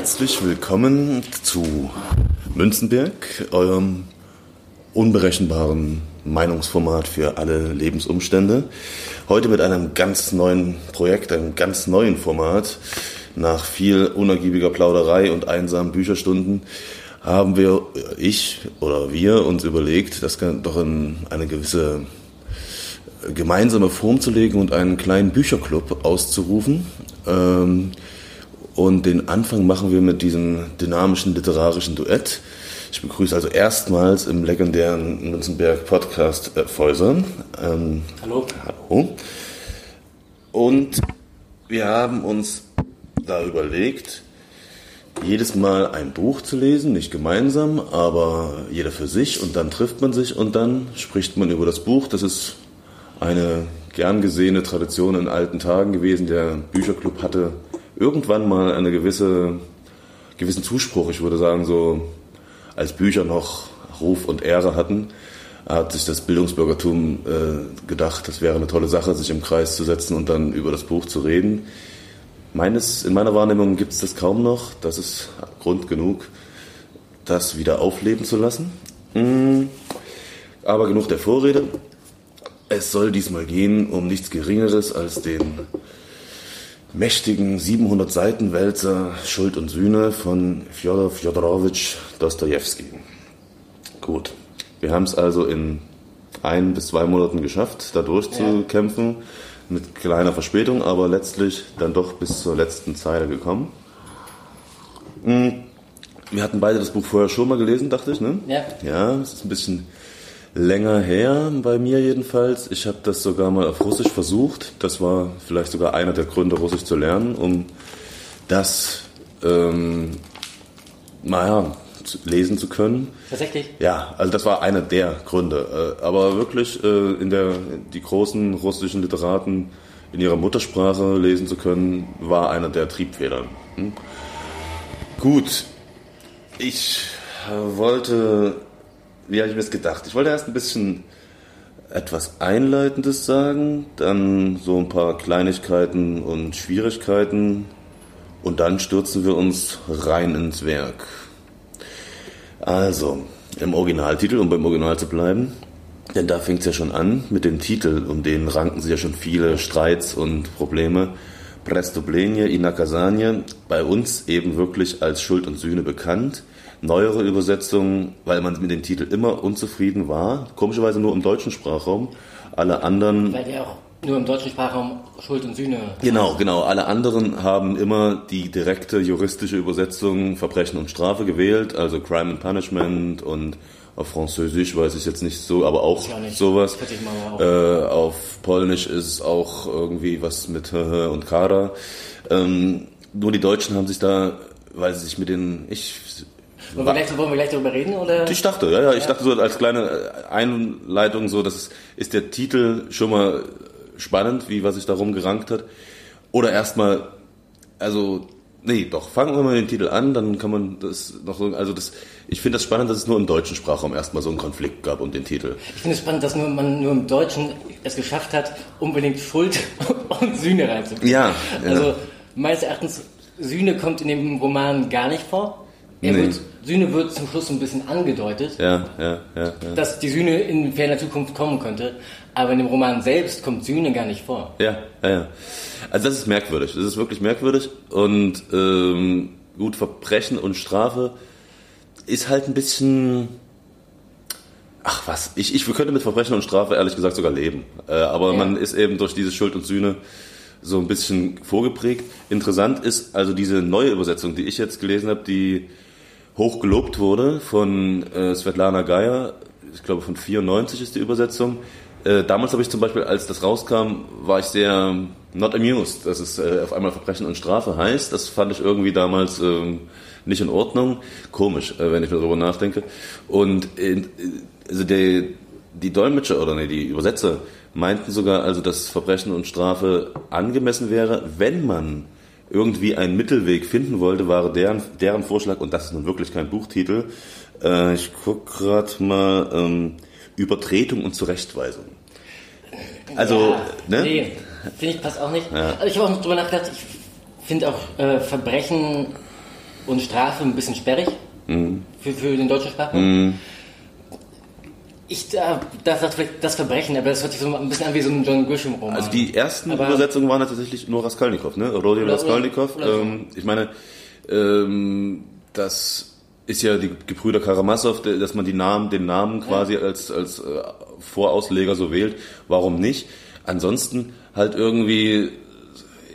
Herzlich willkommen zu Münzenberg, eurem unberechenbaren Meinungsformat für alle Lebensumstände. Heute mit einem ganz neuen Projekt, einem ganz neuen Format. Nach viel unergiebiger Plauderei und einsamen Bücherstunden haben wir, ich oder wir, uns überlegt, das doch in eine gewisse gemeinsame Form zu legen und einen kleinen Bücherclub auszurufen. Ähm, und den Anfang machen wir mit diesem dynamischen literarischen Duett. Ich begrüße also erstmals im legendären Münzenberg Podcast äh, Fäuser. Ähm, hallo. Hallo. Und wir haben uns da überlegt, jedes Mal ein Buch zu lesen, nicht gemeinsam, aber jeder für sich und dann trifft man sich und dann spricht man über das Buch. Das ist eine gern gesehene Tradition in alten Tagen gewesen. Der Bücherclub hatte irgendwann mal eine gewisse, gewissen Zuspruch, ich würde sagen, so als Bücher noch Ruf und Ehre hatten, hat sich das Bildungsbürgertum äh, gedacht, das wäre eine tolle Sache, sich im Kreis zu setzen und dann über das Buch zu reden. Meines, in meiner Wahrnehmung gibt es das kaum noch. Das ist Grund genug, das wieder aufleben zu lassen. Mm, aber genug der Vorrede. Es soll diesmal gehen um nichts Geringeres als den mächtigen 700 Seiten Wälzer Schuld und Sühne von Fjodor Fjodorowitsch Dostoevsky. Gut, wir haben es also in ein bis zwei Monaten geschafft, da durchzukämpfen, ja. mit kleiner Verspätung, aber letztlich dann doch bis zur letzten Zeile gekommen. Hm, wir hatten beide das Buch vorher schon mal gelesen, dachte ich, ne? Ja. Ja, es ist ein bisschen länger her, bei mir jedenfalls. Ich habe das sogar mal auf Russisch versucht. Das war vielleicht sogar einer der Gründe, Russisch zu lernen, um das, ähm, naja, lesen zu können. Tatsächlich? Ja, also das war einer der Gründe. Äh, aber wirklich äh, in der, die großen russischen Literaten in ihrer Muttersprache lesen zu können, war einer der Triebfedern. Hm? Gut, ich wollte wie habe ich mir das gedacht? Ich wollte erst ein bisschen etwas Einleitendes sagen, dann so ein paar Kleinigkeiten und Schwierigkeiten und dann stürzen wir uns rein ins Werk. Also, im Originaltitel, um beim Original zu bleiben, denn da fängt es ja schon an mit dem Titel, um den ranken sich ja schon viele Streits und Probleme. Prestoblenie i Nakasanie, bei uns eben wirklich als Schuld und Sühne bekannt neuere Übersetzungen, weil man mit dem Titel immer unzufrieden war. Komischerweise nur im deutschen Sprachraum. Alle anderen. Weil der auch nur im deutschen Sprachraum Schuld und Sühne. Genau, genau. Alle anderen haben immer die direkte juristische Übersetzung Verbrechen und Strafe gewählt, also Crime and Punishment und auf Französisch weiß ich jetzt nicht so, aber auch, auch sowas. Auch. Äh, auf Polnisch ist es auch irgendwie was mit und Kara. Ähm, nur die Deutschen haben sich da, weil sie sich mit den, ich wollen wir, gleich, wollen wir gleich darüber reden? Oder? Ich dachte, ja, ja, ich dachte so als kleine Einleitung so, das ist, ist der Titel schon mal spannend, wie was sich darum gerankt hat. Oder erstmal, also, nee, doch, fangen wir mal den Titel an, dann kann man das noch so, also das, ich finde das spannend, dass es nur im deutschen Sprachraum erstmal so einen Konflikt gab um den Titel. Ich finde es spannend, dass nur, man nur im Deutschen es geschafft hat, unbedingt Schuld und Sühne reinzubringen. Ja, ja. Also, meines Erachtens, Sühne kommt in dem Roman gar nicht vor. Er nee. wird, Sühne wird zum Schluss ein bisschen angedeutet, ja, ja, ja, ja, dass die Sühne in ferner Zukunft kommen könnte. Aber in dem Roman selbst kommt Sühne gar nicht vor. Ja, ja, ja. Also das ist merkwürdig. Das ist wirklich merkwürdig. Und ähm, gut, Verbrechen und Strafe ist halt ein bisschen. Ach was, ich, ich könnte mit Verbrechen und Strafe ehrlich gesagt sogar leben. Äh, aber ja. man ist eben durch diese Schuld und Sühne so ein bisschen vorgeprägt. Interessant ist also diese neue Übersetzung, die ich jetzt gelesen habe, die hoch gelobt wurde von äh, Svetlana Geier, ich glaube von 94 ist die Übersetzung, Äh, damals habe ich zum Beispiel, als das rauskam, war ich sehr not amused, dass es äh, auf einmal Verbrechen und Strafe heißt. Das fand ich irgendwie damals ähm, nicht in Ordnung. Komisch, äh, wenn ich darüber nachdenke. Und äh, also der, die Dolmetscher oder nee, die Übersetzer meinten sogar, also dass Verbrechen und Strafe angemessen wäre, wenn man irgendwie einen Mittelweg finden wollte, war deren, deren Vorschlag, und das ist nun wirklich kein Buchtitel, äh, ich guck gerade mal, ähm, Übertretung und Zurechtweisung. Also, ja, ne? Nee, finde ich passt auch nicht. Ja. Also ich habe auch noch drüber nachgedacht, ich finde auch äh, Verbrechen und Strafe ein bisschen sperrig Mhm. für, für den deutschen Sprachraum. Ich da, da sagt vielleicht das Verbrechen, aber das hört sich so ein bisschen an wie so ein John Grisham-Roman. Also die ersten Aber- Übersetzungen waren ja tatsächlich nur Raskolnikow, ne? Rodion Raskolnikow. Ähm, ich meine, ähm, das ist ja die Gebrüder Karamasow, dass man die Namen, den Namen quasi als, als äh, Vorausleger so wählt. Warum nicht? Ansonsten halt irgendwie,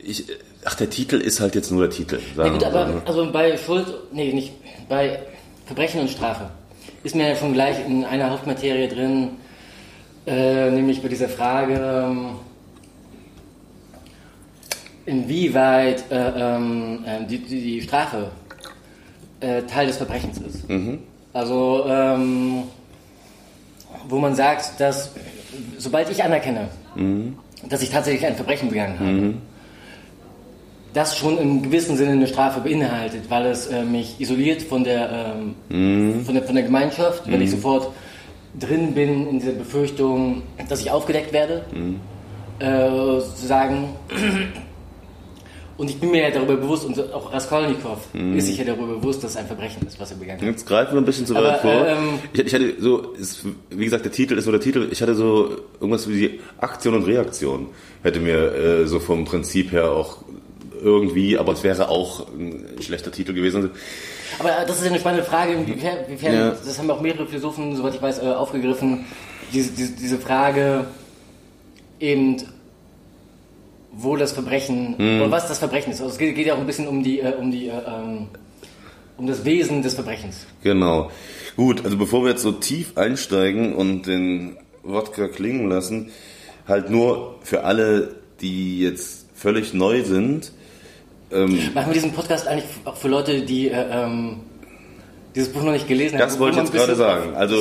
ich, ach, der Titel ist halt jetzt nur der Titel. Ja Sagen gut, wir mal, aber also bei Schuld, nee, nicht, bei Verbrechen und Strafe ist mir ja schon gleich in einer Hauptmaterie drin, äh, nämlich bei dieser Frage, ähm, inwieweit äh, ähm, äh, die, die, die Strafe äh, Teil des Verbrechens ist. Also, ähm, wo man sagt, dass sobald ich anerkenne, dass ich tatsächlich ein Verbrechen begangen habe, das schon im gewissen Sinne eine Strafe beinhaltet, weil es äh, mich isoliert von der, ähm, von der, von der Gemeinschaft, wenn ich sofort drin bin in dieser Befürchtung, dass ich aufgedeckt werde, äh, sozusagen. Und ich bin mir ja darüber bewusst, und auch Raskolnikow ist sich ja darüber bewusst, dass es ein Verbrechen ist, was er begangen hat. Jetzt greifen wir ein bisschen zu Aber, weit vor. ähm, ich, ich hatte so, ist, wie gesagt, der Titel ist nur der Titel. Ich hatte so irgendwas wie die Aktion und Reaktion. Hätte mir äh, so vom Prinzip her auch irgendwie, aber es wäre auch ein schlechter Titel gewesen. Aber das ist ja eine spannende Frage, inwiefern, Ja. das haben auch mehrere Philosophen, soweit ich weiß, äh, aufgegriffen, diese, diese, diese Frage eben, wo das Verbrechen, Hm. oder was das Verbrechen ist. Also es geht, geht ja auch ein bisschen um die, äh, um die, äh, ähm, um das Wesen des Verbrechens. Genau. Gut, also bevor wir jetzt so tief einsteigen und den Wodka klingen lassen, halt nur für alle, die jetzt völlig neu sind, Machen wir diesen Podcast eigentlich auch für Leute, die äh, ähm, dieses Buch noch nicht gelesen haben? Das wollte ich jetzt gerade sagen. Also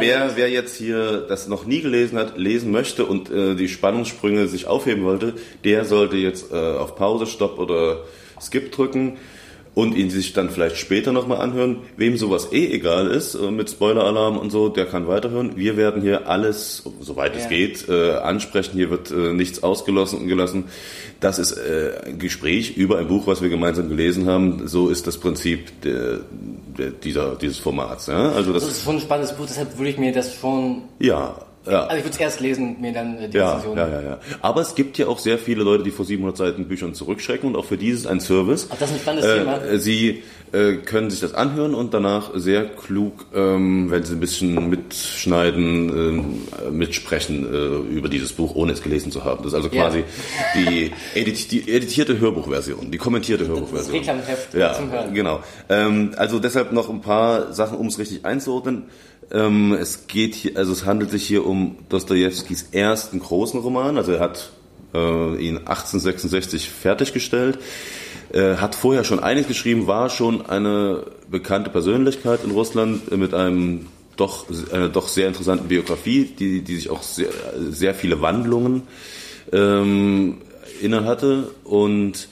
wer, wer jetzt hier das noch nie gelesen hat, lesen möchte und äh, die Spannungssprünge sich aufheben wollte, der sollte jetzt äh, auf Pause, Stopp oder Skip drücken und ihn sich dann vielleicht später nochmal anhören. Wem sowas eh egal ist, äh, mit Spoiler-Alarm und so, der kann weiterhören. Wir werden hier alles, soweit es Ja. geht, äh, ansprechen. Hier wird äh, nichts ausgelassen und gelassen. Das ist äh, ein Gespräch über ein Buch, was wir gemeinsam gelesen haben. So ist das Prinzip der, der, dieser, dieses Formats. Ja? Also das, Das ist schon ein spannendes Buch, deshalb würde ich mir das schon. ja, ja. Also ich würde es erst lesen mir dann die Ja, Rezension. ja, ja, ja. Aber es gibt ja auch sehr viele Leute, die vor 700 Seiten Büchern zurückschrecken und auch für dieses ein Service. Ach, das ist ein spannendes Thema. Äh, Sie äh, können sich das anhören und danach sehr klug, ähm, wenn Sie ein bisschen mitschneiden, äh, mitsprechen äh, über dieses Buch, ohne es gelesen zu haben. Das ist also Ja. quasi die, edit die editierte Hörbuchversion, die kommentierte Hörbuchversion. Reklamheft ja, zum Hören. genau. Ähm, also deshalb noch ein paar Sachen, um es richtig einzuordnen. Ähm, es geht hier, also es handelt sich hier um Dostojewskis ersten großen Roman. Also er hat äh, ihn 1866 fertiggestellt, äh, hat vorher schon einiges geschrieben, war schon eine bekannte Persönlichkeit in Russland äh, mit einem doch, einer doch sehr interessanten Biografie, die, die sich auch sehr, sehr viele Wandlungen ähm, inne hatte und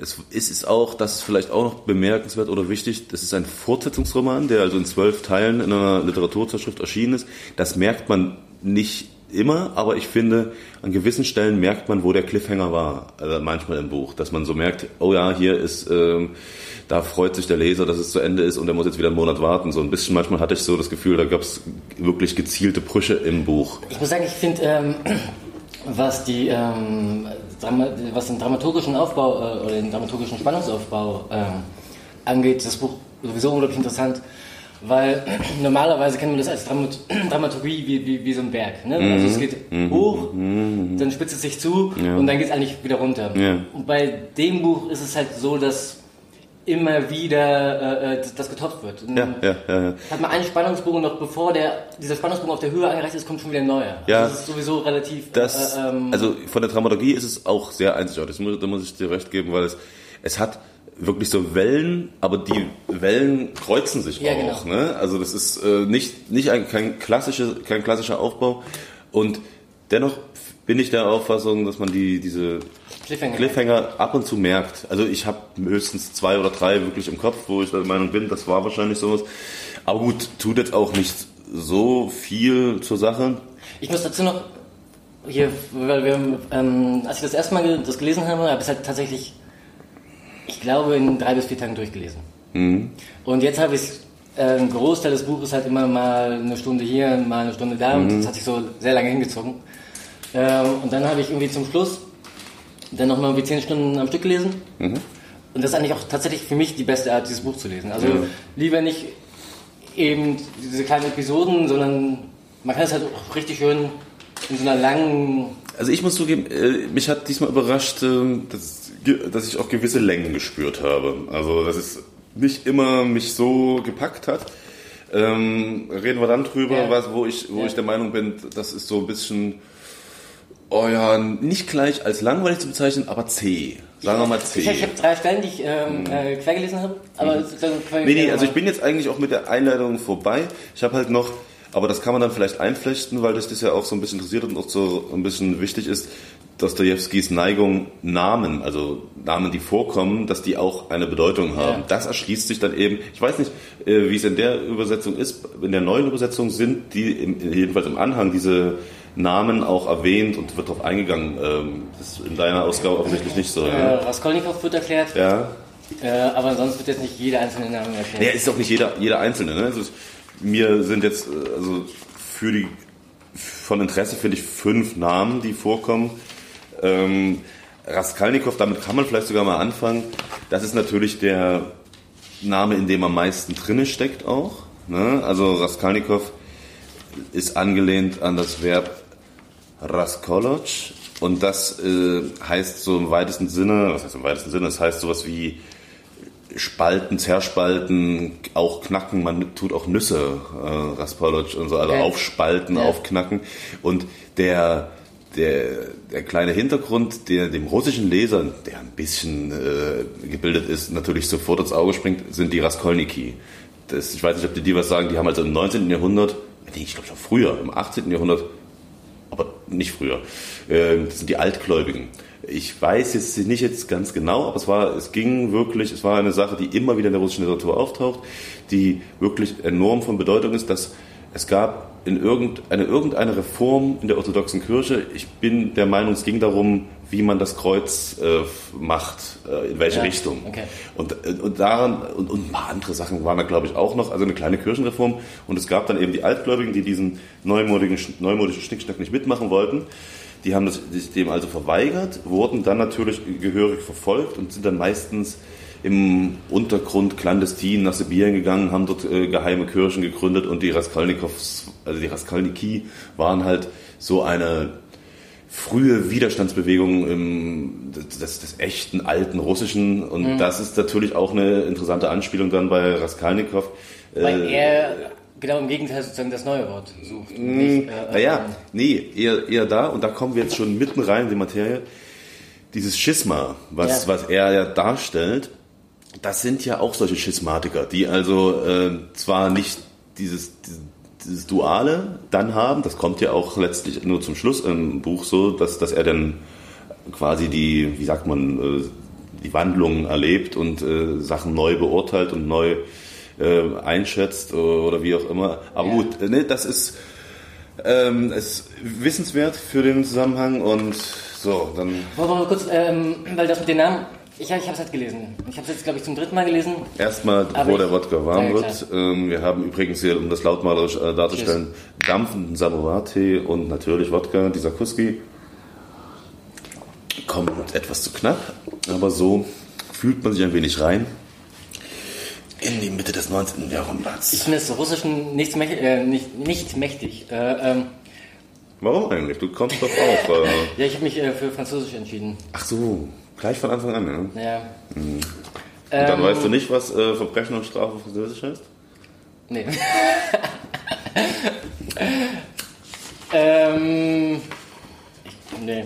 es ist es auch, das ist vielleicht auch noch bemerkenswert oder wichtig, das ist ein Fortsetzungsroman, der also in zwölf Teilen in einer Literaturzeitschrift erschienen ist. Das merkt man nicht immer, aber ich finde, an gewissen Stellen merkt man, wo der Cliffhanger war, also manchmal im Buch, dass man so merkt, oh ja, hier ist, ähm, da freut sich der Leser, dass es zu Ende ist und er muss jetzt wieder einen Monat warten. So ein bisschen manchmal hatte ich so das Gefühl, da gab es wirklich gezielte Brüche im Buch. Ich muss sagen, ich finde, ähm, was die, ähm, was den dramaturgischen Aufbau äh, oder den dramaturgischen Spannungsaufbau ähm, angeht, das Buch sowieso unglaublich interessant, weil normalerweise kennen wir das als Dramat Dramaturgie wie, wie, wie so ein Berg. Ne? Also es geht hoch, dann spitzt es sich zu und dann geht es eigentlich wieder runter. Ja. Und bei dem Buch ist es halt so, dass immer wieder äh, äh, das, getoppt wird. Ja, ja, ja, ja. Hat man einen Spannungsbogen noch bevor der, dieser Spannungsbogen auf der Höhe angereicht ist, kommt schon wieder ein neuer. Ja. Das ist sowieso relativ. Das, äh, ähm, also von der Dramaturgie ist es auch sehr einzigartig. Das muss, da muss ich dir recht geben, weil es, es hat wirklich so Wellen, aber die Wellen kreuzen sich Ja, auch. genau. Ne? Also das ist äh, nicht, nicht ein, kein, klassische, kein klassischer Aufbau. Und dennoch bin ich der Auffassung, dass man die, diese Cliffhanger. Cliffhanger ab und zu merkt. Also ich habe höchstens zwei oder drei wirklich im Kopf, wo ich der Meinung bin, das war wahrscheinlich sowas. Aber gut, tut jetzt auch nicht so viel zur Sache. Ich muss dazu noch, hier, weil wir, ähm, als ich das erste Mal das gelesen habe, habe ich es halt tatsächlich, ich glaube, in drei bis vier Tagen durchgelesen. Und jetzt habe ich äh, einen Großteil des Buches halt immer mal eine Stunde hier, mal eine Stunde da und das hat sich so sehr lange hingezogen. Ähm, und dann habe ich irgendwie zum Schluss dann nochmal irgendwie zehn Stunden am Stück gelesen. Und das ist eigentlich auch tatsächlich für mich die beste Art, dieses Buch zu lesen. Also lieber nicht eben diese kleinen Episoden, sondern man kann es halt auch richtig schön in so einer langen. Also ich muss zugeben, äh, mich hat diesmal überrascht, ähm, dass, dass ich auch gewisse Längen gespürt habe. Also dass es nicht immer mich so gepackt hat. Ähm, reden wir dann drüber, Ja. was, wo, ich, wo Ja. ich der Meinung bin, das ist so ein bisschen, oh ja, nicht gleich als langweilig zu bezeichnen, aber zäh. Sagen wir mal zäh. Ich, ich habe drei Stellen, die ich ähm, äh, quer gelesen habe, aber können wir Nee, nee, also ich bin jetzt eigentlich auch mit der Einleitung vorbei. Ich habe halt noch, aber das kann man dann vielleicht einflechten, weil das das ja auch so ein bisschen interessiert und auch so ein bisschen wichtig ist, Dostojewskis Neigung, Namen, also Namen, die vorkommen, dass die auch eine Bedeutung haben. Ja. Das erschließt sich dann eben, ich weiß nicht, äh, wie es in der Übersetzung ist, in der neuen Übersetzung sind die, jedenfalls im Anhang, diese Namen auch erwähnt und wird darauf eingegangen. Ähm, Das ist in deiner Ausgabe offensichtlich nicht so. Äh, Ja. Raskolnikow wird erklärt, ja. äh, aber sonst wird jetzt nicht jeder einzelne Name erklärt. Ja, ist auch nicht jeder, jeder Einzelne. Ne? Also mir sind jetzt äh, also für die von Interesse finde ich fünf Namen, die vorkommen. Ähm, Raskolnikow, damit kann man vielleicht sogar mal anfangen. Das ist natürlich der Name, in dem am meisten drinne steckt auch. Ne? Also Raskolnikow ist angelehnt an das Verb Raskoloc und das äh, heißt so im weitesten Sinne, was heißt im weitesten Sinne, das heißt sowas wie Spalten, Zerspalten, auch knacken, man tut auch Nüsse, äh, Raspoloc und so, also Ja. aufspalten, Ja. aufknacken. Und der, der, der kleine Hintergrund, der dem russischen Leser, der ein bisschen äh, gebildet ist, natürlich sofort ins Auge springt, sind die Raskolniki. Das, ich weiß nicht, ob die die was sagen, die haben also im 19. Jahrhundert, ich glaube schon früher, im 18. Jahrhundert aber nicht früher. Ähm, Das sind die Altgläubigen. Ich weiß jetzt nicht jetzt ganz genau, aber es war, es ging wirklich, es war eine Sache, die immer wieder in der russischen Literatur auftaucht, die wirklich enorm von Bedeutung ist, dass es gab in irgendeine, irgendeine Reform in der orthodoxen Kirche. Ich bin der Meinung, es ging darum, wie man das Kreuz äh, macht, äh, in welche Ja, Richtung. okay. Und, äh, und daran, und, und ein paar andere Sachen waren da, glaube ich, auch noch, also eine kleine Kirchenreform. Und es gab dann eben die Altgläubigen, die diesen neumodigen, neumodischen Schnickschnack nicht mitmachen wollten. Die haben das, dem also verweigert, wurden dann natürlich gehörig verfolgt und sind dann meistens im Untergrund clandestin nach Sibirien gegangen, haben dort äh, geheime Kirchen gegründet und die Raskolnikows, also die Raskolniki waren halt so eine frühe Widerstandsbewegung im, des, des echten alten Russischen und das ist natürlich auch eine interessante Anspielung dann bei Raskolnikow. Weil Äh, er genau im Gegenteil sozusagen das neue Wort sucht. nicht, äh, naja, nee, eher, eher da und da kommen wir jetzt schon mitten rein in die Materie. Dieses Schisma, was, Ja. was er ja darstellt, das sind ja auch solche Schismatiker, die also äh, zwar nicht dieses, dieses, dieses Duale dann haben, das kommt ja auch letztlich nur zum Schluss im Buch so, dass, dass er dann quasi die, wie sagt man, äh, die Wandlungen erlebt und äh, Sachen neu beurteilt und neu äh, einschätzt oder wie auch immer. Aber Ja. gut, ne, das ist, ähm, ist wissenswert für den Zusammenhang und so, dann Wollen wir mal kurz, ähm, weil das mit den Namen, ich, habe es halt gelesen. Ich habe es jetzt, glaube ich, zum dritten Mal gelesen. erstmal, bevor der Wodka warm wird. Ähm, wir haben übrigens hier, um das lautmalerisch äh, darzustellen, dampfenden Samovar-Tee und natürlich Wodka, dieser Kuski. Kommt etwas zu knapp, aber so fühlt man sich ein wenig rein in die Mitte des 19. Jahrhunderts. Ich bin des Russischen nicht, äh, nicht, nicht mächtig. Äh, ähm, Warum eigentlich? Du kommst doch auf. Äh, ja, ich habe mich äh, für Französisch entschieden. ach so, gleich von Anfang an, ja? Ja. Und dann weißt du nicht, was äh, Verbrechen und Strafe auf Französisch heißt? Nee. ähm, ich, nee.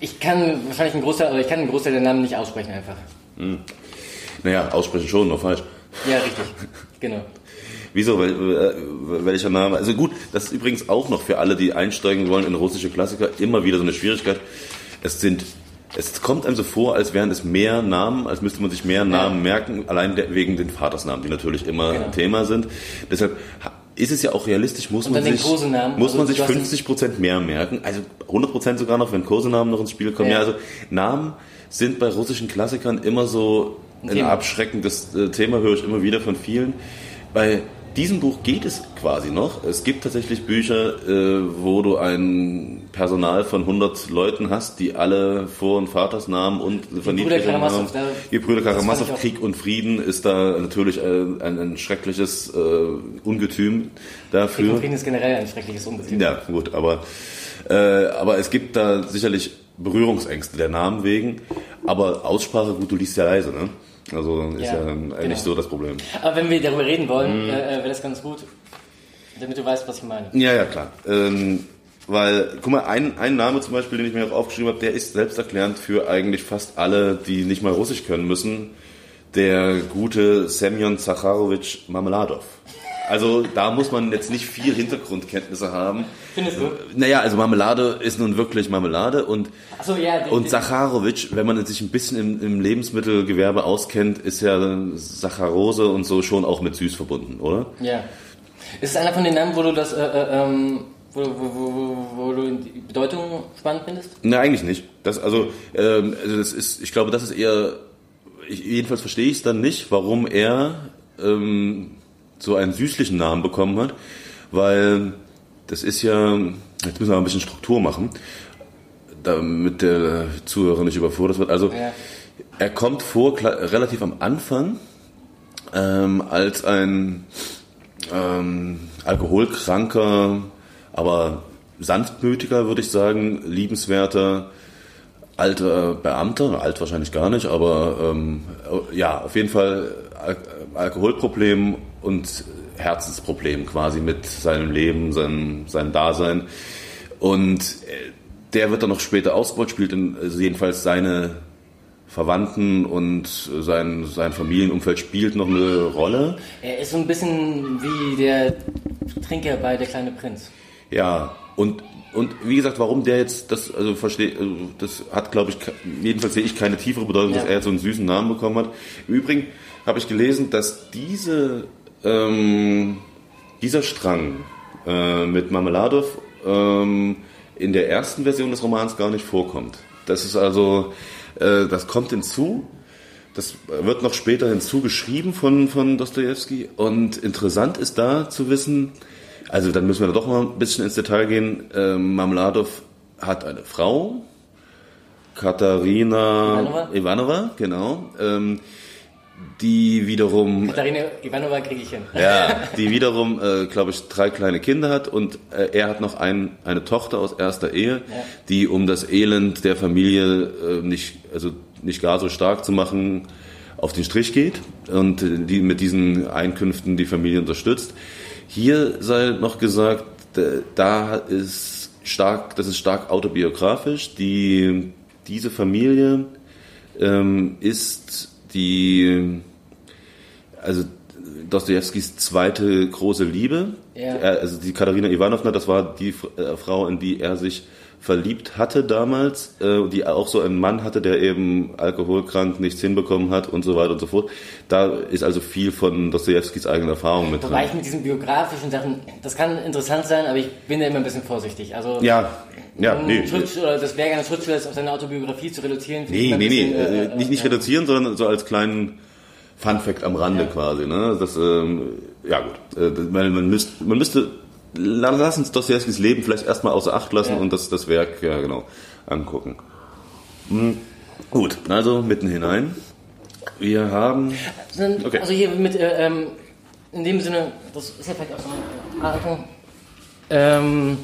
Ich kann wahrscheinlich einen Großteil, oder ich kann einen Großteil der Namen nicht aussprechen einfach. Naja, aussprechen schon, nur falsch. Ja, richtig. Genau. Wieso? Wel, welcher Name? Also gut, das ist übrigens auch noch für alle, die einsteigen wollen in russische Klassiker, immer wieder so eine Schwierigkeit. Es sind, es kommt einem so vor, als wären es mehr Namen, als müsste man sich mehr Namen merken, allein wegen den Vatersnamen, die natürlich immer Genau. Thema sind. Deshalb ha- ist es ja auch realistisch, muss man sich, muss man Also sich hast den- 50 Prozent mehr merken, also 100 Prozent sogar noch, wenn Kosenamen noch ins Spiel kommen. Ja, Ja. also Namen sind bei russischen Klassikern immer so ein Thema. abschreckendes äh, Thema, höre ich immer wieder von vielen. Bei diesem Buch geht es quasi noch. Es gibt tatsächlich Bücher, äh, wo du ein Personal von 100 Leuten hast, die alle Vor- und Vatersnamen und Verniedlichungen Karamasow, haben. Die Brüder auch- Krieg und Frieden ist da natürlich äh, ein, ein schreckliches äh, Ungetüm Krieg dafür. und Frieden ist generell ein schreckliches Ungetüm. Ja, gut, aber, äh, aber es gibt da sicherlich Berührungsängste der Namen wegen. Aber Aussprache, gut, du liest ja leise, ne? Also ist ja, Ja, eigentlich genau. so das Problem. Aber wenn wir darüber reden wollen, äh, äh, wäre das ganz gut, damit du weißt, was ich meine. Ja, ja, klar. Ähm, weil, guck mal, ein, ein Name zum Beispiel, den ich mir auch aufgeschrieben habe, der ist selbsterklärend für eigentlich fast alle, die nicht mal Russisch können müssen. Der gute Semyon Zacharowitsch Marmeladov. Also da muss man jetzt nicht viel Hintergrundkenntnisse haben. Findest du? Naja, also Marmelade ist nun wirklich Marmelade und Achso, ja. die- Und Sacharowitsch, wenn man sich ein bisschen im, im Lebensmittelgewerbe auskennt, ist ja Saccharose und so schon auch mit süß verbunden, oder? Ja. Ist es einer von den Namen, wo du das, äh, äh, ähm, wo, wo, wo, wo, du die Bedeutung spannend findest? Ne, eigentlich nicht. Das, also, ähm, also das ist, ich glaube, das ist eher, ich, jedenfalls verstehe ich es dann nicht, warum er ähm, so einen süßlichen Namen bekommen hat, weil das ist ja, jetzt müssen wir mal ein bisschen Struktur machen, damit der Zuhörer nicht überfordert wird. Also, Ja. Er kommt vor relativ am Anfang ähm, als ein ähm, alkoholkranker, aber sanftmütiger, würde ich sagen, liebenswerter alter Beamter, alt wahrscheinlich gar nicht, aber ähm, ja, auf jeden Fall Al Alkoholproblem und Herzensproblem quasi mit seinem Leben, seinem, seinem Dasein. Und äh, der wird dann noch später ausgerollt, spielt in, also jedenfalls seine Verwandten und sein, sein Familienumfeld spielt noch eine Rolle. Er ist so ein bisschen wie der Trinker bei Der kleine Prinz. Ja, und, und wie gesagt, warum der jetzt das, also verstehe, also das hat, glaube ich, jedenfalls sehe ich keine tiefere Bedeutung, Ja. dass er jetzt so einen süßen Namen bekommen hat. Im Übrigen habe ich gelesen, dass diese, ähm, dieser Strang äh, mit Marmeladov ähm, in der ersten Version des Romans gar nicht vorkommt. Das ist also, äh, das kommt hinzu. Das wird noch später hinzugeschrieben von, von Dostoevsky. Und interessant ist da zu wissen, also dann müssen wir doch mal ein bisschen ins Detail gehen. Ähm, Marmeladov hat eine Frau, Katharina Ivanova? Ivanova, genau, ähm, die wiederum Katharina Ivanova kriege ich hin. ja, die wiederum, äh, glaube ich, drei kleine Kinder hat und äh, er hat noch ein, eine Tochter aus erster Ehe, Ja. die um das Elend der Familie äh, nicht, also nicht gar so stark zu machen, auf den Strich geht und äh, die mit diesen Einkünften die Familie unterstützt. Hier sei noch gesagt, da ist stark, das ist stark autobiografisch. Die, diese Familie ähm, ist die, also Dostojewskis zweite große Liebe. Ja. Also die Katharina Ivanovna, das war die äh, Frau, in die er sich verliebt hatte damals, äh, die auch so einen Mann hatte, der eben alkoholkrank nichts hinbekommen hat und so weiter und so fort. Da ist also viel von Dostojewskis eigener Erfahrung mit Wobei ich drin. mit diesen biografischen Sachen, das kann interessant sein, aber ich bin da immer ein bisschen vorsichtig. Also Ja, ja, nee. Schrift, oder das Werk eines Schriftstellers auf seine Autobiografie zu reduzieren. finde ich Nee, nee, nee, bisschen, äh, äh, nicht, nicht äh, reduzieren, sondern so als kleinen Fun-Fact am Rande quasi. Ne? Das, ähm, ja gut, äh, weil man, müsst, man müsste, lass uns Dostojewskis Leben vielleicht erstmal außer Acht lassen Ja. und das, das Werk, ja genau, angucken. Hm, gut, also mitten hinein. Wir haben, Sind, Okay. Also hier mit, äh, ähm, in dem Sinne, das ist ja vielleicht auch so eine Art. Ähm,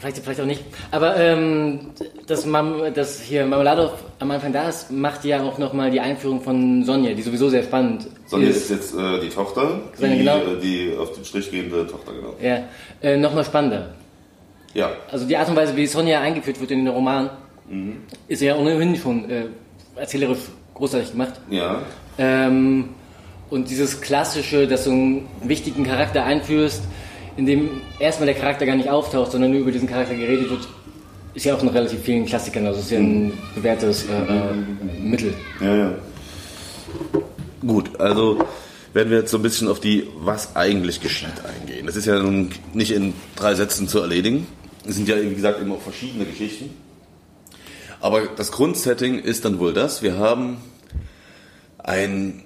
vielleicht, vielleicht auch nicht. Aber ähm, dass, Mam, dass hier Marmeladov am Anfang da ist, macht ja auch nochmal die Einführung von Sonja, die sowieso sehr spannend Sonja ist. ist jetzt äh, die Tochter, die, genau. äh, die auf den Strich gehende Tochter, genau. Ja, äh, nochmal spannender. Ja, Also die Art und Weise, wie Sonja eingeführt wird in den Roman, ist ja ohnehin schon äh, erzählerisch großartig gemacht. ja. Ähm, und dieses klassische, dass du einen wichtigen Charakter einführst, in dem erstmal der Charakter gar nicht auftaucht, sondern nur über diesen Charakter geredet wird, ist ja auch in relativ vielen Klassikern, also ist ja ein bewährtes äh, äh, Mittel. Ja, ja. Gut, also werden wir jetzt so ein bisschen auf die, was eigentlich geschieht, eingehen. Das ist ja nun nicht in drei Sätzen zu erledigen. Es sind ja, wie gesagt, immer auch verschiedene Geschichten. Aber das Grundsetting ist dann wohl das, wir haben einen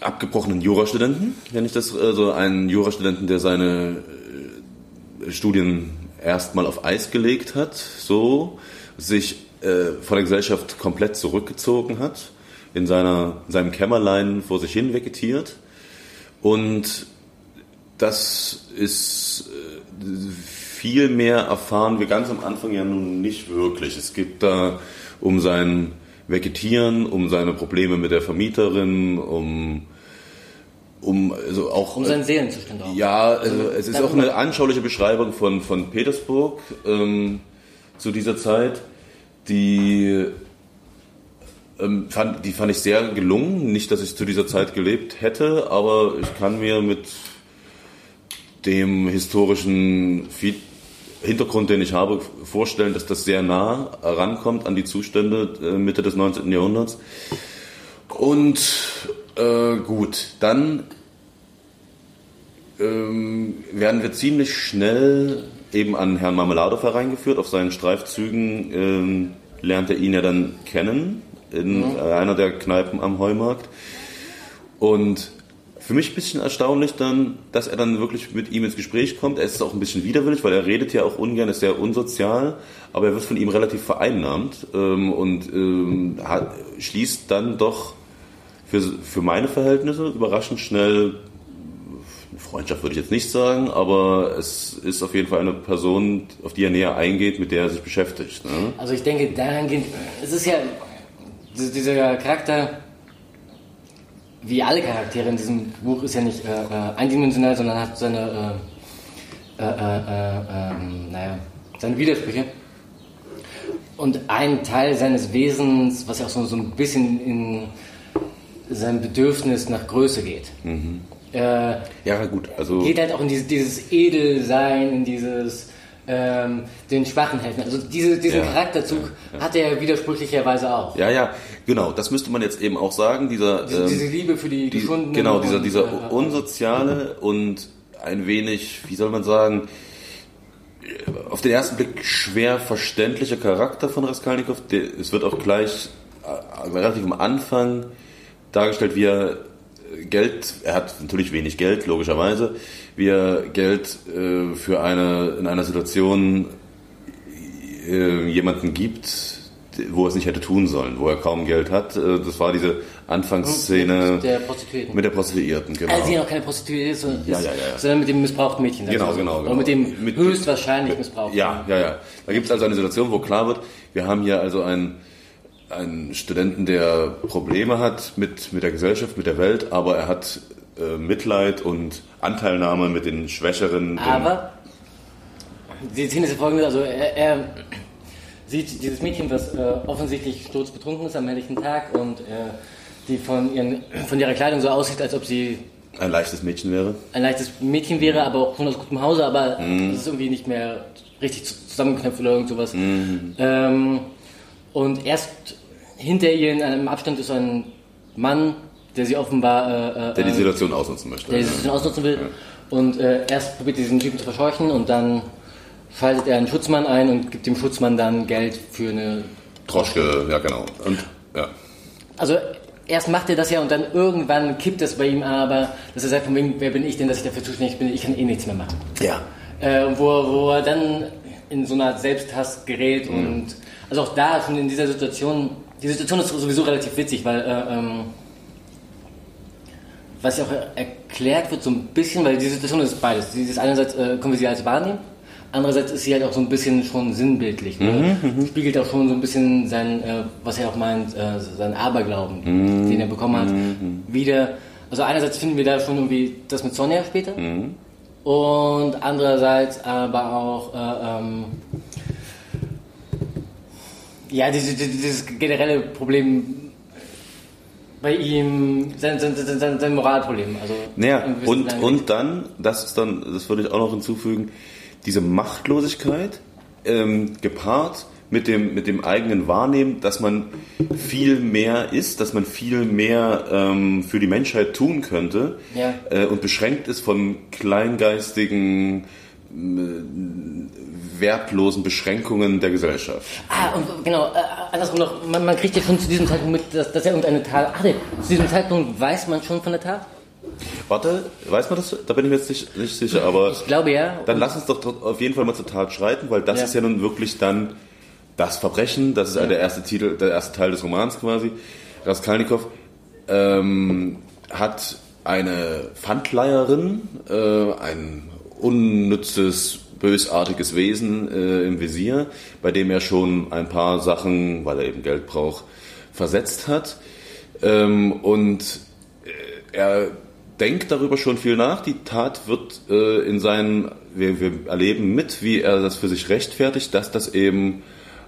abgebrochenen Jurastudenten, wenn ich das, also einen Jurastudenten, der seine äh, Studien erstmal auf Eis gelegt hat, so, sich äh, von der Gesellschaft komplett zurückgezogen hat, in seiner, in seinem Kämmerlein vor sich hin vegetiert. Und das ist äh, viel mehr erfahren wir ganz am Anfang ja nun nicht wirklich. Es geht da um sein Vegetieren, um seine Probleme mit der Vermieterin, um um also auch Um seinen Seelenzustand auch. ja, also es ist auch eine anschauliche Beschreibung von, von Petersburg ähm, zu dieser Zeit, die, ähm, fand, die fand ich sehr gelungen. Nicht, dass ich zu dieser Zeit gelebt hätte, aber ich kann mir mit dem historischen Feed Hintergrund, den ich habe, vorstellen, dass das sehr nah rankommt an die Zustände äh, Mitte des 19. Jahrhunderts. Und äh, gut, dann ähm, werden wir ziemlich schnell eben an Herrn Marmeladow hereingeführt. Auf seinen Streifzügen ähm, lernt er ihn ja dann kennen in äh, einer der Kneipen am Heumarkt. Und für mich ein bisschen erstaunlich dann, dass er dann wirklich mit ihm ins Gespräch kommt. Er ist auch ein bisschen widerwillig, weil er redet ja auch ungern, ist sehr unsozial, aber er wird von ihm relativ vereinnahmt ähm, und ähm, hat, schließt dann doch für, für meine Verhältnisse überraschend schnell Freundschaft würde ich jetzt nicht sagen, aber es ist auf jeden Fall eine Person, auf die er näher eingeht, mit der er sich beschäftigt. Ne? Also ich denke, dahingehend, es ist ja, diese- dieser Charakter, wie alle Charaktere in diesem Buch, ist ja nicht äh, äh, eindimensional, sondern hat seine, äh, äh, äh, äh, ähm, naja, seine Widersprüche. Und ein Teil seines Wesens, was ja auch so, so ein bisschen in sein Bedürfnis nach Größe geht. Äh, Ja, gut, also geht halt auch in dieses, dieses Edelsein, in dieses ähm, den Schwachen helfen. Also diese, diesen Ja, Charakterzug hat er widersprüchlicherweise auch. ja, ja, genau, das müsste man jetzt eben auch sagen. Dieser, Diese, ähm, diese Liebe für die die, Geschundenen. genau, dieser, und, dieser äh, unsoziale und ein wenig, wie soll man sagen, auf den ersten Blick schwer verständliche Charakter von Raskolnikow. Der, es wird auch gleich äh, relativ am Anfang dargestellt, wie er Geld, er hat natürlich wenig Geld, logischerweise, wie er Geld äh, für eine, in einer Situation äh, jemanden gibt, wo er es nicht hätte tun sollen, wo er kaum Geld hat. Äh, das war diese Anfangsszene der Prostituierten. mit der Prostituierten, genau. Also sie noch keine Prostituierte ist, sondern, Ja, ja, ja, sondern mit dem missbrauchten Mädchen. Genau, mal so. genau, genau. Oder mit dem Mit- höchstwahrscheinlich missbrauchten. Ja, ja, ja. Da gibt es also eine Situation, wo klar wird, wir haben hier also einen, einen Studenten, der Probleme hat mit, mit der Gesellschaft, mit der Welt, aber er hat äh, Mitleid und Anteilnahme mit den Schwächeren. den- Aber die Szene ist folgende, also er, er sieht dieses Mädchen, was äh, offensichtlich sturzbetrunken ist am helllichten Tag und äh, die von, ihren, von ihrer Kleidung so aussieht, als ob sie ein leichtes Mädchen wäre. ein leichtes Mädchen wäre, aber auch schon aus gutem Hause, aber Mhm. es ist irgendwie nicht mehr richtig zu- zusammengeknöpft oder irgend sowas. Ähm, und erst hinter ihr in einem Abstand ist ein Mann, der sie offenbar äh, äh, Der die äh, Situation ausnutzen möchte. der die Situation ausnutzen will. Und äh, erst probiert er diesen Typen zu verscheuchen und dann schaltet er einen Schutzmann ein und gibt dem Schutzmann dann Geld für eine. Troschke, ja genau. Und ja. Also erst macht er das ja und dann irgendwann kippt das bei ihm aber, dass er sagt, von wegen, wer bin ich denn, dass ich dafür zuständig bin, ich kann eh nichts mehr machen. Ja. Äh, wo, wo er dann in so eine Art Selbsthass gerät und also auch da schon in dieser Situation, die Situation ist sowieso relativ witzig, weil äh, ähm, was ja auch erklärt wird so ein bisschen, weil die Situation ist beides. Sie ist einerseits äh, können wir sie als wahrnehmen, Andererseits ist sie halt auch so ein bisschen schon sinnbildlich. Ne? Mhm, Spiegelt auch schon so ein bisschen sein, äh, was er auch meint, äh, sein Aberglauben, Mhm. den er bekommen hat, wieder. Also einerseits finden wir da schon irgendwie das mit Sonja später. Mhm. Und andererseits aber auch äh, ähm, ja, dieses, dieses generelle Problem bei ihm, sein, sein, sein, sein, Moralproblem. Also Naja, und, und dann, das ist dann, das würde ich auch noch hinzufügen, diese Machtlosigkeit ähm, gepaart mit dem, mit dem eigenen Wahrnehmen, dass man viel mehr ist, dass man viel mehr ähm, für die Menschheit tun könnte Ja. äh, und beschränkt ist von kleingeistigen, äh, wertlosen Beschränkungen der Gesellschaft. Ah, und genau, äh, andersrum noch, man, man kriegt ja schon zu diesem Zeitpunkt mit, dass, dass er irgendeine Tat. Ach nee, zu diesem Zeitpunkt weiß man schon von der Tat? Warte, weiß man das? Da bin ich mir jetzt nicht, nicht sicher, aber Ich glaube ja. dann lass uns doch auf jeden Fall mal zur Tat schreiten, weil das Ja. ist ja nun wirklich dann das Verbrechen, das ist ja. der erste Titel, der erste Teil des Romans quasi. Raskolnikow ähm, hat eine Pfandleiherin, äh, ein unnützes, bösartiges Wesen äh, im Visier, bei dem er schon ein paar Sachen, weil er eben Geld braucht, versetzt hat. Ähm, und äh, er denkt darüber schon viel nach. Die Tat wird äh, in seinen, wir, wir erleben mit, wie er das für sich rechtfertigt, dass das eben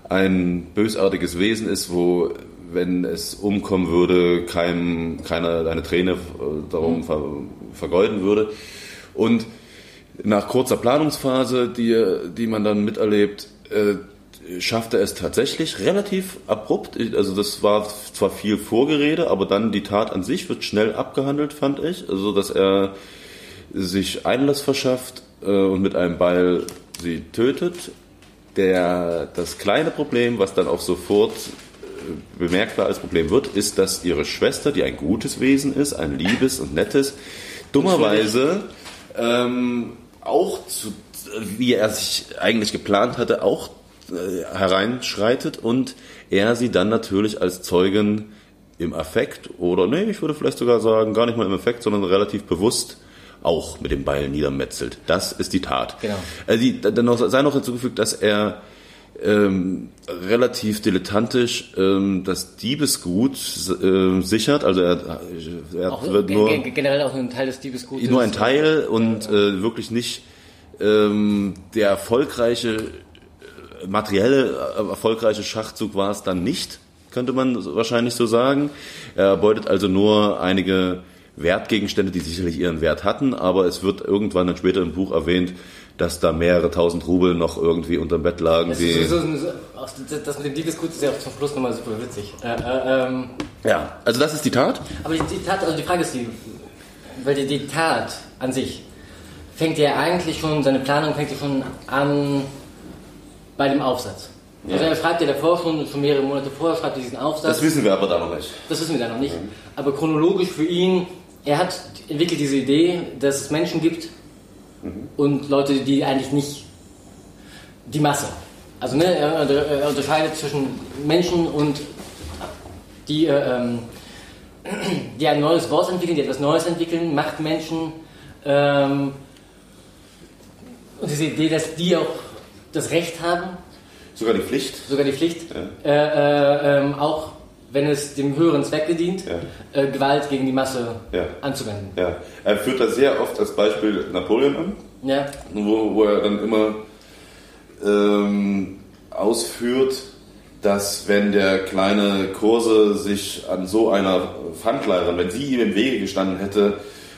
ein bösartiges Wesen ist, wo, wenn es umkommen würde, kein, keiner eine Träne äh, darum ver, vergeuden würde. Und nach kurzer Planungsphase, die, die man dann miterlebt, äh, schafft er es tatsächlich relativ abrupt. Also das war zwar viel Vorgerede, aber dann die Tat an sich wird schnell abgehandelt, fand ich. Also dass er sich Einlass verschafft äh, und mit einem Beil sie tötet. Der, das kleine Problem, was dann auch sofort äh, bemerkbar als Problem wird, ist, dass ihre Schwester, die ein gutes Wesen ist, ein liebes und nettes, dummerweise ähm, auch zu, wie er sich eigentlich geplant hatte, auch äh, hereinschreitet und er sie dann natürlich als Zeugin im Affekt oder nee, ich würde vielleicht sogar sagen, gar nicht mal im Affekt, sondern relativ bewusst auch mit dem Beil niedermetzelt. Das ist die Tat. Genau. Äh, die, dann noch, sei noch hinzugefügt, dass er ähm, relativ dilettantisch ähm, das Diebesgut äh, sichert. Also er, er auch wird nur ge- generell auch ein Teil des Diebesgutes. nur ein Teil und äh, wirklich nicht ähm, der erfolgreiche, äh, materielle, äh, erfolgreiche Schachzug war es dann nicht, könnte man wahrscheinlich so sagen. Er beutet also nur einige Wertgegenstände, die sicherlich ihren Wert hatten, aber es wird irgendwann dann später im Buch erwähnt, dass da mehrere tausend Rubel noch irgendwie unterm Bett lagen. Das, Die, ist so- auch das mit dem Diebesgut ist ja auch zum Schluss nochmal super witzig. Äh, äh, ähm, ja, also das ist die Tat. aber die, die Tat, also die Frage ist die, weil die, die Tat an sich fängt ja eigentlich schon, seine Planung fängt ja schon an bei dem Aufsatz. Also er schreibt ja davor schon, schon mehrere Monate vorher schreibt er diesen Aufsatz. Das wissen wir aber da noch nicht. Das wissen wir da noch nicht. Aber chronologisch für ihn, er hat entwickelt diese Idee, dass es Menschen gibt und Leute, die eigentlich nicht die Masse. Also ne, er, unter- er unterscheidet zwischen Menschen und die, äh, ähm, die ein neues Wort entwickeln, die etwas Neues entwickeln, Machtmenschen. Ähm, und diese Idee, dass die auch das Recht haben, Sogar die Pflicht. sogar die Pflicht, äh, äh, ähm, auch wenn es dem höheren Zweck dient, Ja. äh, Gewalt gegen die Masse Ja. anzuwenden. Ja, er führt da sehr oft als Beispiel Napoleon an. Ja, wo, wo er dann immer ähm, ausführt, dass wenn der kleine Kurse sich an so einer Pfandleiherin, wenn sie ihm im Wege gestanden hätte,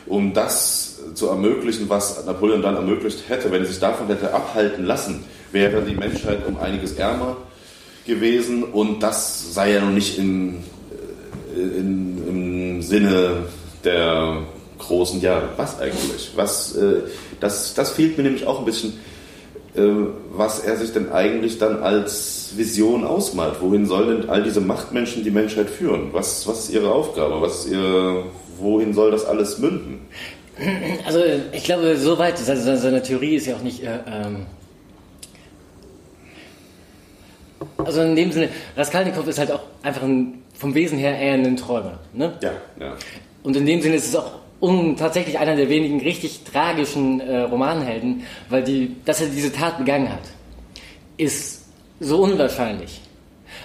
um das zu ermöglichen, was Napoleon dann ermöglicht hätte, wenn er sich davon hätte abhalten lassen, wäre die Menschheit um einiges ärmer gewesen und das sei ja noch nicht in, äh, in, im Sinne der großen Jahre. Was eigentlich? Was, äh, das, das fehlt mir nämlich auch ein bisschen, äh, was er sich denn eigentlich dann als Vision ausmalt. Wohin sollen denn all diese Machtmenschen die Menschheit führen? Was, was ist ihre Aufgabe? Was ihre, wohin soll das alles münden? also ich glaube, soweit, also seine Theorie ist ja auch nicht. Äh, ähm, also in dem Sinne, Raskolnikow ist halt auch einfach ein, vom Wesen her eher ein Träumer. Ne? Ja, ja. Und in dem Sinne ist es auch und tatsächlich einer der wenigen richtig tragischen äh, Romanhelden, weil die, dass er diese Tat begangen hat, ist so unwahrscheinlich.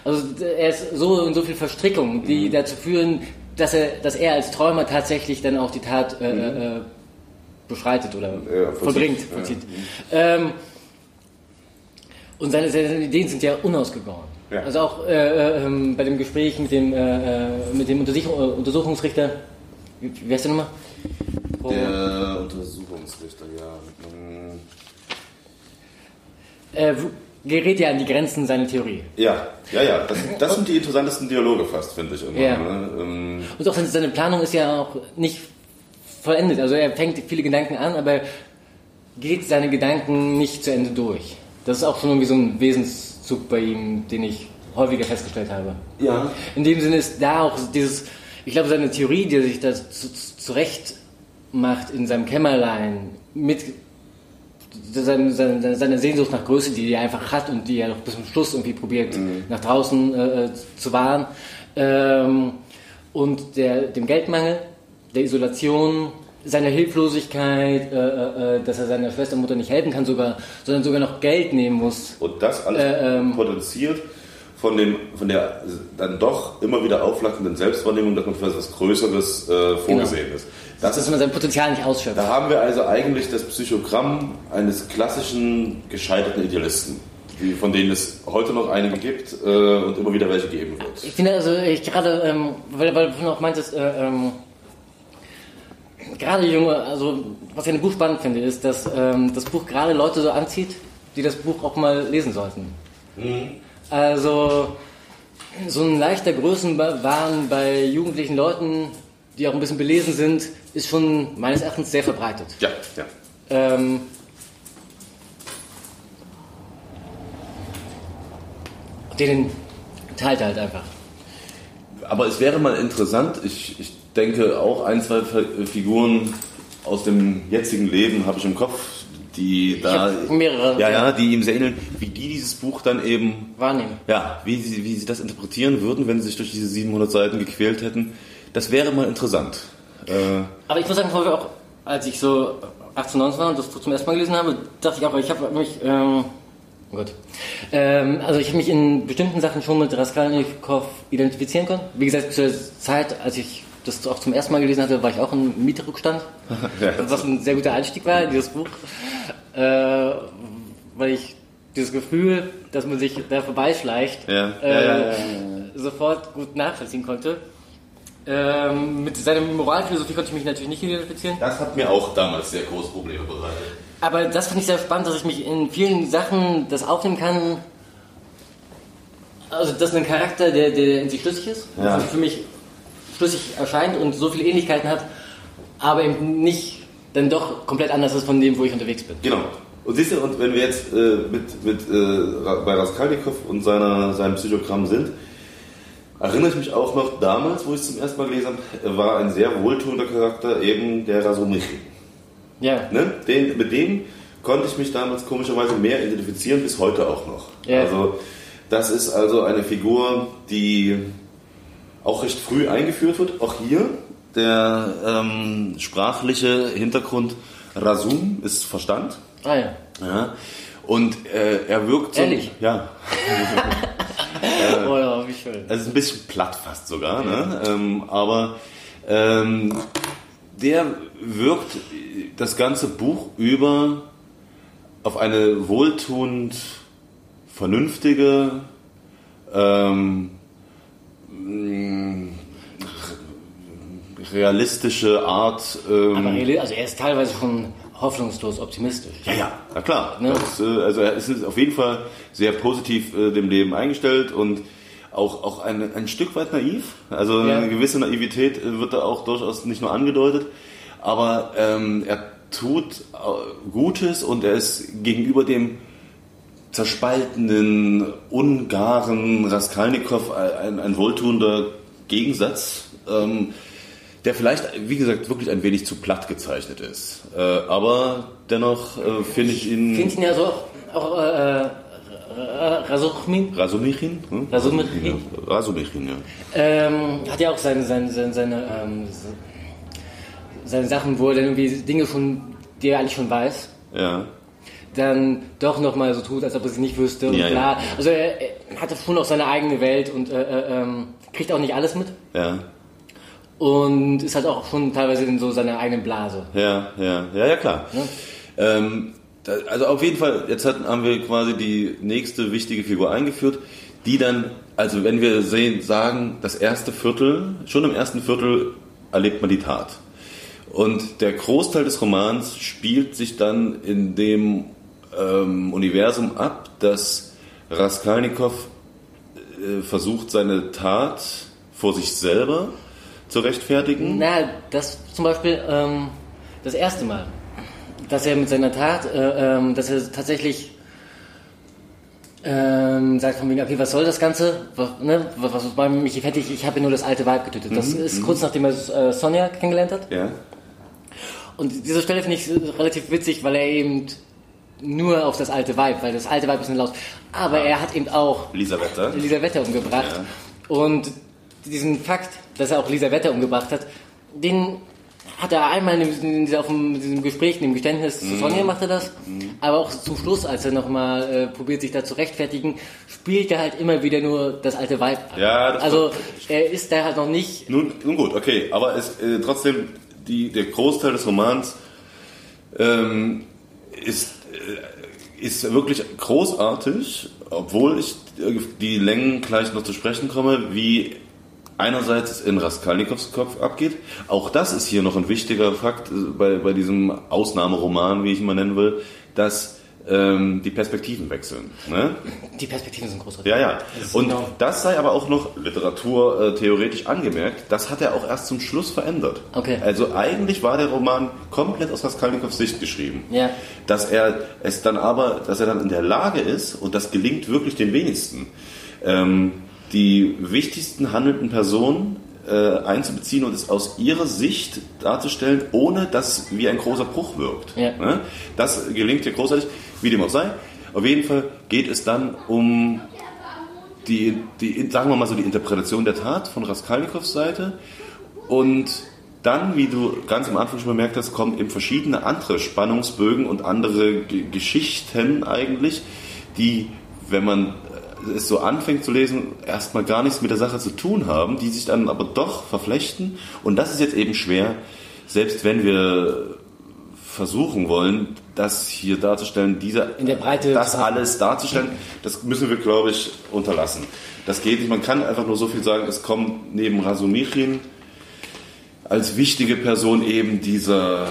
Also er ist so in so viel Verstrickungen, die mhm. dazu führen, dass er, dass er als Träumer tatsächlich dann auch die Tat äh, mhm. äh, beschreitet oder ja, vollbringt. Ja. Ähm, und seine, seine, Ideen sind ja unausgegoren. Ja. Also auch äh, äh, bei dem Gespräch mit dem, äh, äh mit dem Untersuchung, äh, Untersuchungsrichter, wie, wie heißt der nochmal? Der Untersuchungsrichter, ja. Äh, gerät ja an die Grenzen seiner Theorie. Ja, ja, ja. Das, das sind die interessantesten Dialoge fast, finde ich immer. Ja. Ne? Ähm Und auch seine Planung ist ja auch nicht vollendet. Also er fängt viele Gedanken an, aber geht seine Gedanken nicht zu Ende durch. Das ist auch schon irgendwie so ein Wesenszug bei ihm, den ich häufiger festgestellt habe. Ja. In dem Sinne ist da auch dieses, ich glaube, seine Theorie, die er sich da zurecht macht in seinem Kämmerlein mit seine, seine, seine, Sehnsucht nach Größe, die er einfach hat und die er noch bis zum Schluss irgendwie probiert mhm. nach draußen äh, zu wahren. Ähm, und der, dem Geldmangel, der Isolation, seiner Hilflosigkeit, äh, äh, äh, dass er seiner Schwestermutter nicht helfen kann, sogar, sondern sogar noch Geld nehmen muss. Und das alles äh, ähm, potenziert von, dem, von der dann doch immer wieder aufflackenden Selbstwahrnehmung, dass man für etwas Größeres äh, vorgesehen genau. ist. Das ist, dass man sein Potenzial nicht ausschöpft. Da haben wir also eigentlich das Psychogramm eines klassischen gescheiterten Idealisten von denen es heute noch einige gibt äh, und immer wieder welche geben wird. Ich finde also, ich gerade, ähm, weil, weil du auch meintest, äh, ähm, gerade junge, also was ich an dem Buch spannend finde, ist, dass ähm, das Buch gerade Leute so anzieht, die das Buch auch mal lesen sollten. Mhm. Also so ein leichter Größenwahn bei jugendlichen Leuten, die auch ein bisschen belesen sind, ist schon meines Erachtens sehr verbreitet. Ja, ja. Ähm, den teilt halt einfach. Aber es wäre mal interessant, ich, ich denke auch ein, zwei Figuren aus dem jetzigen Leben habe ich im Kopf, die ich da mehrere, ja, ja, die ihm sehr ähneln, wie die dieses Buch dann eben wahrnehmen. Ja, wie sie, wie sie das interpretieren würden, wenn sie sich durch diese 700 Seiten gequält hätten. Das wäre mal interessant. Äh, Aber ich muss sagen, auch, als ich so 18, 19 war und das Buch zum ersten Mal gelesen habe, dachte ich auch, ich habe mich, ähm, oh Gott, ähm, also ich habe mich in bestimmten Sachen schon mit Raskolnikow identifizieren können. Wie gesagt, zu der Zeit, als ich das auch zum ersten Mal gelesen hatte, war ich auch im Mieterrückstand, ja, was ein sehr guter Einstieg war in dieses Buch, äh, weil ich dieses Gefühl, dass man sich da vorbeischleicht, ja. Äh, sofort gut nachvollziehen konnte. Ähm, mit seiner Moralphilosophie konnte ich mich natürlich nicht identifizieren. Das hat mir auch damals sehr große Probleme bereitet. Aber das finde ich sehr spannend, dass ich mich in vielen Sachen das aufnehmen kann. Also, das ist ein Charakter, der, der in sich schlüssig ist. Ja. Also für mich schlüssig erscheint und so viele Ähnlichkeiten hat, aber eben nicht dann doch komplett anders ist von dem, wo ich unterwegs bin. Genau. Und siehst du, und wenn wir jetzt äh, mit, mit, äh, bei Raskolnikow und seiner, seinem Psychogramm sind, erinnere ich mich auch noch damals, wo ich es zum ersten Mal gelesen habe, war ein sehr wohltuender Charakter eben der Rasumichin. Ja. Ne? Den, mit dem konnte ich mich damals komischerweise mehr identifizieren, bis heute auch noch. Ja. Also, das ist also eine Figur, die auch recht früh eingeführt wird. Auch hier der ähm, sprachliche Hintergrund Rasum ist Verstand. Ah ja. ja. Und äh, er wirkt so. Ehrlich? Ja. äh, oh ja, wie schön. Es ist ein bisschen platt fast sogar, ne? Ähm, aber ähm, der wirkt das ganze Buch über auf eine wohltuend vernünftige, ähm, realistische Art. Ähm, Aber also er ist teilweise schon hoffnungslos optimistisch. Ja, ja, na klar. Ne? Das, äh, also er ist auf jeden Fall sehr positiv äh, dem Leben eingestellt und auch, auch ein, ein Stück weit naiv. Also ja. eine gewisse Naivität äh, wird da auch durchaus nicht nur angedeutet, aber ähm, er tut äh, Gutes und er ist gegenüber dem zerspaltenden, ungaren Raskolnikow ein, ein wohltuender Gegensatz. Ähm, der vielleicht, wie gesagt, wirklich ein wenig zu platt gezeichnet ist. Äh, aber dennoch äh, finde ich ihn. Finde ihn ja so auch. Äh, Rasuchmin? Rasumichin? Hm? Rasumichin? Ja, Rasumichin, ja. Ähm, hat ja auch seine, seine, seine, seine ähm, seine Sachen, wo er dann irgendwie Dinge schon, die er eigentlich schon weiß, Ja. Dann doch nochmal so tut, als ob er sie nicht wüsste und Ja, ja. bla. Also er, er hat schon auch seine eigene Welt und äh, äh, ähm, kriegt auch nicht alles mit Ja. und ist halt auch schon teilweise in so seiner eigenen Blase. Ja, ja, ja, ja, klar. Ähm, da, also auf jeden Fall, jetzt hatten, haben wir quasi die nächste wichtige Figur eingeführt, die dann, also wenn wir sehen, sagen, das erste Viertel, schon im ersten Viertel erlebt man die Tat. Und der Großteil des Romans spielt sich dann in dem ähm, Universum ab, dass Raskolnikow äh, versucht, seine Tat vor sich selber zu rechtfertigen. Na, das zum Beispiel ähm, das erste Mal, dass er mit seiner Tat, äh, ähm, dass er tatsächlich ähm, sagt von wegen, okay, was soll das Ganze? Was, ne, was, was war mich fertig? Ich habe ja nur das alte Weib getötet. Das ist kurz nachdem er äh, Sonja kennengelernt hat. Ja. Und diese Stelle finde ich relativ witzig, weil er eben nur auf das alte Weib, weil das alte Weib ist eine Laus. Aber er hat eben auch Lisa Wetter. Lisa Wetter umgebracht. Und diesen Fakt, dass er auch Lisa Wetter umgebracht hat, den hat er einmal in, dieser- auf dem, diesem Gespräch, in dem Geständnis Mhm. zu Sonja macht er das, aber auch zum Schluss, als er nochmal äh, probiert, sich da zu rechtfertigen, spielt er halt immer wieder nur das alte Weib an. Ja, das also er ist da halt noch nicht Nun, nun gut, okay, aber es, äh, trotzdem, die, der Großteil des Romans ähm, ist, ist wirklich großartig, obwohl ich äh, die Längen gleich noch zu sprechen komme, wie einerseits in Raskolnikows Kopf abgeht. Auch das ist hier noch ein wichtiger Fakt äh, bei, bei diesem Ausnahmeroman, wie ich ihn mal nennen will, dass ähm, die Perspektiven wechseln. Ne? Die Perspektiven sind großartig. Ja, ja. Und genau. das sei aber auch noch Literatur äh, theoretisch angemerkt. Das hat er auch erst zum Schluss verändert. Okay. Also eigentlich war der Roman komplett aus Raskolnikows Sicht geschrieben. Ja. Dass er es dann aber, dass er dann in der Lage ist, und das gelingt wirklich den wenigsten, ähm, die wichtigsten handelnden Personen äh, einzubeziehen und es aus ihrer Sicht darzustellen, ohne dass wie ein großer Bruch wirkt. Ja. Ne? Das gelingt hier großartig, wie dem auch sei. Auf jeden Fall geht es dann um die, die, sagen wir mal so, die Interpretation der Tat von Raskolnikows Seite und dann, wie du ganz am Anfang schon bemerkt hast, kommen eben verschiedene andere Spannungsbögen und andere G Geschichten eigentlich, die, wenn man es so anfängt zu lesen, erstmal gar nichts mit der Sache zu tun haben, die sich dann aber doch verflechten. Und das ist jetzt eben schwer, selbst wenn wir versuchen wollen, das hier darzustellen, dieser, In der Breite das alles darzustellen, das müssen wir, glaube ich, unterlassen. Das geht nicht. Man kann einfach nur so viel sagen, es kommt neben Rasumichin als wichtige Person eben dieser,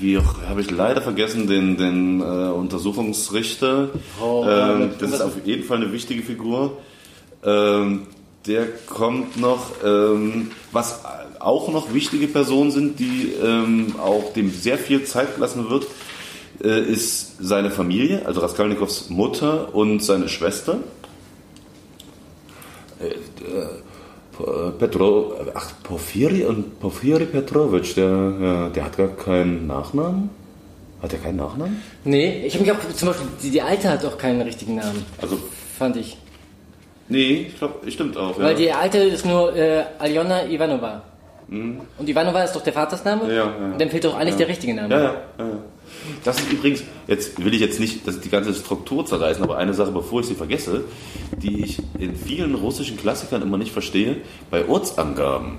wie habe ich leider vergessen, den, den äh, Untersuchungsrichter. Oh, ähm, das- das ist auf jeden Fall eine wichtige Figur. Ähm, der kommt noch, ähm, was auch noch wichtige Personen sind, die ähm, auch dem sehr viel Zeit gelassen wird, äh, ist seine Familie, also Raskolnikows Mutter und seine Schwester. Äh, äh, Petro, ach, Porfiri und Porfiri Petrovic, der, ja, der hat gar keinen Nachnamen. Hat er keinen Nachnamen? Nee, ich habe mich auch zum Beispiel, die, die Alte hat auch keinen richtigen Namen, Also, fand ich. nee, ich glaube, stimmt auch. Ja. Weil die Alte ist nur äh, Aljona Ivanova. Und Ivanova ist doch der Vatersname? Mhm. Ja, ja. Und dann fehlt doch eigentlich der richtige Name. Ja, ja, ja. Das ist übrigens, jetzt will ich jetzt nicht das die ganze Struktur zerreißen, aber eine Sache, bevor ich sie vergesse, die ich in vielen russischen Klassikern immer nicht verstehe, bei Ortsangaben,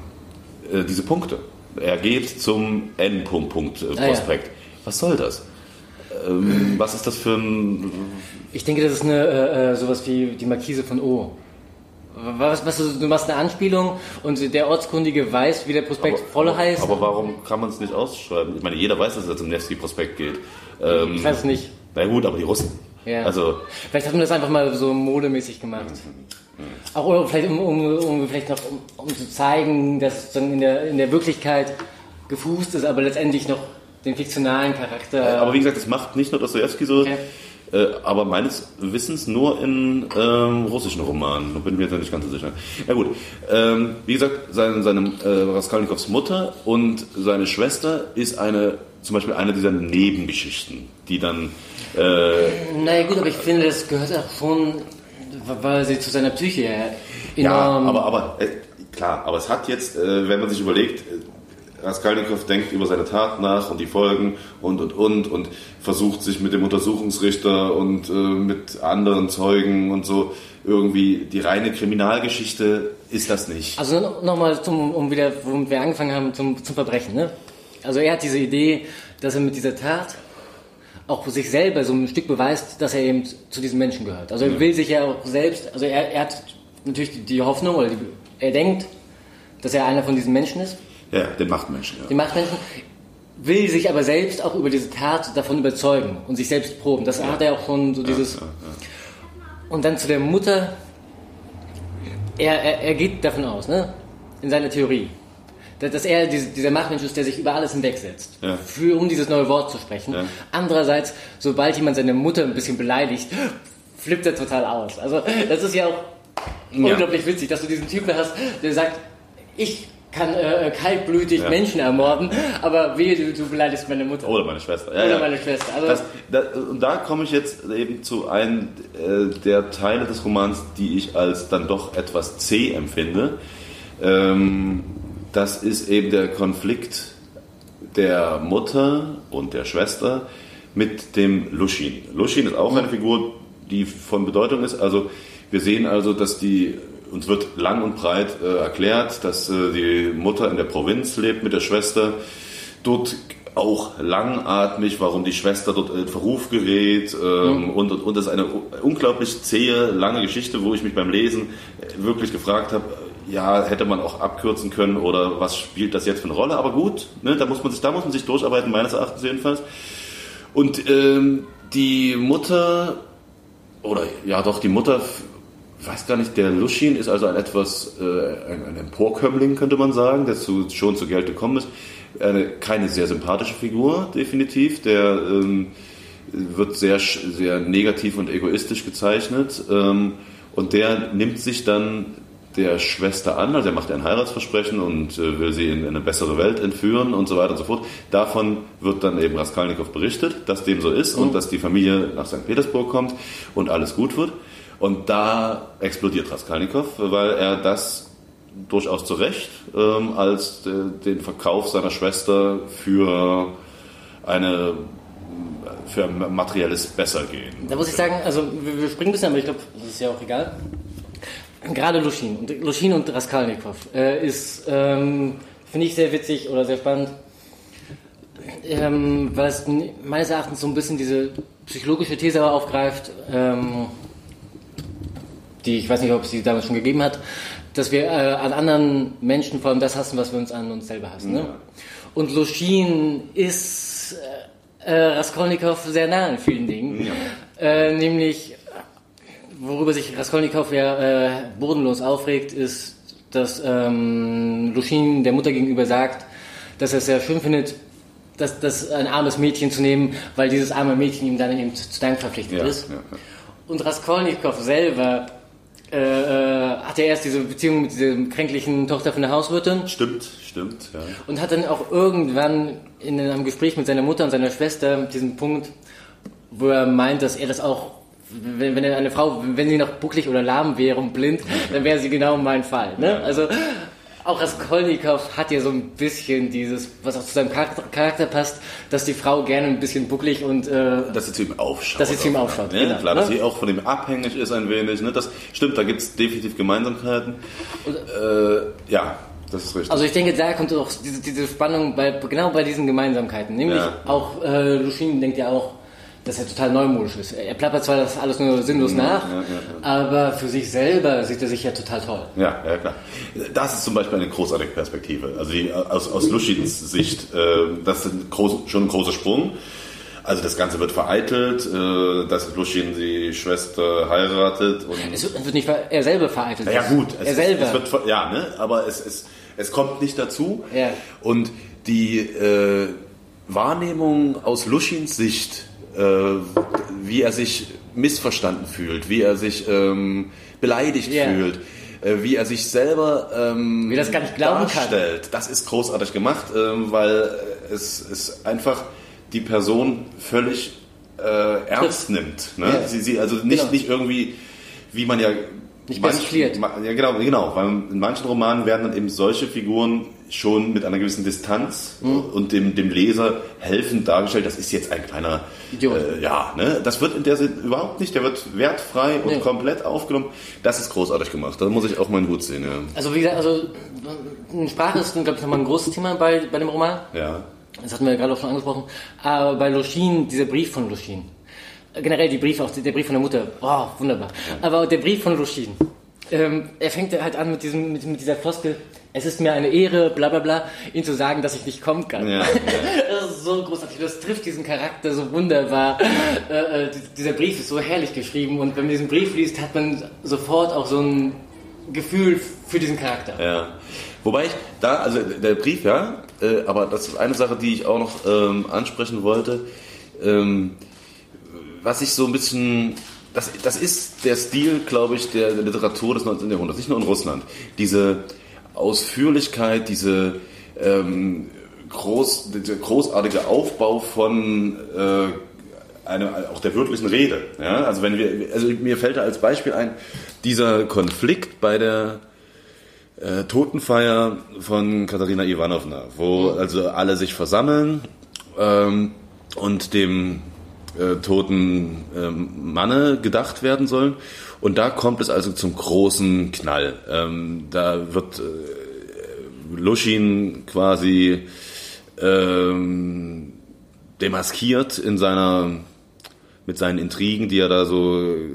äh, diese Punkte. Er geht zum N-Punkt-Punkt-Prospekt. Ah, ja. Was soll das? Ähm, was ist das für ein. Ich denke, das ist eine, äh, äh, sowas wie die Markise von O. Was, was, du machst eine Anspielung und der Ortskundige weiß, wie der Prospekt voll heißt. Aber warum kann man es nicht ausschreiben? Ich meine, jeder weiß, dass es zum Nevsky-Prospekt geht. Ähm, ich weiß es nicht. Na gut, aber die Russen. Ja. Also, Vielleicht hat man das einfach mal so modemäßig gemacht. Auch oder vielleicht um, um, um vielleicht noch um, um zu zeigen, dass es in der, in der Wirklichkeit gefußt ist, aber letztendlich noch den fiktionalen Charakter. Aber wie gesagt, das macht nicht nur Dostoevsky so, Okay. Äh, aber meines Wissens nur in ähm, russischen Romanen. Da bin ich mir jetzt nicht ganz so sicher. Ja gut, ähm, wie gesagt, seine, seine äh, Raskolnikows Mutter und seine Schwester ist eine, zum Beispiel eine dieser Nebengeschichten, die dann äh, naja gut, aber ich finde, das gehört auch schon, weil sie zu seiner Psyche ja, enorm... aber, aber äh, klar, aber es hat jetzt, äh, wenn man sich überlegt, äh, Raskolnikow denkt über seine Tat nach und die Folgen und und und und versucht sich mit dem Untersuchungsrichter und äh, mit anderen Zeugen und so irgendwie die reine Kriminalgeschichte ist das nicht. Also nochmal um wieder, womit wir angefangen haben, zum, zum Verbrechen. Ne? Also er hat diese Idee, dass er mit dieser Tat auch sich selber so ein Stück beweist, dass er eben zu diesen Menschen gehört. Also er ja. will sich ja auch selbst, also er, er hat natürlich die, die Hoffnung, oder die, er denkt, dass er einer von diesen Menschen ist. Ja, den Machtmenschen. Ja. Den Machtmenschen. Will sich aber selbst auch über diese Tat davon überzeugen und sich selbst proben. Das ja. hat er auch schon so dieses. Ja, und dann zu der Mutter. Er, er, er geht davon aus, ne? In seiner Theorie dass er dieser Machtmensch ist, der sich über alles hinwegsetzt, ja. für, um dieses neue Wort zu sprechen. Ja. Andererseits, sobald jemand seine Mutter ein bisschen beleidigt, flippt er total aus. Also das ist ja auch ja. unglaublich witzig, dass du diesen Typen hast, der sagt, ich kann äh, kaltblütig ja. Menschen ermorden, aber wehe, du, du, beleidigst meine Mutter. Oder meine Schwester. Ja, Oder ja. meine Schwester. Also das, da, und da komme ich jetzt eben zu einem äh, der Teile des Romans, die ich als dann doch etwas zäh empfinde. Ähm, das ist eben der Konflikt der Mutter und der Schwester mit dem Luschin. Luschin ist auch eine Figur, die von Bedeutung ist. Also wir sehen also, dass die uns wird lang und breit äh, erklärt, dass äh, die Mutter in der Provinz lebt mit der Schwester. Dort auch langatmig, warum die Schwester dort in Verruf gerät ähm, mhm. und, und, und das ist eine unglaublich zähe, lange Geschichte, wo ich mich beim Lesen wirklich gefragt habe, ja, hätte man auch abkürzen können oder was spielt das jetzt für eine Rolle, aber gut, ne, da, muss man sich, da muss man sich durcharbeiten, meines Erachtens jedenfalls. Und ähm, die Mutter, oder ja doch, die Mutter, weiß gar nicht, der Luschin ist also ein etwas, äh, ein, ein Emporkömmling, könnte man sagen, der zu, schon zu Geld gekommen ist. Eine, keine sehr sympathische Figur, definitiv, der ähm, wird sehr, sehr negativ und egoistisch gezeichnet. Ähm, und der nimmt sich dann der Schwester an, also er macht ein Heiratsversprechen und äh, will sie in eine bessere Welt entführen und so weiter und so fort. Davon wird dann eben Raskolnikow berichtet, dass dem so ist mhm. und dass die Familie nach St. Petersburg kommt und alles gut wird. Und da explodiert Raskolnikow, weil er das durchaus zu Recht ähm, als äh, den Verkauf seiner Schwester für eine für materielles Bessergehen. Da muss ich sagen, also wir springen ein bisschen, aber ich glaube, das ist ja auch egal. Gerade Luschin und Luschin und Raskolnikow äh, ist, ähm, finde ich sehr witzig oder sehr spannend, ähm, weil es meines Erachtens so ein bisschen diese psychologische These aufgreift, ähm, die ich weiß nicht, ob es sie damals schon gegeben hat, dass wir äh, an anderen Menschen vor allem das hassen, was wir uns an uns selber hassen. Ne? Ja. Und Luschin ist äh, äh, Raskolnikow sehr nah in vielen Dingen, ja. äh, nämlich worüber sich Raskolnikow ja äh, bodenlos aufregt, ist, dass ähm, Luschin der Mutter gegenüber sagt, dass er es sehr schön findet, dass, dass ein armes Mädchen zu nehmen, weil dieses arme Mädchen ihm dann eben zu, zu Dank verpflichtet ja, ist. Ja, ja. Und Raskolnikow selber äh, äh, hat ja erst diese Beziehung mit dieser kränklichen Tochter von der Hauswirtin. Stimmt, stimmt. Ja. Und hat dann auch irgendwann in einem Gespräch mit seiner Mutter und seiner Schwester diesen Punkt, wo er meint, dass er das auch wenn, wenn eine Frau, wenn sie noch bucklig oder lahm wäre und blind, dann wäre sie genau mein Fall. Ne? Also auch Raskolnikow hat ja so ein bisschen dieses, was auch zu seinem Charakter, passt, dass die Frau gerne ein bisschen bucklig und äh, dass sie zu ihm aufschaut. Dass sie zu ihm aufschaut. Ne? Genau, Klar, ne? dass sie auch von ihm abhängig ist ein wenig. Ne? Das stimmt, da gibt es definitiv Gemeinsamkeiten. Und, äh, ja. Das ist richtig. Also ich denke, da kommt auch diese, diese Spannung bei, genau bei diesen Gemeinsamkeiten. Nämlich ja. auch äh, Luschin denkt ja auch, dass er total neumodisch ist. Er plappert zwar das alles nur sinnlos ja, nach, ja, ja, aber für sich selber sieht er sich ja total toll. Ja, ja klar. Das ist zum Beispiel eine großartige Perspektive. Also die, aus, aus Luschins Sicht, äh, das ist groß, schon ein großer Sprung. Also das Ganze wird vereitelt, äh, dass Luschin die Schwester heiratet. Und es wird nicht er selber vereitelt. Ja gut, es, er selber. Es, wird, ja, ne? aber es, es, es kommt nicht dazu. Ja. Und die äh, Wahrnehmung aus Luschins Sicht wie er sich missverstanden fühlt, wie er sich ähm, beleidigt yeah. fühlt, äh, wie er sich selber ähm, wie das gar nicht glauben darstellt. Kann. Das ist großartig gemacht, ähm, weil es ist einfach die Person völlig äh, ernst nimmt. Ne? Yeah. Sie, sie, also nicht, genau. nicht irgendwie, wie man ja Nicht persifliert. Ja, genau, genau. Weil in manchen Romanen werden dann eben solche Figuren schon mit einer gewissen Distanz Hm. und dem, dem Leser helfend dargestellt. Das ist jetzt ein kleiner Idiot. Äh, ja, ne? Das wird in der Sinne überhaupt nicht. Der wird wertfrei und Nee. komplett aufgenommen. Das ist großartig gemacht. Da muss ich auch meinen Hut sehen. Ja. Also wie gesagt, also Sprache ist, glaube ich, nochmal ein großes Thema bei, bei dem Roman. ja. Das hatten wir ja gerade auch schon angesprochen. Aber bei Lushin, dieser Brief von Lushin, generell die Briefe, auch der Brief von der Mutter, oh, wunderbar. Aber der Brief von Lushin, ähm, er fängt halt an mit, diesem, mit, mit dieser Floskel, es ist mir eine Ehre, bla bla bla, ihm zu sagen, dass ich nicht kommen kann. Ja, ja. Das ist so großartig, das trifft diesen Charakter so wunderbar. Äh, äh, die- dieser Brief ist so herrlich geschrieben und wenn man diesen Brief liest, hat man sofort auch so ein Gefühl für diesen Charakter. Ja. Wobei ich da, also der Brief, ja, äh, aber das ist eine Sache, die ich auch noch ähm, ansprechen wollte. Ähm, was ich so ein bisschen, das, das ist der Stil, glaube ich, der, Literatur des 19. Jahrhunderts, nicht nur in Russland. Diese Ausführlichkeit, diese ähm, groß, dieser großartige Aufbau von äh, eine, auch der wörtlichen Rede. Ja? Also wenn wir, also mir fällt da als Beispiel ein, dieser Konflikt bei der äh, Totenfeier von Katharina Ivanovna, wo also alle sich versammeln ähm, und dem äh, toten ähm, Manne gedacht werden sollen. Und da kommt es also zum großen Knall. Ähm, da wird äh, Luschin quasi ähm, demaskiert in seiner mit seinen Intrigen, die er da so äh,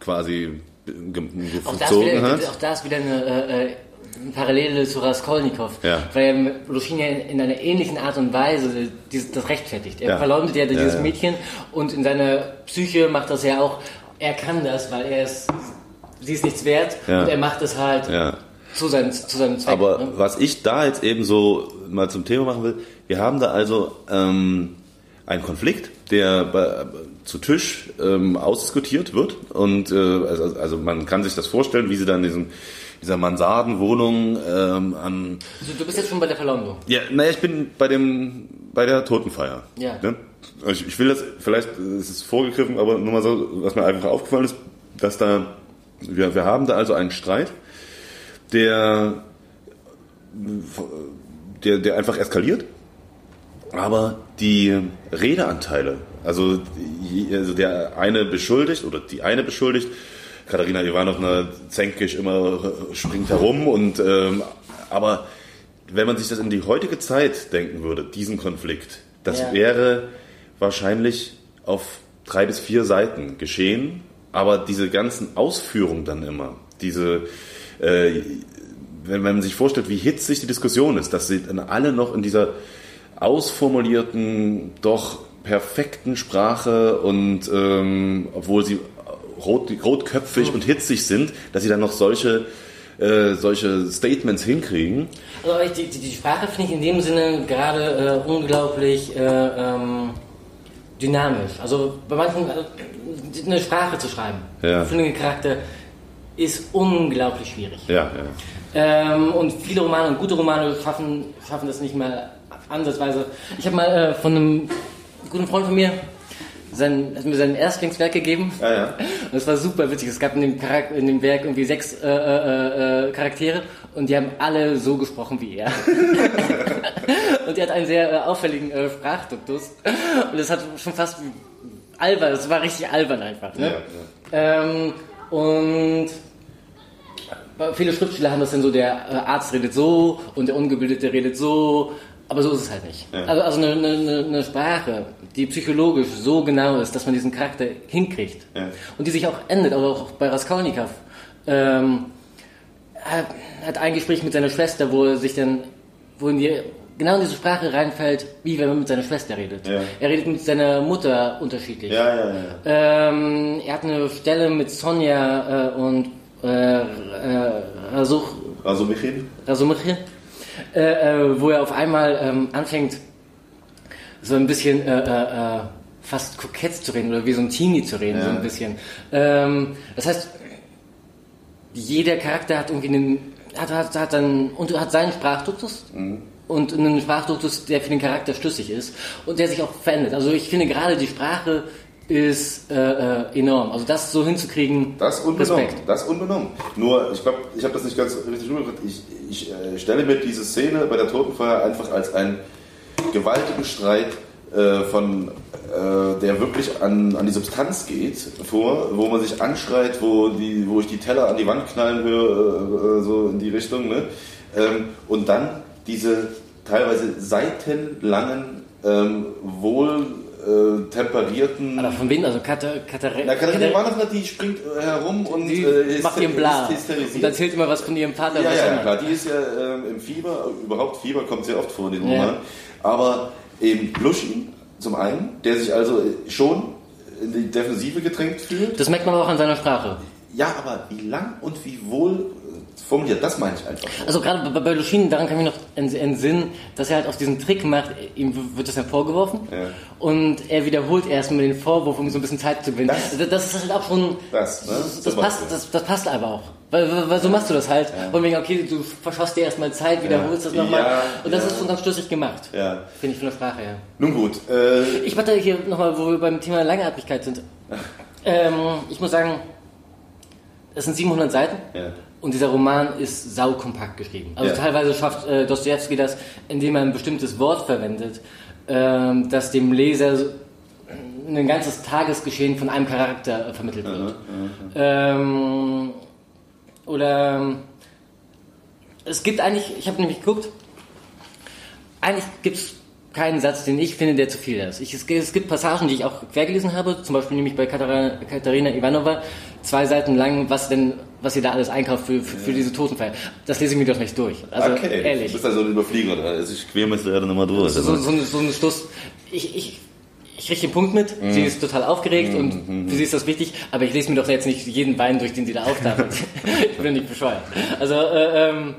quasi ge- gezogen hat. auch das wieder eine äh, äh, Parallele zu Raskolnikow, Ja. weil Lushin ja in einer ähnlichen Art und Weise das rechtfertigt. Er Ja. verleumdet ja dieses ja. Mädchen und in seiner Psyche macht das ja auch, er kann das, weil er ist, sie ist nichts wert und er macht es halt zu, seinem, zu seinem Zweck. Aber ne? was ich da jetzt eben so mal zum Thema machen will, wir haben da also ähm, einen Konflikt, der bei, zu Tisch ähm, ausdiskutiert wird und äh, also, also man kann sich das vorstellen, wie sie dann in diesem, dieser Mansardenwohnung ähm, an Also, du bist jetzt schon bei der Verleumdung. ja, naja, ich bin bei dem bei der Totenfeier. Ja. Ne? Also Ich, ich will das, vielleicht ist es vorgegriffen, aber nur mal so, was mir einfach aufgefallen ist, dass da, wir, wir haben da also einen Streit, der, der, der einfach eskaliert, aber die Redeanteile, also, also der eine beschuldigt oder die eine beschuldigt, Katharina Ivanovna zänkisch immer springt herum und ähm, aber wenn man sich das in die heutige Zeit denken würde, diesen Konflikt, das Ja. wäre wahrscheinlich auf drei bis vier Seiten geschehen, aber diese ganzen Ausführungen dann immer, diese, äh, wenn, wenn man sich vorstellt, wie hitzig die Diskussion ist, dass sie dann alle noch in dieser ausformulierten, doch perfekten Sprache und ähm, obwohl sie rot, rotköpfig und hitzig sind, dass sie dann noch solche, äh, solche Statements hinkriegen. Also die, die, die Sprache finde ich in dem Sinne gerade äh, unglaublich äh, ähm, dynamisch. Also bei manchen äh, eine Sprache zu schreiben Ja. für einen Charakter ist unglaublich schwierig. Ja, ja. Ähm, und viele Romane und gute Romane schaffen, schaffen das nicht mal ansatzweise. Ich habe mal äh, von einem guten Freund von mir sein, hat mir sein Erstlingswerk gegeben. Ah, ja. Und das war super witzig. Es gab in dem, Charak in dem Werk irgendwie sechs äh, äh, äh, Charaktere und die haben alle so gesprochen wie er. und er hat einen sehr äh, auffälligen äh, Sprachduktus. Und das hat schon fast albern, das war richtig albern einfach. Ne? Ja, Ähm, und viele Schriftsteller haben das dann so, der äh, Arzt redet so und der Ungebildete redet so, aber so ist es halt nicht. Ja. Also, also eine, eine, eine Sprache, die psychologisch so genau ist, dass man diesen Charakter hinkriegt Ja. und die sich auch endet, also auch bei Raskolnikow. Ähm, hat, hat ein Gespräch mit seiner Schwester, wo er sich dann, wo in die, genau in diese Sprache reinfällt, wie wenn man mit seiner Schwester redet. Ja. Er redet mit seiner Mutter unterschiedlich. Ja. Ähm, er hat eine Stelle mit Sonja äh, und äh, äh, Rasuch, Michael? Rasumche, äh, äh, wo er auf einmal ähm, anfängt, so ein bisschen äh, äh, äh, fast kokett zu reden oder wie so ein Teenie zu reden, so Ja. ein bisschen. Ähm, das heißt, jeder Charakter hat irgendwie einen, hat, hat, hat, dann, und hat seinen Sprachduktus und einen Sprachduktus, der für den Charakter schlüssig ist und der sich auch verändert. Also ich finde gerade die Sprache ist äh, äh, enorm. Also das so hinzukriegen, Das unbenommen. Respekt. Das unbenommen. Nur, ich glaube, ich habe das nicht ganz richtig rübergebracht. Ich, ich äh, stelle mir diese Szene bei der Totenfeier einfach als einen gewaltigen Streit äh, von äh, der wirklich an, an die Substanz geht vor, wo man sich anschreit, wo, die, wo ich die Teller an die Wand knallen höre, äh, äh, so in die Richtung. Ne? Ähm, und dann diese teilweise seitenlangen, ähm, wohl äh, temperierten Aber von wem? Also Katar Katar na, Katharina Ivanovna, die springt äh, herum und die äh, macht ihren Bla und erzählt immer was von ihrem Vater. ja, ja, klar, die ist ja ähm, im Fieber, überhaupt Fieber kommt sehr oft vor in diesem Ja. Roman. Aber eben Bluschen zum einen, der sich also schon in die Defensive gedrängt fühlt. Das merkt man auch an seiner Sprache. Ja, aber wie lang und wie wohl äh, formuliert, das meine ich einfach. Also gerade bei, Luschin, daran kann ich mich noch ents- entsinnen, dass er halt aus diesem Trick macht, ihm wird das ja vorgeworfen Ja. und er wiederholt erstmal den Vorwurf, um so ein bisschen Zeit zu gewinnen. Das- Das, das ist halt auch schon, Das, ne? das, So passt, das, das passt einfach auch. Weil, weil, weil so machst du das halt. Von wegen, okay, du verschoss dir erstmal Zeit, wiederholst das nochmal. Ja, und das ja. ist schon ganz schlüssig gemacht. Ja. Finde ich von der Sprache her. Nun gut, äh, Ich warte hier nochmal, wo wir beim Thema Langatmigkeit sind. Ähm, ich muss sagen, es sind 700 Seiten Ja. Und dieser Roman ist saukompakt geschrieben. Also Ja. teilweise schafft äh, Dostoevsky das, indem er ein bestimmtes Wort verwendet, ähm, das dem Leser ein ganzes Tagesgeschehen von einem Charakter äh, vermittelt wird. Ähm, oder ähm, es gibt eigentlich, ich habe nämlich geguckt, eigentlich gibt es keinen Satz, den ich finde, der zu viel ist. Ich, es, es gibt Passagen, die ich auch quer gelesen habe, zum Beispiel nämlich bei Katharina, Katharina Ivanova, zwei Seiten lang, was denn, was ihr da alles einkauft für, für, für diese Totenfeier. Das lese ich mir doch nicht durch. Also okay, ehrlich. du bist also ein Überflieger. Also ich quäle mich gerade nochmal durch. So, so, so, ein- so ein Schluss. Ich, ich, ich kriege den Punkt mit, sie ist total aufgeregt und für sie ist das wichtig, aber ich lese mir doch jetzt nicht jeden Wein durch, den sie da auftafelt. ich bin nicht bescheuert. Also, äh, ähm,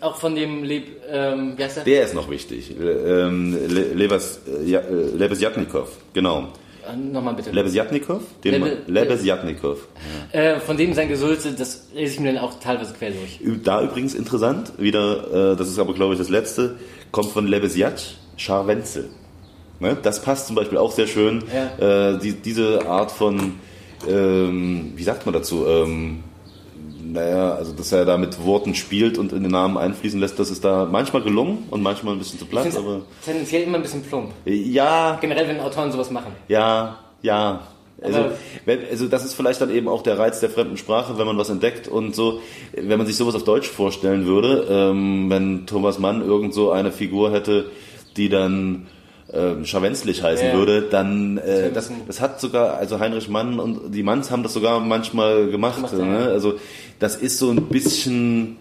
auch von dem Leb, ähm, wie heißt der? Der ist noch wichtig. Ähm, Le- Levas, äh, ja, äh, Lebesjatnikov, genau. Äh, Nochmal bitte. Lebesjatnikov? Den Lebe- Lebesjatnikov. Äh, von dem sein Gesülze, das lese ich mir dann auch teilweise quer durch. Da übrigens interessant, wieder, äh, das ist aber glaube ich das letzte, kommt von Lebesjatsch, Scharwenzel. Ne? Das passt zum Beispiel auch sehr schön. Äh, die, diese Art von, ähm, wie sagt man dazu, ähm, naja, also dass er da mit Worten spielt und in den Namen einfließen lässt, das ist da manchmal gelungen und manchmal ein bisschen zu platt, aber tendenziell immer ein bisschen plump. ja, Generell, wenn Autoren sowas machen. Ja, ja. Also, wenn, also das ist vielleicht dann eben auch der Reiz der fremden Sprache, wenn man was entdeckt und so, wenn man sich sowas auf Deutsch vorstellen würde, ähm, wenn Thomas Mann irgend so eine Figur hätte, die dann ähm, Scharwenzlich heißen Ja. würde, dann äh, das, das hat sogar, also Heinrich Mann und die Manns haben das sogar manchmal gemacht. Gemacht, ne? ja. Also das ist so ein bisschen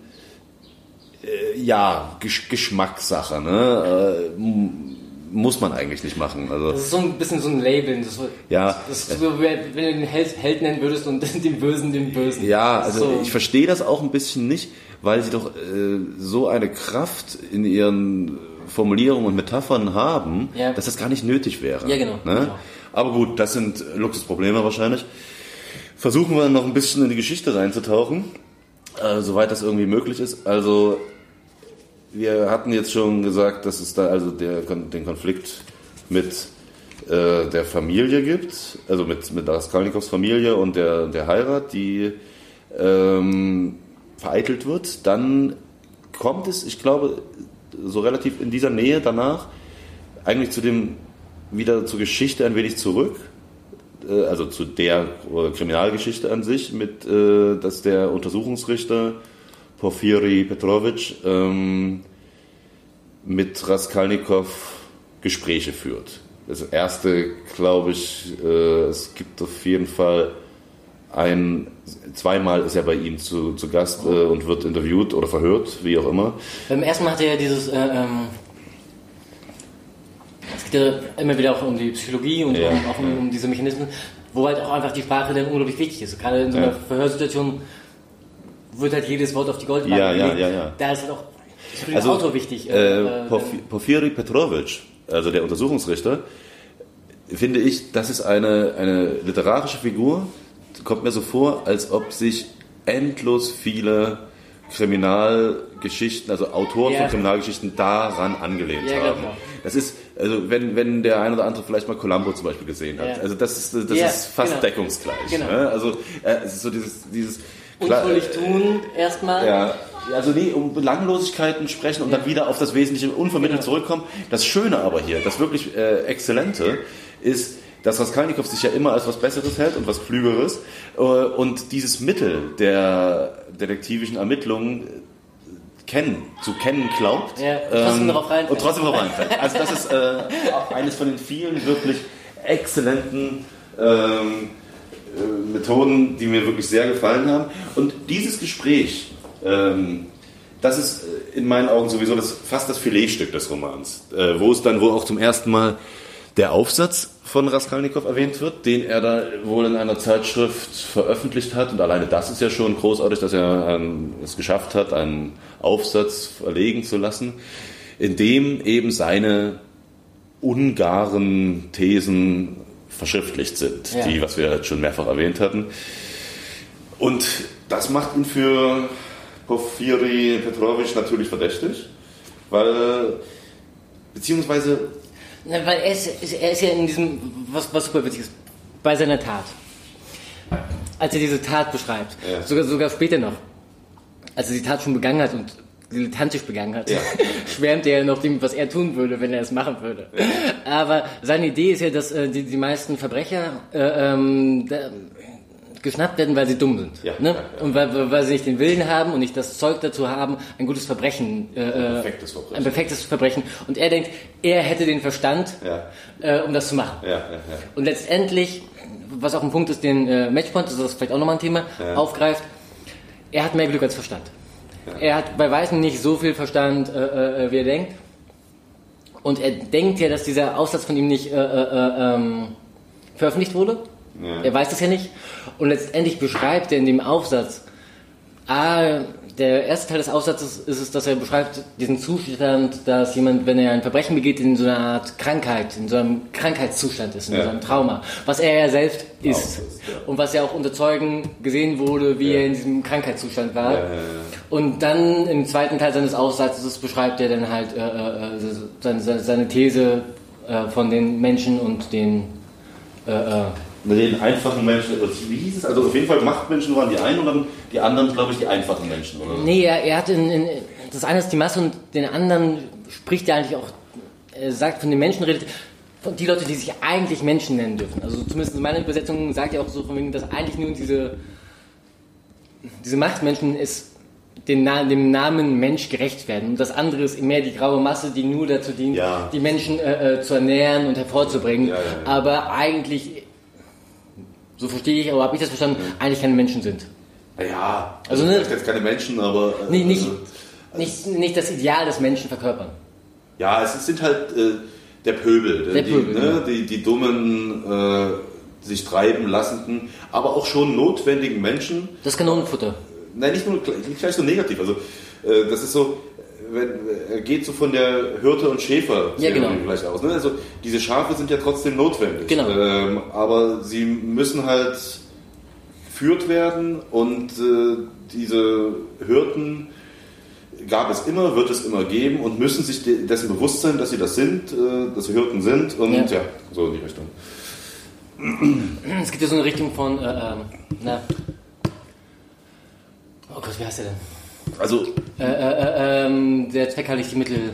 äh, ja, Gesch Geschmackssache, ne? Äh, muss man eigentlich nicht machen. Also Das ist so ein bisschen so ein Label. Das, ja, das ist so, wenn du den Held, Held nennen würdest und den Bösen den Bösen. Ja, also so. ich verstehe das auch ein bisschen nicht, weil sie doch äh, so eine Kraft in ihren Formulierungen und Metaphern haben, Ja. dass das gar nicht nötig wäre. Ja, genau. Ne? Genau. Aber gut, das sind Luxusprobleme wahrscheinlich. Versuchen wir noch ein bisschen in die Geschichte reinzutauchen, äh, soweit das irgendwie möglich ist. Also wir hatten jetzt schon gesagt, dass es da also der, den Konflikt mit äh, der Familie gibt, also mit, mit Raskolnikows Familie und der, der Heirat, die ähm, vereitelt wird. Dann kommt es, ich glaube, so relativ in dieser Nähe danach eigentlich zu dem wieder zur Geschichte ein wenig zurück, äh, also zu der äh, Kriminalgeschichte an sich, mit äh, dass der Untersuchungsrichter Porfiri Petrovic ähm, mit Raskolnikow Gespräche führt. Das erste, glaube ich, äh, es gibt auf jeden Fall ein, zweimal ist er bei ihm zu, zu Gast äh, und wird interviewt oder verhört, wie auch immer. Beim ersten Mal hat er ja dieses, äh, ähm, es geht ja immer wieder auch um die Psychologie und Ja, auch um, um diese Mechanismen, wo halt auch einfach die Sprache dann unglaublich wichtig ist. Gerade in so einer Ja. Verhörsituation wird halt jedes Wort auf die Goldwaage Ja, ja, gelegt. ja, ja. Da ist halt auch für den Also, Autor wichtig. Äh, äh, Porfi- Porfiri Petrovic, also der Untersuchungsrichter, finde ich, das ist eine, eine literarische Figur, kommt mir so vor, als ob sich endlos viele Kriminalgeschichten, also Autoren Ja. von Kriminalgeschichten daran angelehnt Ja, haben. genau. Das ist also wenn, wenn der ein oder andere vielleicht mal Columbo zum Beispiel gesehen hat. Ja. Also das ist, das Ja, ist fast genau. deckungsgleich. Genau. Ne? Also äh, es ist so dieses, dieses klar, Unschuldig tun, erstmal. ja, also nee, um Belanglosigkeiten sprechen und dann wieder auf das Wesentliche unvermittelt Genau. zurückkommen. Das Schöne aber hier, das wirklich äh, Exzellente, ist, dass Raskolnikow sich ja immer als was Besseres hält und was Klügeres. Äh, und dieses Mittel der detektivischen Ermittlungen äh, kennen, zu kennen glaubt. Ja, und trotzdem darauf reinfällt. Und trotzdem darauf reinfällt. Also das ist äh, eines von den vielen wirklich exzellenten ähm, äh, Methoden, die mir wirklich sehr gefallen haben. Und dieses Gespräch, ähm, das ist in meinen Augen sowieso das, fast das Filetstück des Romans, äh, wo es dann wohl auch zum ersten Mal der Aufsatz von Raskolnikow erwähnt wird, den er da wohl in einer Zeitschrift veröffentlicht hat. Und alleine das ist ja schon großartig, dass er ähm, es geschafft hat, einen Aufsatz verlegen zu lassen, in dem eben seine ungaren Thesen verschriftlicht sind, Ja. die, was wir jetzt schon mehrfach erwähnt hatten. Und das macht ihn für Porfiri Petrovic natürlich verdächtig, weil, beziehungsweise, Na, weil er ist, er ist ja in diesem, was, was super witzig ist, bei seiner Tat. Als er diese Tat beschreibt, Ja. sogar, sogar später noch, als er die Tat schon begangen hat und dilettantisch begangen hat, Ja. schwärmt er noch dem, was er tun würde, wenn er es machen würde. Aber seine Idee ist ja, dass äh, die, die meisten Verbrecher äh, ähm, da, geschnappt werden, weil sie dumm sind. Ja, ne? ja. Und weil, weil- sie nicht den Willen haben und nicht das Zeug dazu haben, ein gutes Verbrechen, äh, ein perfektes Verbrechen. ein perfektes Verbrechen. Und er denkt, er hätte den Verstand, äh, um das zu machen. Und letztendlich, was auch ein Punkt ist, den äh, Matchpoint, das ist vielleicht auch nochmal ein Thema, aufgreift, er hat mehr Glück als Verstand. Er hat bei weitem nicht so viel Verstand, äh, äh, wie er denkt. Und er denkt ja, dass dieser Aussatz von ihm nicht äh, äh, äh, ähm, veröffentlicht wurde. Ja. Er weiß das ja nicht. Und letztendlich beschreibt er in dem Aufsatz, ah, der erste Teil des Aufsatzes ist es, dass er beschreibt diesen Zustand, dass jemand, wenn er ein Verbrechen begeht, in so einer Art Krankheit, in so einem Krankheitszustand ist, in Ja. so einem Trauma, was er ja selbst ist. ist, ja. Und was ja auch unter Zeugen gesehen wurde, wie Ja. er in diesem Krankheitszustand war. Und dann im zweiten Teil seines Aufsatzes beschreibt er dann halt äh, äh, äh, seine, seine, These äh, von den Menschen und den äh, äh, den einfachen Menschen, wie hieß es? Also auf jeden Fall Machtmenschen waren die einen und dann die anderen, glaube ich, die einfachen Menschen, oder? Nee, er, er hat in, in, das eine ist die Masse und den anderen spricht er eigentlich auch, er sagt von den Menschen redet, von die Leute, die sich eigentlich Menschen nennen dürfen. Also zumindest in meiner Übersetzung sagt er auch so von wegen, dass eigentlich nur diese, diese Machtmenschen ist den, dem Namen Mensch gerecht werden. Und das andere ist mehr die graue Masse, die nur dazu dient, Ja. die Menschen äh, äh, zu ernähren und hervorzubringen. Ja, ja. Aber eigentlich, so verstehe ich, aber habe ich das verstanden, eigentlich keine Menschen sind. Ja, Also, also ne- vielleicht jetzt keine Menschen, aber. äh, Nee, nicht, also, nicht, nicht das Ideal des Menschen verkörpern. Ja, es sind halt äh, der Pöbel, Der die, Pöbel, ne, genau. die, die dummen, äh, sich treiben lassenden, aber auch schon notwendigen Menschen. Das Kanonenfutter. Nein, nicht nur nicht gleich so negativ. Also äh, das ist so, wenn, er geht so von der Hirte und Schäfer Ja, genau. vielleicht aus. Ne? Also diese Schafe sind ja trotzdem notwendig. Genau. Ähm, aber sie müssen halt geführt werden und äh, diese Hirten gab es immer, wird es immer geben und müssen sich de- dessen bewusst sein, dass sie das sind, äh, dass sie Hirten sind und Ja. ja, so in die Richtung. Es gibt ja so eine Richtung von, äh, ähm, na. Oh Gott, wie heißt der denn? Also Äh, äh, äh, ähm, der die Mittel.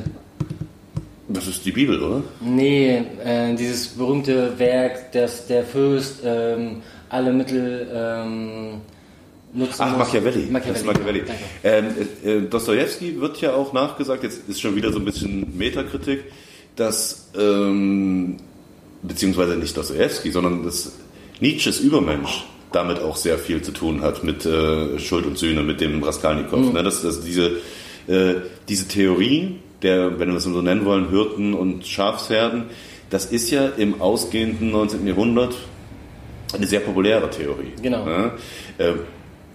das ist die Bibel, oder? Nee, äh, dieses berühmte Werk, dass der Fürst ähm, alle Mittel ähm, nutzen Ach, muss. Machiavelli. Das ist Machiavelli. Ähm, äh, äh, Dostoevsky wird ja auch nachgesagt, jetzt ist schon wieder so ein bisschen Metakritik, dass, ähm, beziehungsweise nicht Dostoevsky, sondern dass Nietzsches Übermensch damit auch sehr viel zu tun hat mit äh, Schuld und Sühne, mit dem Raskolnikow. Ne? Dass, dass diese, äh, diese Theorie der, wenn wir es so nennen wollen, Hirten und Schafsherden, das ist ja im ausgehenden 19. Jahrhundert eine sehr populäre Theorie. Genau. Ja? Äh,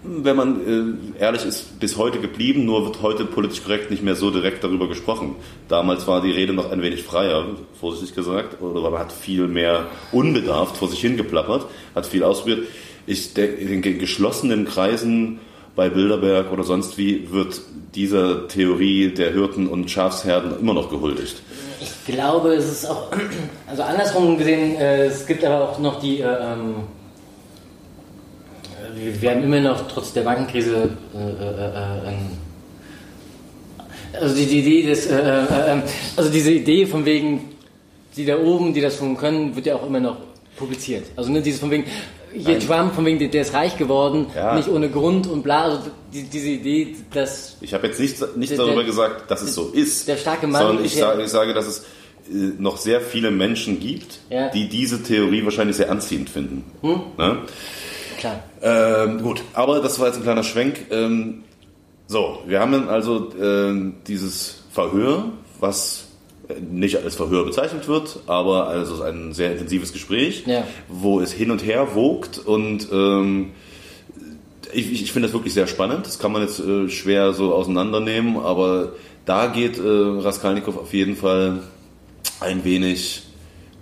wenn man äh, ehrlich ist, bis heute geblieben, nur wird heute politisch korrekt nicht mehr so direkt darüber gesprochen. Damals war die Rede noch ein wenig freier, vorsichtig gesagt, oder man hat viel mehr unbedarft vor sich hingeplappert, hat viel ausprobiert. Ich denke, in geschlossenen Kreisen bei Bilderberg oder sonst wie wird dieser Theorie der Hirten und Schafsherden immer noch gehuldigt. Ich glaube, es ist auch, also andersrum gesehen, äh, es gibt aber auch noch die, äh, ähm, wir, haben immer noch trotz der Bankenkrise äh, äh, äh, also die, die Idee des, äh, äh, äh, also diese Idee von wegen, die da oben, die das schon können, wird ja auch immer noch publiziert. Also ne, dieses von wegen, hier Nein. Trump, von wegen, der, ist reich geworden, Ja. nicht ohne Grund und bla, also die, diese Idee, dass Ich habe jetzt nicht, nicht Der- darüber gesagt, dass es so ist. der starke Mann Sondern ich, sage, ich sage, dass es äh, noch sehr viele Menschen gibt, Ja. die diese Theorie wahrscheinlich sehr anziehend finden. Hm? Ne? klar. Ähm, gut, aber das war jetzt ein kleiner Schwenk. Ähm, so, wir haben dann also ähm, dieses Verhör, was nicht als Verhör bezeichnet wird, aber also ein sehr intensives Gespräch, Ja. wo es hin und her wogt und ähm, ich, ich, finde das wirklich sehr spannend. Das kann man jetzt äh, schwer so auseinandernehmen, aber da geht äh, Raskolnikow auf jeden Fall ein wenig,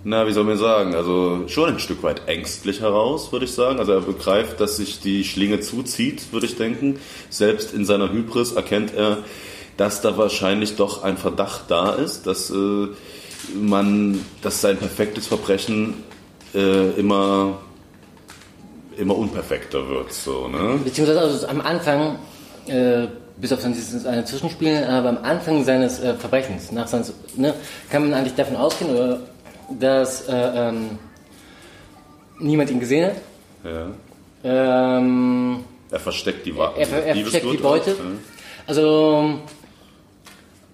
na, wie soll man sagen, also schon ein Stück weit ängstlich heraus, würde ich sagen. Also er begreift, dass sich die Schlinge zuzieht, würde ich denken. Selbst in seiner Hybris erkennt er, dass da wahrscheinlich doch ein Verdacht da ist, dass äh, man, dass sein perfektes Verbrechen äh, immer immer unperfekter wird, so, ne? Beziehungsweise also am Anfang, äh, bis auf dann dieses eine Zwischenspiel, aber am Anfang seines äh, Verbrechens, nach seines, ne, kann man eigentlich davon ausgehen, oder, dass äh, ähm, niemand ihn gesehen hat. Ja. Ähm, Er versteckt die Wa er, er versteckt die Beute. auch, ne? Also,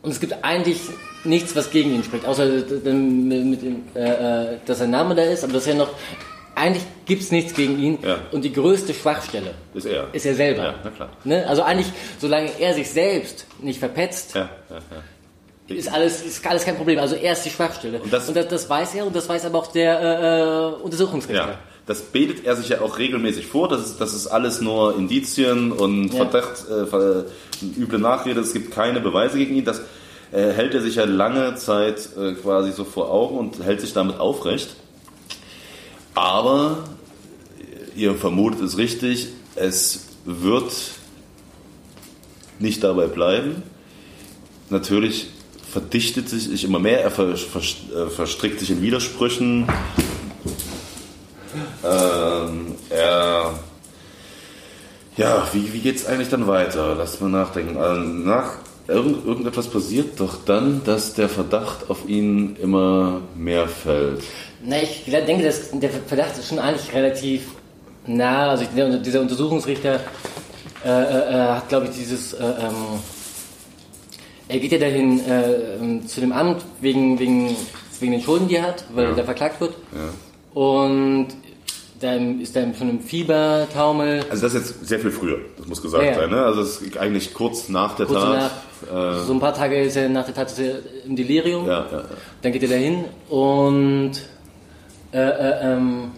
und es gibt eigentlich nichts, was gegen ihn spricht, außer mit, mit dem, äh, äh, dass sein Name da ist, aber das ist ja noch, eigentlich gibt es nichts gegen ihn. Ja. Und die größte Schwachstelle Ist er. ist er selber. Ja, na klar. Ne? Also eigentlich, solange er sich selbst nicht verpetzt, Ja, ja, ja. ist alles, ist alles kein Problem. Also er ist die Schwachstelle. Und das- das, weiß er und das weiß aber auch der äh, äh, Untersuchungsrichter. Das betet er sich ja auch regelmäßig vor. Das ist, das ist alles nur Indizien und Ja. Verdacht, äh, ver, üble Nachrede. Es gibt keine Beweise gegen ihn. Das äh, hält er sich ja lange Zeit äh, quasi so vor Augen und hält sich damit aufrecht. Aber äh, ihr vermutet es richtig, es wird nicht dabei bleiben. Natürlich verdichtet sich immer mehr, er äh, verstrickt sich in Widersprüchen, ähm, er, ja, wie, wie geht es eigentlich dann weiter? Lass mal nachdenken. Also nach irgend, irgendetwas passiert doch dann, dass der Verdacht auf ihn immer mehr fällt. Na, ich denke, dass der Verdacht ist schon eigentlich relativ nah. Also ich, dieser Untersuchungsrichter äh, äh, äh, hat, glaube ich, dieses. Äh, ähm, er geht ja dahin äh, ähm, zu dem Amt wegen, wegen, wegen den Schulden, die er hat, weil Ja. er verklagt wird. Ja. Und dann ist er schon im Fiebertaumel. Also das ist jetzt sehr viel früher, das muss gesagt Ja, ja. sein. Ne? Also es ist eigentlich kurz nach der Kurz Tat. danach, so ein paar Tage ist er nach der Tat im Delirium. Ja. Dann geht er dahin und äh, äh, ähm,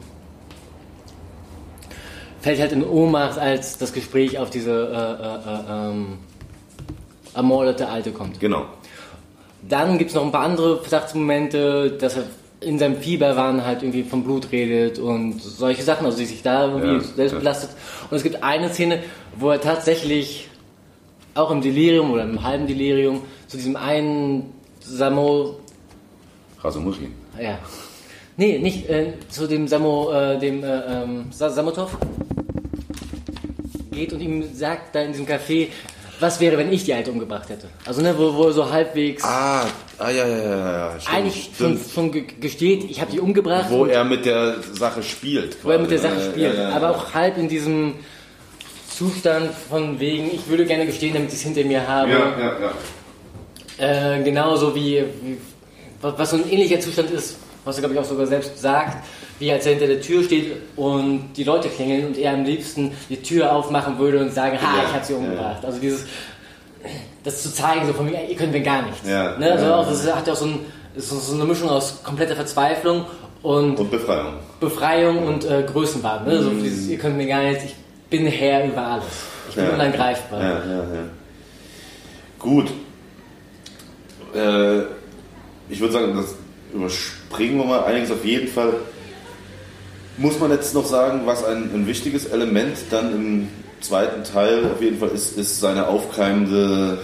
fällt halt in Ohnmacht, als das Gespräch auf diese äh, äh, äh, ähm, ermordete Alte kommt. Genau. Dann gibt es noch ein paar andere Verdachtsmomente, dass er in seinem Fieberwahn halt irgendwie vom Blut redet und solche Sachen, also die sich da irgendwie Ja, selbst ja. belastet. Und es gibt eine Szene, wo er tatsächlich auch im Delirium oder im halben Delirium zu diesem einen Samo, Rasomuschi. ja, nee, nicht äh, zu dem Samo, äh, dem äh, ähm, Sa- Samotov geht und ihm sagt da in diesem Café, was wäre, wenn ich die Alte umgebracht hätte. Also ne, wo, wo er so halbwegs Ah, ah ja, ja, ja, ja. Stimmt, eigentlich schon, stimmt. ge- gesteht, ich habe die umgebracht. Wo er mit der Sache spielt. wo er mit der quasi. Sache Ja, spielt. ja, ja, aber ja. auch halb in diesem Zustand von wegen, ich würde gerne gestehen, damit ich es hinter mir habe. Ja, ja, ja. Äh, genauso wie, wie was was so ein ähnlicher Zustand ist, was er glaube ich auch sogar selbst sagt, wie als er hinter der Tür steht und die Leute klingeln und er am liebsten die Tür aufmachen würde und sagen, ha, ich habe sie umgebracht. Also dieses, das zu zeigen, so von mir, ihr könnt mir gar nichts. Ja, ne? Also ja, auch, das hat ja auch so, ein, so eine Mischung aus kompletter Verzweiflung und Und Befreiung. Befreiung und äh, Größenwahn. Ne? So dieses, ihr könnt mir gar nichts, ich bin Herr über alles. Ich bin Ja. unangreifbar. Ja, ja, ja. Gut. Äh, ich würde sagen, das überspringen wir mal einiges auf jeden Fall. Muss man jetzt noch sagen, was ein, ein wichtiges Element dann im zweiten Teil auf jeden Fall ist, ist seine aufkeimende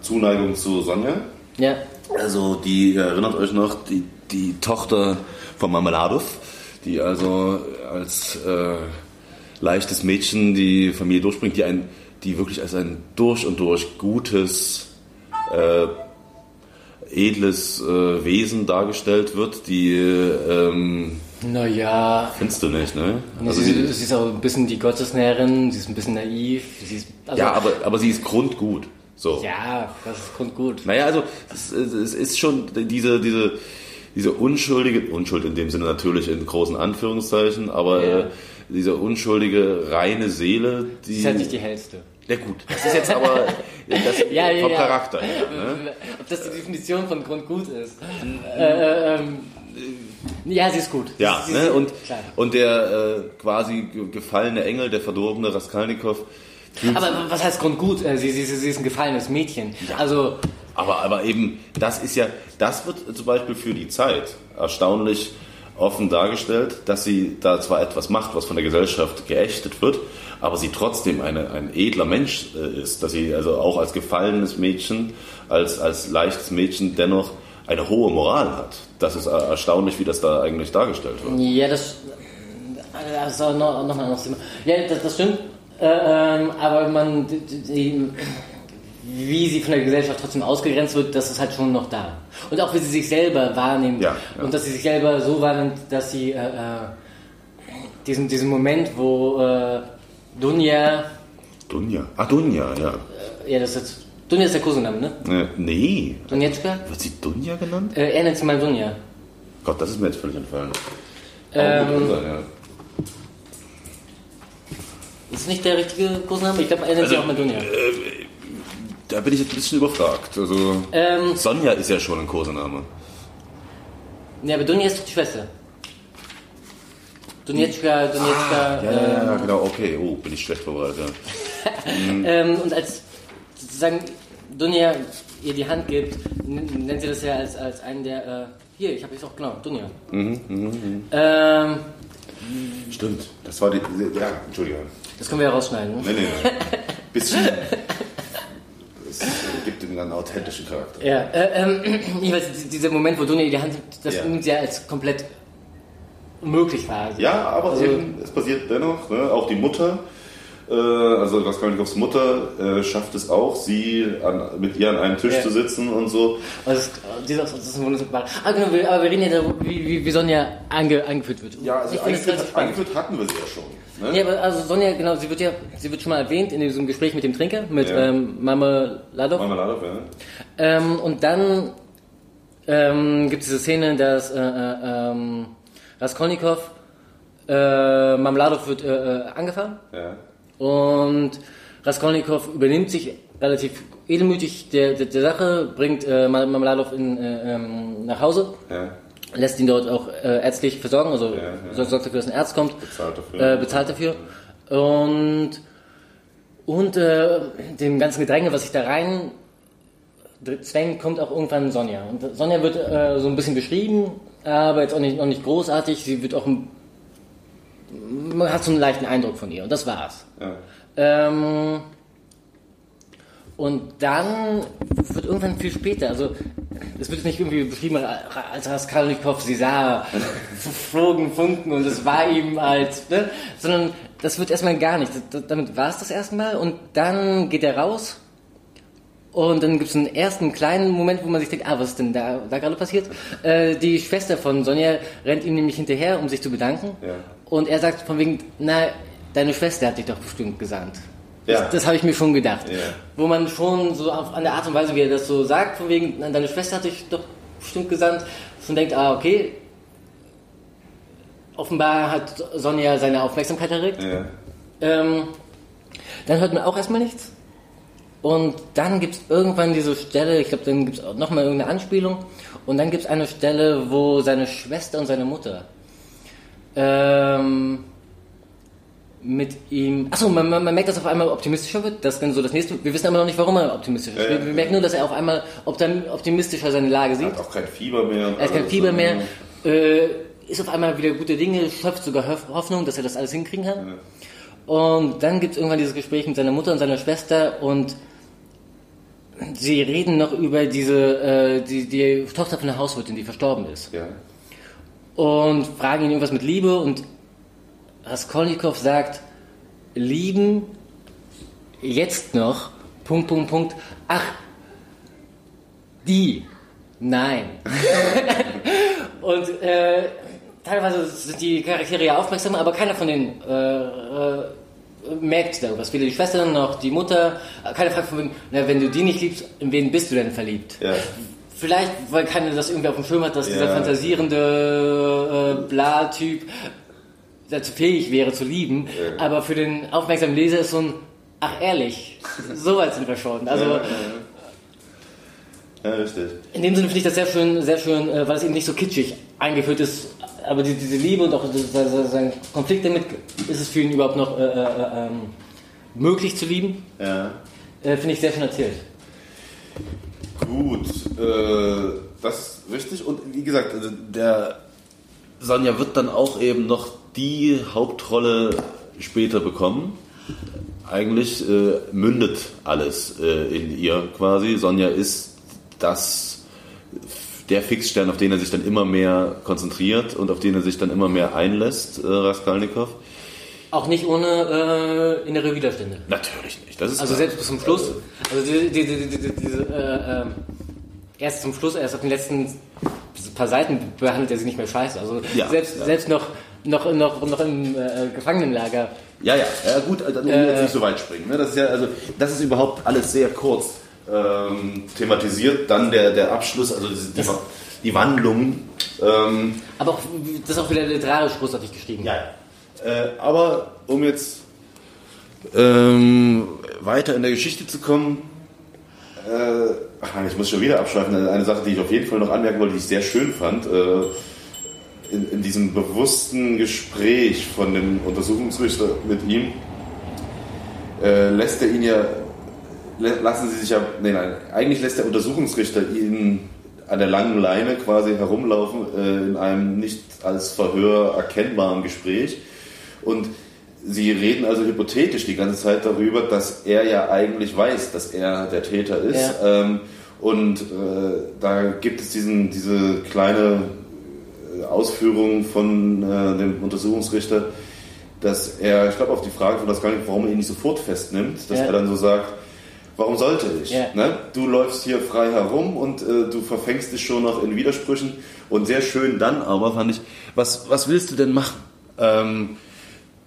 Zuneigung zu Sonja. Ja. Also die erinnert euch noch, die, die Tochter von Marmeladov, die also als äh, leichtes Mädchen die Familie durchbringt, die, ein, die wirklich als ein durch und durch gutes, äh, edles äh, Wesen dargestellt wird, die ähm, Naja, findest du nicht, ne? also sie, sie, sie ist auch ein bisschen die Gottesnäherin, sie ist ein bisschen naiv. Sie ist, also, ja, aber, aber sie ist grundgut. So. ja, das ist grundgut. Naja, also es, es ist schon diese, diese, diese unschuldige, Unschuld in dem Sinne natürlich in großen Anführungszeichen, aber Ja. äh, diese unschuldige, reine Seele, die. Sie ist halt nicht die hellste. ja gut, das ist jetzt aber das Ja, ja, vom. Charakter her. Ne? Ob das die Definition von grundgut ist? Äh, ähm, ja, sie ist gut. Ja, sie, ne? sie- und, klar. und der äh, quasi ge- gefallene Engel, der verdorbene Raskolnikow, fühlt Aber was heißt grundgut? Äh, Sie, sie, sie, ist ein gefallenes Mädchen. Also, Aber, aber eben, das ist ja, das wird zum Beispiel für die Zeit erstaunlich offen dargestellt, dass sie da zwar etwas macht, was von der Gesellschaft geächtet wird, aber sie trotzdem eine, ein edler Mensch äh, ist, dass sie also auch als gefallenes Mädchen, als, als leichtes Mädchen dennoch eine hohe Moral hat. Das ist er- erstaunlich, wie das da eigentlich dargestellt wird. ja, das, ist auch noch, noch anderes Thema. Ja, das, das stimmt. Äh, ähm, aber man, die, die, wie sie von der Gesellschaft trotzdem ausgegrenzt wird, das ist halt schon noch da. Und auch wie sie sich selber wahrnimmt. Ja, ja. Und dass sie sich selber so wahrnimmt, dass sie äh, äh, diesen, diesen Moment, wo äh, Dunja, Dunja. Ah, Dunja, ja. ja, das ist jetzt, Dunja ist der Kosename, ne? Äh, nee. Donetschka? Wird sie Dunja genannt? Äh, er nennt sie mal Dunja. Gott, das ist mir jetzt völlig entfallen. Ähm, kann sein, ja. Ist nicht der richtige Kosename? Ich glaube, er nennt sie auch mal Dunja. Da bin ich jetzt ein bisschen überfragt. Also, Ähm, Sonja ist ja schon ein Kosename. ja, aber Dunja ist doch die Schwester. Donetschka, Donetschka. Ja, ja, ja, ja, ähm, genau, okay. Oh, bin ich schlecht vorbereitet. Ja. Ähm, und als sozusagen Dunja ihr die Hand gibt, nennt sie das ja als, als einen der. Äh, hier, ich habe jetzt auch genau, Dunja. Mhm, Ähm, Stimmt, das war die. Ja, Entschuldigung. das können wir ja rausschneiden. Ne? Nee, nee, nee. Bisschen. Es äh, gibt ihm dann einen authentischen Charakter. Ja, äh, ähm, jedenfalls dieser Moment, wo Dunja ihr die Hand gibt, das Ja. nimmt sie ja als komplett unmöglich wahr. Ja, aber Also- eben, es passiert dennoch. Ne? Auch die Mutter, äh, also Raskolnikows Mutter, äh, schafft es auch, sie an, mit ihr an einem Tisch Ja. zu sitzen und so. Also das, das ist ein wunderbar. Ah, genau, wir, aber wir reden ja darüber, wie, wie, wie Sonja ange, angeführt wird. Ja, also eingeführt, spannend. eingeführt hatten wir sie ja schon. Ne? Ja, aber also Sonja, genau, sie wird ja, sie wird schon mal erwähnt in diesem Gespräch mit dem Trinker, mit Ja. ähm, Mama Ladov. Marmelade, ja. Ähm, und dann ähm, gibt es diese Szene, dass äh, äh, ähm, Raskolnikow, äh, Mamladov wird äh, äh, angefahren ja. Und Raskolnikow übernimmt sich relativ edelmütig der, der, der Sache, bringt äh, Mamladov in, äh, ähm, nach Hause, Ja. lässt ihn dort auch äh, ärztlich versorgen, also ja. sorgt dafür, dass ein Arzt kommt, Bezahlt dafür. äh, bezahlt dafür und und äh, dem ganzen Gedränge, was sich da rein zwängt, kommt auch irgendwann Sonja. Und Sonja wird äh, so ein bisschen beschrieben, aber jetzt auch nicht, noch nicht großartig. Sie wird auch ein, man hat so einen leichten Eindruck von ihr und das war's. Ja. Ähm, und dann wird irgendwann viel später, also es wird nicht irgendwie beschrieben, als Raskolnikow sie sah, flogen Funken und es war ihm als, ne? sondern das wird erstmal gar nicht. Das- Damit war es das erstmal und dann geht er raus und dann gibt es einen ersten kleinen Moment, wo man sich denkt, ah, was ist denn da, da gerade passiert? Äh, die Schwester von Sonja rennt ihm nämlich hinterher, um sich zu bedanken. Ja. Und er sagt von wegen, na, deine Schwester hat dich doch bestimmt gesandt. Ja. Das, das habe ich mir schon gedacht. Ja. Wo man schon so auf, an der Art und Weise, wie er das so sagt, von wegen, na, deine Schwester hat dich doch bestimmt gesandt, schon denkt, ah, okay. Offenbar hat Sonja seine Aufmerksamkeit erregt. Ja. Ähm, dann hört man auch erstmal nichts. Und dann gibt es irgendwann diese Stelle, ich glaube, dann gibt es nochmal irgendeine Anspielung. Und dann gibt es eine Stelle, wo seine Schwester und seine Mutter ähm, mit ihm. Achso, man, man, man merkt, dass er auf einmal optimistischer wird. Das dann so das nächste. Wir wissen aber noch nicht, warum er optimistisch ist. Ja, ja. Wir, wir merken nur, dass er auf einmal optim- optimistischer seine Lage sieht. Hat auch kein Fieber mehr. Er hat kein Fieber mehr. Äh, ist auf einmal wieder gute Dinge, schöpft sogar Hoff- Hoffnung, dass er das alles hinkriegen kann. Und dann gibt es irgendwann dieses Gespräch mit seiner Mutter und seiner Schwester und sie reden noch über diese, äh, die, die Tochter von der Hauswirtin, die verstorben ist. Ja. Und fragen ihn irgendwas mit Liebe und Raskolnikow sagt, lieben jetzt noch, Punkt, Punkt, Punkt, ach, die, nein. und äh, teilweise sind die Charaktere ja aufmerksam, aber keiner von denen äh, äh, merkt darüber. Weder die Schwester noch die Mutter. Keiner fragt von wegen, na, wenn du die nicht liebst, in wen bist du denn verliebt? Ja. Vielleicht, weil keiner das irgendwie auf dem Schirm hat, dass dieser Ja. fantasierende äh, Bla-Typ dazu fähig wäre zu lieben. Ja. Aber für den aufmerksamen Leser ist so ein, ach ehrlich, so weit sind wir schon. Also ja, ja, richtig. in dem Sinne finde ich das sehr schön, sehr schön, äh, weil es eben nicht so kitschig eingeführt ist. Aber die, diese Liebe und auch sein Konflikt damit, ist es für ihn überhaupt noch äh, äh, äh, ähm, möglich zu lieben, Ja. äh, finde ich sehr schön erzählt. Gut, äh, das ist richtig. Und wie gesagt, also der Sonja wird dann auch eben noch die Hauptrolle später bekommen. Eigentlich äh, mündet alles äh, in ihr quasi. Sonja ist das der Fixstern, auf den er sich dann immer mehr konzentriert und auf den er sich dann immer mehr einlässt, äh, Raskolnikow. Auch nicht ohne äh, innere Widerstände. Natürlich nicht. Das ist Also selbst bis zum Schluss, also diese, diese, diese, diese äh, ähm, erst zum Schluss, erst auf den letzten paar Seiten behandelt er sich nicht mehr scheiße. Also Ja, selbst, ja. selbst noch, noch, noch, noch im äh, Gefangenenlager. Ja, ja, ja gut, also wir jetzt nicht so weit springen. Ne? Das ist ja, also das ist überhaupt alles sehr kurz ähm, thematisiert. Dann der, der Abschluss, also die, die, die Wandlung. Ähm, Aber auch, das ist auch wieder literarisch großartig geschrieben. ja, ja. Äh, aber um jetzt ähm, weiter in der Geschichte zu kommen, äh, ach ich muss schon wieder abschweifen. Eine Sache, die ich auf jeden Fall noch anmerken wollte, die ich sehr schön fand. Äh, in, in diesem bewussten Gespräch von dem Untersuchungsrichter mit ihm äh, lässt er ihn ja, lassen sie sich ja, nee, nein, eigentlich lässt der Untersuchungsrichter ihn an der langen Leine quasi herumlaufen äh, in einem nicht als Verhör erkennbaren Gespräch und sie reden also hypothetisch die ganze Zeit darüber, dass er ja eigentlich weiß, dass er der Täter ist ähm, und äh, da gibt es diesen, diese kleine äh, Ausführung von äh, dem Untersuchungsrichter, dass er, ich glaube, auf die Frage von das gar nicht, warum er ihn nicht sofort festnimmt, dass Ja. er dann so sagt, warum sollte ich? Ja. Ne? Du läufst hier frei herum und äh, du verfängst dich schon noch in Widersprüchen. Und sehr schön dann aber fand ich, was, was willst du denn machen? Ähm,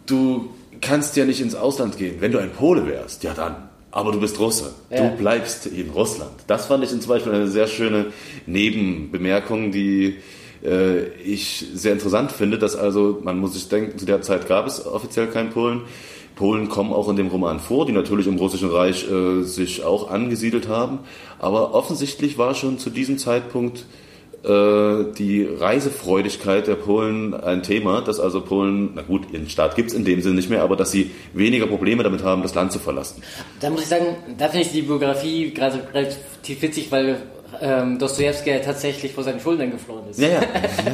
du kannst ja nicht ins Ausland gehen. Wenn du ein Pole wärst, ja dann. Aber du bist Russe. Ja. Du bleibst in Russland. Das fand ich zum Beispiel eine sehr schöne Nebenbemerkung, die äh, ich sehr interessant finde, dass also, man muss sich denken, zu der Zeit gab es offiziell kein Polen. Polen kommen auch in dem Roman vor, die natürlich im Russischen Reich äh, sich auch angesiedelt haben. Aber offensichtlich war schon zu diesem Zeitpunkt die Reisefreudigkeit der Polen ein Thema, dass also Polen, na gut, ihren Staat gibt es in dem Sinne nicht mehr, aber dass sie weniger Probleme damit haben, das Land zu verlassen. Da muss ich sagen, da finde ich die Biografie gerade relativ witzig, weil ähm, Dostoevsky ja tatsächlich vor seinen Schultern geflohen ist. Ja, ja,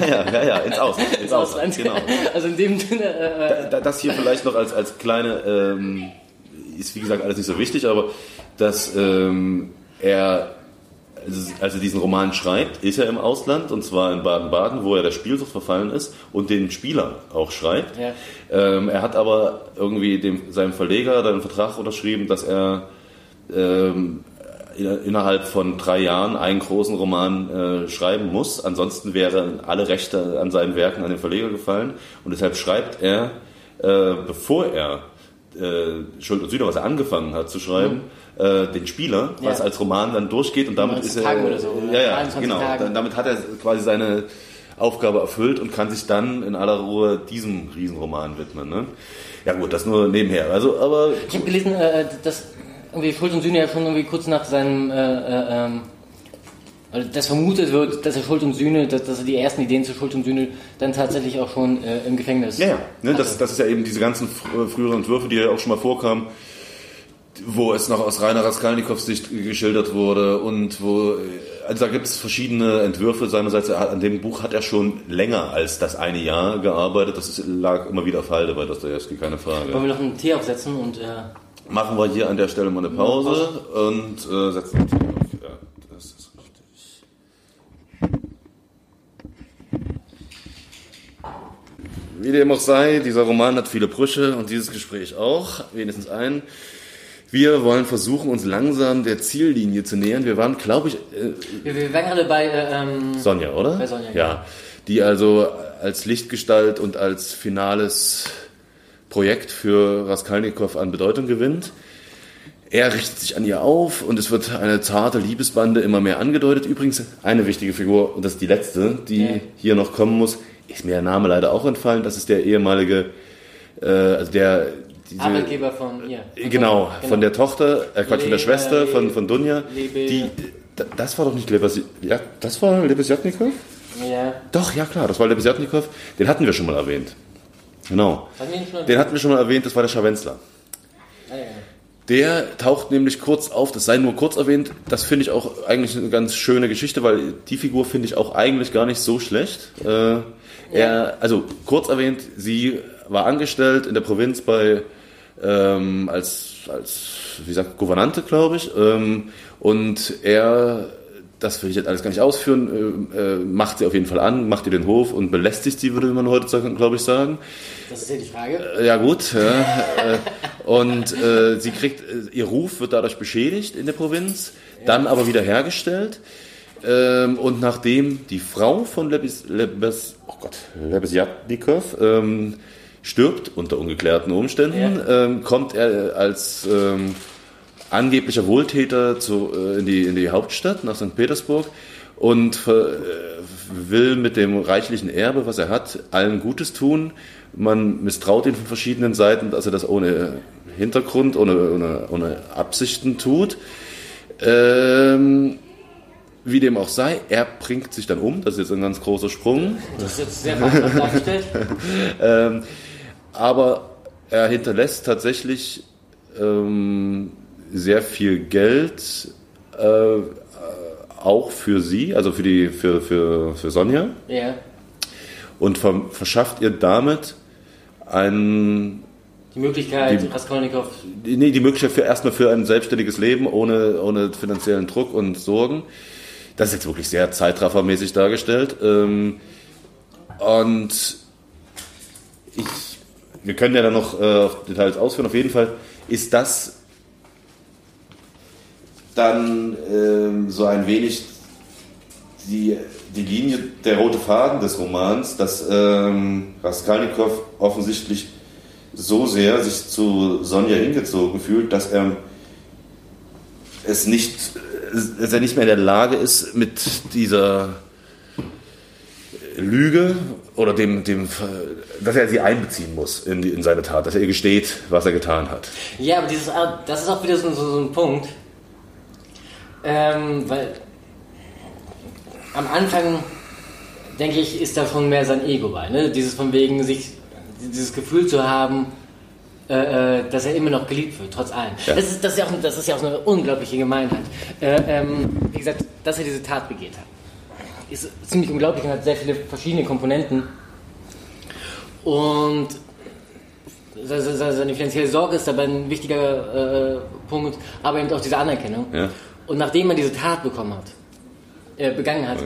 ja, ja, ja, ins Ausland. Ins Ins Ausland. Genau. Also in dem Sinne, äh, äh, Da- Das hier vielleicht noch als, als kleine, ähm, ist wie gesagt alles nicht so wichtig, aber dass ähm, er, als er diesen Roman schreibt, ist er im Ausland und zwar in Baden-Baden, wo er der Spielsucht verfallen ist und den Spielern auch schreibt. Ja. Ähm, er hat aber irgendwie dem, seinem Verleger dann einen Vertrag unterschrieben, dass er ähm, in- innerhalb von drei Jahren einen großen Roman äh, schreiben muss. Ansonsten wären alle Rechte an seinen Werken an den Verleger gefallen. Und deshalb schreibt er, äh, bevor er äh, Schuld und Sühne, was er angefangen hat zu schreiben, äh, den Spieler, was Ja. als Roman dann durchgeht. Und damit 90 ist er. Tagen oder so, oder Ja, ja, 21 genau. Tagen. Damit hat er quasi seine Aufgabe erfüllt und kann sich dann in aller Ruhe diesem Riesenroman widmen. Ne? Ja gut, das nur nebenher. Also, aber ich habe gelesen, äh, dass irgendwie Schuld und Sühne ja schon irgendwie kurz nach seinem, äh, äh, ähm, also dass vermutet wird, dass er Schuld und Sühne, dass, dass er die ersten Ideen zu Schuld und Sühne dann tatsächlich auch schon äh, im Gefängnis. Ja, ja. Ne, das, das ist ja eben diese ganzen fr- früheren Entwürfe, die ja auch schon mal vorkamen, wo es noch aus Rainer Raskolnikows Sicht geschildert wurde und wo, also da gibt es verschiedene Entwürfe seinerseits. Er An dem Buch hat er schon länger als das eine Jahr gearbeitet. Das ist, lag immer wieder auf Halde bei Dostoevsky, keine Frage. Wollen wir noch einen Tee aufsetzen und äh, machen wir hier an der Stelle mal eine Pause und äh, setzen uns hier auf. Ja, das ist richtig. Wie dem auch sei, dieser Roman hat viele Brüche und dieses Gespräch auch, wenigstens einen. Wir wollen versuchen, uns langsam der Ziellinie zu nähern. Wir waren, glaube ich, äh, Wir, wir waren gerade bei äh, ähm, Sonja, oder? Bei Sonja, ja. Die also als Lichtgestalt und als finales Projekt für Raskolnikow an Bedeutung gewinnt. Er richtet sich an ihr auf und es wird eine zarte Liebesbande immer mehr angedeutet. Übrigens eine wichtige Figur, und das ist die letzte, die Ja. hier noch kommen muss, ist mir der Name leider auch entfallen. Das ist der ehemalige, äh, also der diese, Arbeitgeber von ihr. Von Genau, Sonja, von der Tochter, äh, Quatsch, von der Le- Schwester äh, von, von Dunja. Lebe- Die, das war doch nicht Lebes, ja, das war Lebesjatnikow? Ja. Doch, ja klar, das war Lebesjatnikow. Den hatten wir schon mal erwähnt. Genau. Hatten Den hatten wir schon mal erwähnt, das war der Scharwenzler. Ah, ja. Der taucht nämlich kurz auf, das sei nur kurz erwähnt. Das finde ich auch eigentlich eine ganz schöne Geschichte, weil die Figur finde ich auch eigentlich gar nicht so schlecht. Äh, er, also kurz erwähnt, sie war angestellt in der Provinz bei ähm, als als wie gesagt Gouvernante, glaube ich. Ähm, und er, das will ich jetzt alles gar nicht ausführen, äh, äh, macht sie auf jeden Fall an, macht ihr den Hof und belästigt sie, würde man heute, glaube ich, sagen. Das ist ja die Frage. Ja gut, ja, äh, und äh, sie kriegt, äh, ihr Ruf wird dadurch beschädigt in der Provinz, dann aber wieder hergestellt. Ähm, und nachdem die Frau von Lebes, Lebes, oh Gott, Lebesjatnikow ähm, stirbt unter ungeklärten Umständen, ähm, kommt er als ähm, angeblicher Wohltäter zu, äh, in, die, in die Hauptstadt nach St. Petersburg und äh, will mit dem reichlichen Erbe, was er hat, allen Gutes tun. Man misstraut ihn von verschiedenen Seiten, dass er das ohne Hintergrund, ohne, ohne, ohne Absichten tut. Ähm, wie dem auch sei, er bringt sich dann um, das ist jetzt ein ganz großer Sprung. Das ist jetzt sehr vereinfacht dargestellt. Ähm, aber er hinterlässt tatsächlich ähm, sehr viel Geld, äh, auch für sie, also für, die, für, für, für Sonja, Ja. und ver verschafft ihr damit ein, Die Möglichkeit, Die- Raskolnikow. nee, die Möglichkeit für erstmal für ein selbstständiges Leben ohne, ohne finanziellen Druck und Sorgen. Das ist jetzt wirklich sehr zeitraffermäßig dargestellt. Ähm, und ich, wir können ja dann noch äh, Details ausführen. Auf jeden Fall ist das dann ähm, so ein wenig die, die Linie, der rote Faden des Romans, dass ähm, Raskolnikow offensichtlich so sehr sich zu Sonja hingezogen fühlt, dass er es nicht, dass er nicht mehr in der Lage ist, mit dieser Lüge oder dem, dem, dass er sie einbeziehen muss in, die, in seine Tat, dass er ihr gesteht, was er getan hat. Ja, aber dieses, das ist auch wieder so, so, so ein Punkt. Ähm, weil am Anfang, denke ich, ist da schon mehr sein Ego bei. Ne? Dieses von wegen, sich, dieses Gefühl zu haben, äh, äh, dass er immer noch geliebt wird, trotz allem. Ja. Das, ist, das, ist ja auch, das ist ja auch eine unglaubliche Gemeinheit. Äh, ähm, wie gesagt, dass er diese Tat begeht hat, ist ziemlich unglaublich und hat sehr viele verschiedene Komponenten. Und se- se- se- seine finanzielle Sorge ist dabei ein wichtiger äh, Punkt, aber eben auch diese Anerkennung. Ja. Und nachdem er diese Tat bekommen hat, äh, begangen hat,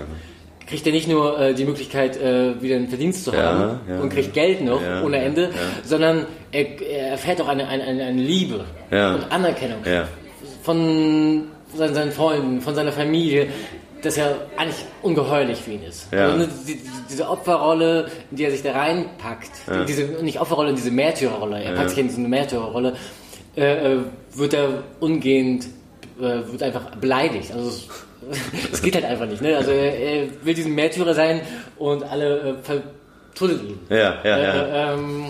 kriegt er nicht nur äh, die Möglichkeit, äh, wieder einen Verdienst zu haben ja, und kriegt Geld noch ohne Ende, sondern er, er erfährt auch eine, eine, eine, Liebe und Anerkennung von seinen, seinen Freunden, von seiner Familie, das ja eigentlich ungeheuerlich für ihn ist. Ja. Also, ne, die, die- diese Opferrolle, in die er sich da reinpackt, diese, nicht Opferrolle, diese Märtyrerrolle, er packt sich in diese Märtyrerrolle, äh, äh, wird er umgehend, äh, wird einfach beleidigt. Also es- geht halt einfach nicht. Ne? Also er, er will diesen Märtyrer sein und alle äh, vertuddeln ihn. Ja, ja, ja. Äh, ähm,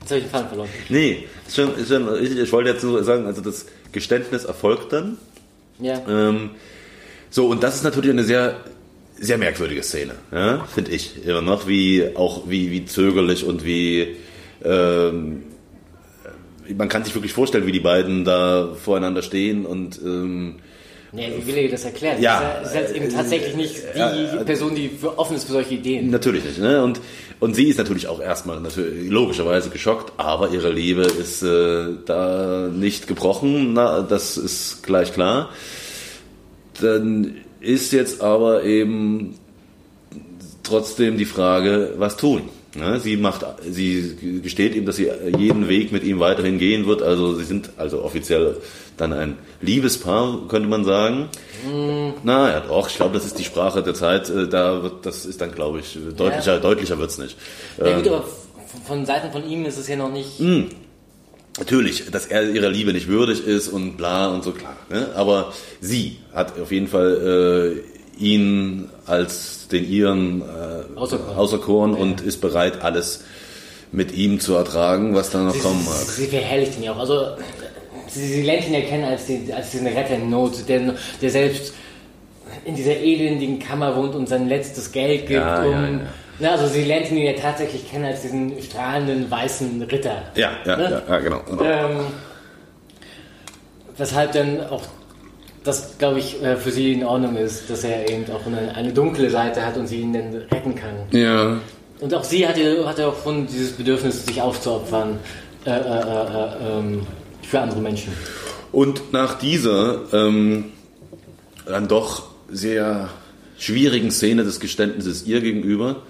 jetzt habe ich den Faden verloren. Nee, ist schon, ist schon richtig. Ich wollte jetzt nur sagen, also das Geständnis erfolgt dann. Ja. Ähm, so, und das ist natürlich eine sehr, sehr merkwürdige Szene, ja, finde ich immer noch, wie auch wie, wie zögerlich und wie ähm, man kann sich wirklich vorstellen, wie die beiden da voreinander stehen und ähm, Nee, wie will er das erklären? Ja. Das ist halt eben tatsächlich nicht die Ja, Person, die offen ist für solche Ideen. Natürlich nicht. Ne? Und, und sie ist natürlich auch erstmal natürlich, logischerweise geschockt, aber ihre Liebe ist äh, da nicht gebrochen. Na, das ist gleich klar. Dann ist jetzt aber eben trotzdem die Frage, was tun. Ne? Sie macht, sie gesteht ihm, dass sie jeden Weg mit ihm weiterhin gehen wird. Also sie sind also offiziell dann ein Liebespaar, könnte man sagen. Na ja, doch. Ich glaube, das ist die Sprache der Zeit. Äh, Da wird, das ist dann, glaube ich, deutlicher, Ja. deutlicher wird's nicht. Ja gut, Ähm, aber von- von Seiten von ihm ist es ja noch nicht... Natürlich, dass er ihrer Liebe nicht würdig ist und bla und so klar. Ne? Aber sie hat auf jeden Fall äh, ihn als den ihren äh, Auserkoren. auserkoren und ist bereit, alles mit ihm zu ertragen, was da noch Sie, kommen mag. sie verherrlicht ihn ja auch. Also, sie, sie lernt ihn ja kennen als, den, als diesen Retter in Not, der, der selbst in dieser elendigen Kammer wohnt und sein letztes Geld gibt, Ja, um. ja, ja. Na, also sie lernt ihn ja tatsächlich kennen als diesen strahlenden weißen Ritter. Ja, ja, Ne? ja, ja, genau. genau. Ähm, weshalb dann auch das, glaube ich, äh, für sie in Ordnung ist, dass er eben auch eine, eine dunkle Seite hat und sie ihn dann retten kann. Ja, Und auch sie hatte, hatte auch schon dieses Bedürfnis, sich aufzuopfern äh, äh, äh, äh, ähm, für andere Menschen. Und nach dieser ähm, dann doch sehr schwierigen Szene des Geständnisses ihr gegenüber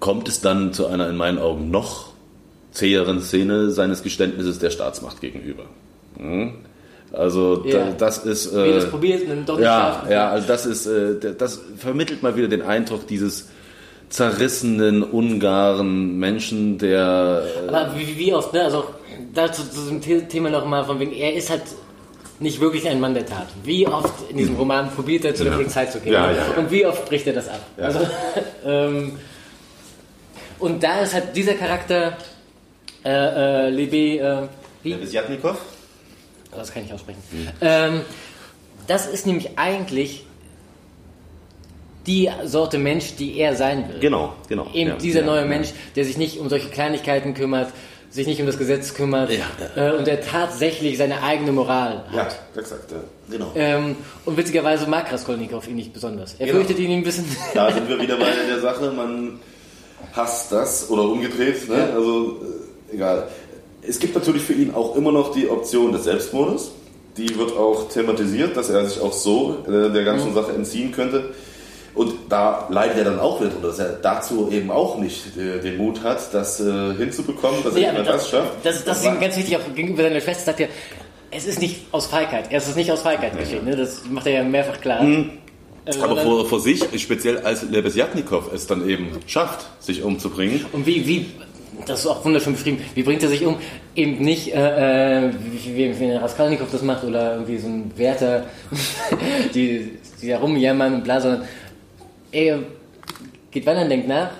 kommt es dann zu einer in meinen Augen noch zäheren Szene seines Geständnisses der Staatsmacht gegenüber. Mhm. Also Ja. da, das ist Wie er das äh, probiert und doch ja, ja, also das ist äh, der- das vermittelt mal wieder den Eindruck dieses zerrissenen, ungaren Menschen, der äh, Aber wie, wie oft, ne? Also dazu zu diesem The Thema nochmal von wegen, er ist halt nicht wirklich ein Mann der Tat. Wie oft in diesem Roman probiert er zu der Ja. Polizei zu gehen? Ja, ja. Und wie oft bricht er das ab? Ja. Also, ähm, und da ist halt dieser Charakter, äh, äh, Lebe, äh, wie? Besjatnikow? Das kann ich aussprechen. Mhm. Ähm, das ist nämlich eigentlich die Sorte Mensch, die er sein will. Genau, genau. Eben ja, dieser ja, neue. Mensch, der sich nicht um solche Kleinigkeiten kümmert, sich nicht um das Gesetz kümmert Ja, Äh, und der tatsächlich seine eigene Moral Ja, hat. exakt, ja. genau. Ähm, und witzigerweise mag Raskolnikow ihn nicht besonders. Er Genau. fürchtet ihn ein bisschen. Da sind wir wieder bei der Sache, man hasst das oder umgedreht, ne? also äh, egal. Es gibt natürlich für ihn auch immer noch die Option des Selbstmordes. Die wird auch thematisiert, dass er sich auch so äh, der ganzen Sache entziehen könnte. Und da leidet er dann auch wieder drunter, dass er dazu eben auch nicht äh, den Mut hat, das äh, hinzubekommen, dass er Ja, mehr das, das schafft. das, das ist ihm ganz wichtig, auch gegenüber seiner Schwester sagt er, es ist nicht aus Feigheit. Es ist nicht aus Feigheit geschehen. Ne? Das macht er ja mehrfach klar. Mhm. Äh, aber vor, vor sich, speziell als Lebesjatnikow es dann eben schafft, sich umzubringen, Und wie, wie, das ist auch wunderschön beschrieben, wie bringt er sich um? Eben nicht, äh, äh, wie, wie, Raskolnikow das macht oder irgendwie so ein Wärter, die, die da rumjammern und bla, sondern er geht wandern, denkt nach,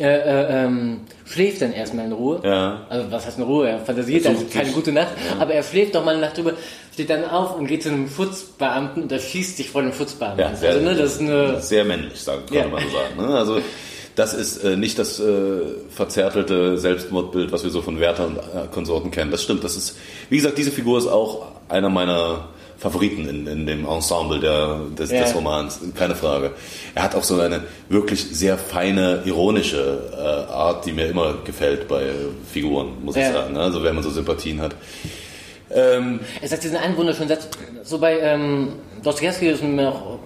äh, äh, ähm, schläft dann erstmal in Ruhe. Ja. Also was heißt in Ruhe? Er fantasiert Er also keine gute Nacht, aber er schläft doch mal eine Nacht drüber, steht dann auf und geht zu einem Schutzbeamten und erschießt sich vor dem Schutzbeamten. Ja, sehr, also ne, das ist eine... sehr männlich, sagen, könnte Ja. man so sagen. Ne? Also das ist äh, nicht das äh, verzärtelte Selbstmordbild, was wir so von Werther und äh, Konsorten kennen. Das stimmt. Das ist, wie gesagt, diese Figur ist auch einer meiner Favoriten in, in dem Ensemble der, des, Ja. des Romans, keine Frage. Er hat auch so eine wirklich sehr feine, ironische äh, Art, die mir immer gefällt bei Figuren, muss ich Ja. sagen. Also wenn man so Sympathien hat. Ähm, Er sagt diesen einen wunderschönen Satz. So bei ähm, Dostoevsky ist mir auch,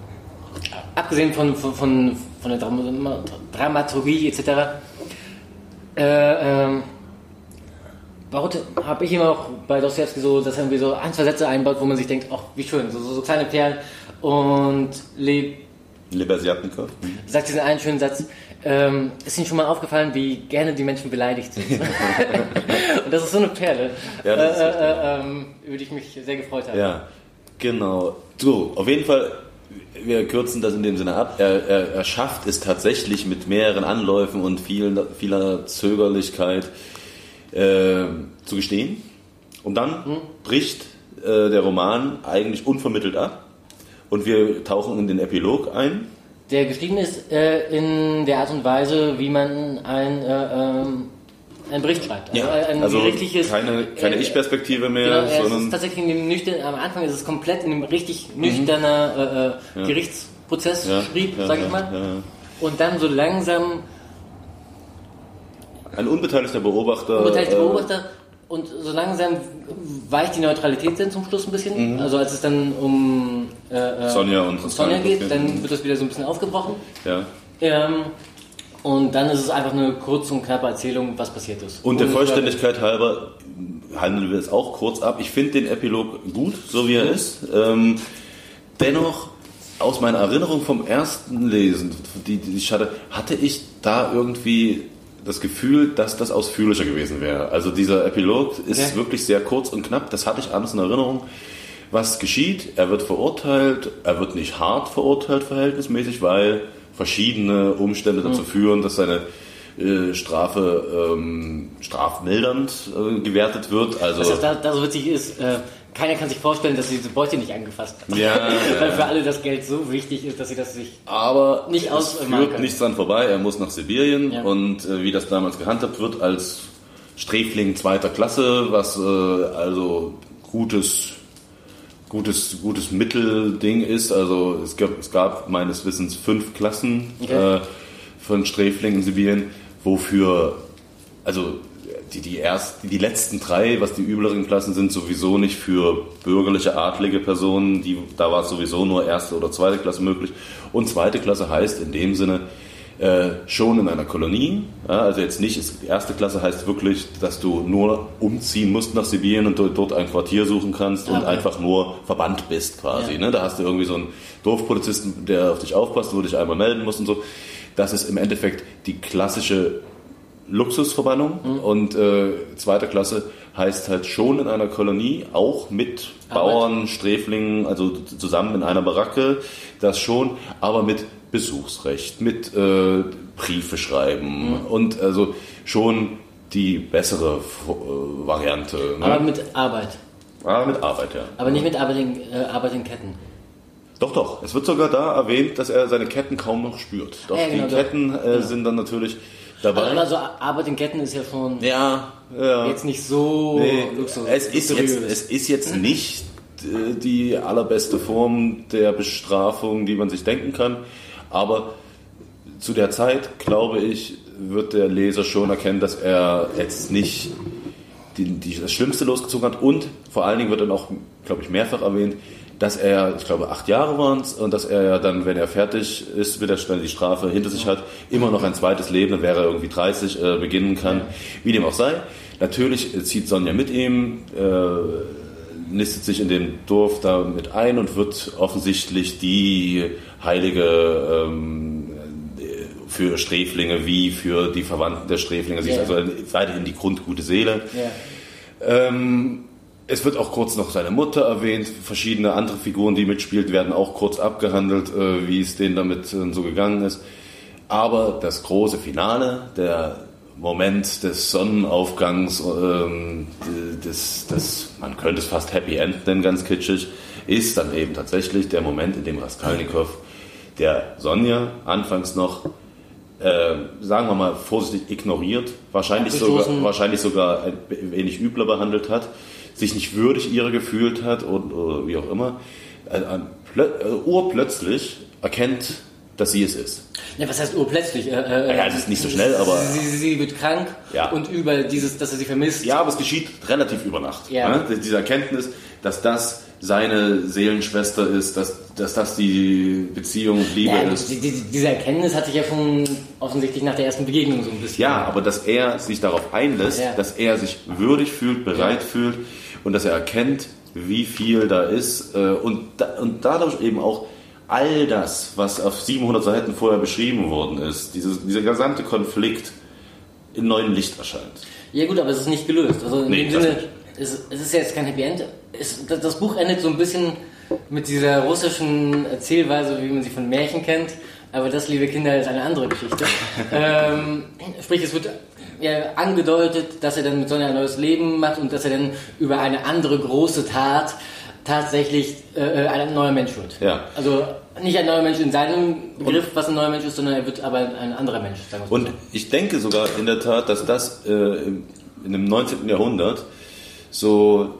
abgesehen von, von, von, von der Dram Dramaturgie etc., äh, ähm, habe ich immer auch bei Dostoevsky so, dass er irgendwie so ein, zwei Sätze einbaut, wo man sich denkt, ach, wie schön, so, so, so kleine Perlen. Und Le Lebesjatnikow. sagt diesen einen schönen Satz, ähm, ist Ihnen schon mal aufgefallen, wie gerne die Menschen beleidigt sind? Und das ist so eine Perle, Ja, äh, äh, ähm, über die ich mich sehr gefreut habe. Ja, genau. So, auf jeden Fall, wir kürzen das in dem Sinne ab. Er, er, er schafft es tatsächlich mit mehreren Anläufen und viel, vieler Zögerlichkeit äh, zu gestehen. Und dann Hm? bricht äh, der Roman eigentlich unvermittelt ab. Und wir tauchen in den Epilog ein. Der geschrieben ist äh, in der Art und Weise, wie man ein äh, ähm, einen Bericht schreibt. Ja, ein also gerichtliches, keine, keine äh, Ich-Perspektive mehr, Genau, es sondern ist tatsächlich in dem nüchtern, am Anfang ist es komplett in einem richtig nüchterner äh, äh, Gerichtsprozess Mhm. ja, schrieb, ja, sag ich ja, mal. ja, ja. Und dann so langsam ein unbeteiligter Beobachter. urteilte äh, Beobachter und so langsam weicht die Neutralität dann zum Schluss ein bisschen. Also als es dann um äh, äh, Sonja und um Sonja geht, dann wird das wieder so ein bisschen aufgebrochen. Ja. Ähm, und dann ist es einfach eine kurz und knappe Erzählung, was passiert ist. Und der Ohne- Vollständigkeit halber handeln wir es auch kurz ab. Ich finde den Epilog gut, so wie er ist. Ähm, dennoch, aus meiner Erinnerung vom ersten Lesen, die, die ich hatte, hatte ich da irgendwie das Gefühl, dass das ausführlicher gewesen wäre. Also dieser Epilog ist Ja. wirklich sehr kurz und knapp. Das hatte ich anders in Erinnerung. Was geschieht? Er wird verurteilt. Er wird nicht hart verurteilt verhältnismäßig, weil verschiedene Umstände dazu führen, dass seine äh, Strafe ähm, strafmildernd äh, gewertet wird. Also Was da, da so witzig ist, äh, keiner kann sich vorstellen, dass sie diese Beute nicht angefasst hat. Ja, Weil für alle das Geld so wichtig ist, dass sie das sich. aber Nicht es ausmachen führt können. nichts dran vorbei. Er muss nach Sibirien Ja. und äh, wie das damals gehandhabt wird als Sträfling zweiter Klasse, was äh, also gutes gutes gutes Mittelding ist. Also es gab, es gab meines Wissens fünf Klassen Okay. äh, von Sträflingen in Sibirien, wofür also die, die, erst, die letzten drei, was die übleren Klassen sind, sowieso nicht für bürgerliche, adlige Personen. Die, da war es sowieso nur erste oder zweite Klasse möglich. Und zweite Klasse heißt in dem Sinne äh, schon in einer Kolonie. Ja, also jetzt nicht, ist, erste Klasse heißt wirklich, dass du nur umziehen musst nach Sibirien und dort, dort ein Quartier suchen kannst und Okay. einfach nur verbannt bist quasi. Ja. Ne? Da hast du irgendwie so einen Dorfpolizisten, der auf dich aufpasst, wo du dich einmal melden musst und so. Das ist im Endeffekt die klassische Luxusverbannung Mhm. und äh, zweiter Klasse heißt halt schon in einer Kolonie, auch mit Arbeit. Bauern, Sträflingen, also zusammen in einer Baracke, das schon, aber mit Besuchsrecht, mit äh, Briefe schreiben Mhm. und also schon die bessere äh, Variante. Ne? Aber mit Arbeit. Ah, mit Arbeit, ja. Aber nicht mit Arbeit in, äh, Arbeit in Ketten. Doch, doch. Es wird sogar da erwähnt, dass er seine Ketten kaum noch spürt. Doch, Ja, genau, die doch. Ketten äh, sind dann natürlich dabei. Also, Arbeit in Ketten ist ja schon ja, ja. jetzt nicht so Nee, Luxus. es, ist luxuriös. jetzt, es ist jetzt nicht äh, die allerbeste Form der Bestrafung, die man sich denken kann, aber zu der Zeit, glaube ich, wird der Leser schon erkennen, dass er jetzt nicht die, die, das Schlimmste losgezogen hat und vor allen Dingen wird dann auch, glaube ich, mehrfach erwähnt, dass er, ich glaube, acht Jahre waren es und dass er ja dann, wenn er fertig ist, mit der wenn er die Strafe hinter sich hat, immer noch ein zweites Leben, dann wäre er irgendwie 30, äh, beginnen kann, wie dem auch sei. Natürlich zieht Sonja mit ihm, äh, nistet sich in dem Dorf da mit ein und wird offensichtlich die heilige ähm, für Sträflinge wie für die Verwandten der Sträflinge. Sie ist Ja. also weiterhin die grundgute Seele. Ja. Ähm, es wird auch kurz noch seine Mutter erwähnt. Verschiedene andere Figuren, die mitspielt, werden auch kurz abgehandelt, äh, wie es denen damit äh, so gegangen ist. Aber das große Finale, der Moment des Sonnenaufgangs, ähm, des, des, man könnte es fast Happy End nennen, ganz kitschig, ist dann eben tatsächlich der Moment, in dem Raskolnikow der Sonja anfangs noch äh, sagen wir mal vorsichtig ignoriert, wahrscheinlich sogar, wahrscheinlich sogar ein wenig übler behandelt hat, sich nicht würdig ihrer gefühlt hat und oder wie auch immer, äh, urplötzlich erkennt, dass sie es ist. Ja, was heißt urplötzlich? Äh, äh, Ja, das ist nicht so schnell, aber- Sie, sie, sie wird krank Ja. und über dieses, dass er sie vermisst. Ja, aber es geschieht relativ über Nacht. Ja. Ne? Diese Erkenntnis, dass das seine Seelenschwester ist, dass, dass das die Beziehung und Liebe Ja, ist. die, die, diese Erkenntnis hatte ich ja schon offensichtlich nach der ersten Begegnung so ein bisschen. Ja, aber dass er sich darauf einlässt, Ja. dass er sich würdig fühlt, bereit fühlt und dass er erkennt, wie viel da ist äh, und, da, und dadurch eben auch all das, was auf 700 Seiten vorher beschrieben worden ist, dieses, dieser gesamte Konflikt in neuem Licht erscheint. Ja gut, aber es ist nicht gelöst. Also in Nee, dem Sinne, es, es ist ja jetzt kein Happy End. Es, das, das Buch endet so ein bisschen mit dieser russischen Erzählweise, wie man sie von Märchen kennt. Aber das, liebe Kinder, ist eine andere Geschichte. ähm, sprich, es wird ja, angedeutet, dass er dann mit Sonja ein neues Leben macht und dass er dann über eine andere große Tat tatsächlich äh, ein neuer Mensch wird. Ja. Also nicht ein neuer Mensch in seinem Begriff, was ein neuer Mensch ist, sondern er wird aber ein anderer Mensch. Sagen mal Und ich denke sogar in der Tat, dass das äh, in dem 19. Jahrhundert so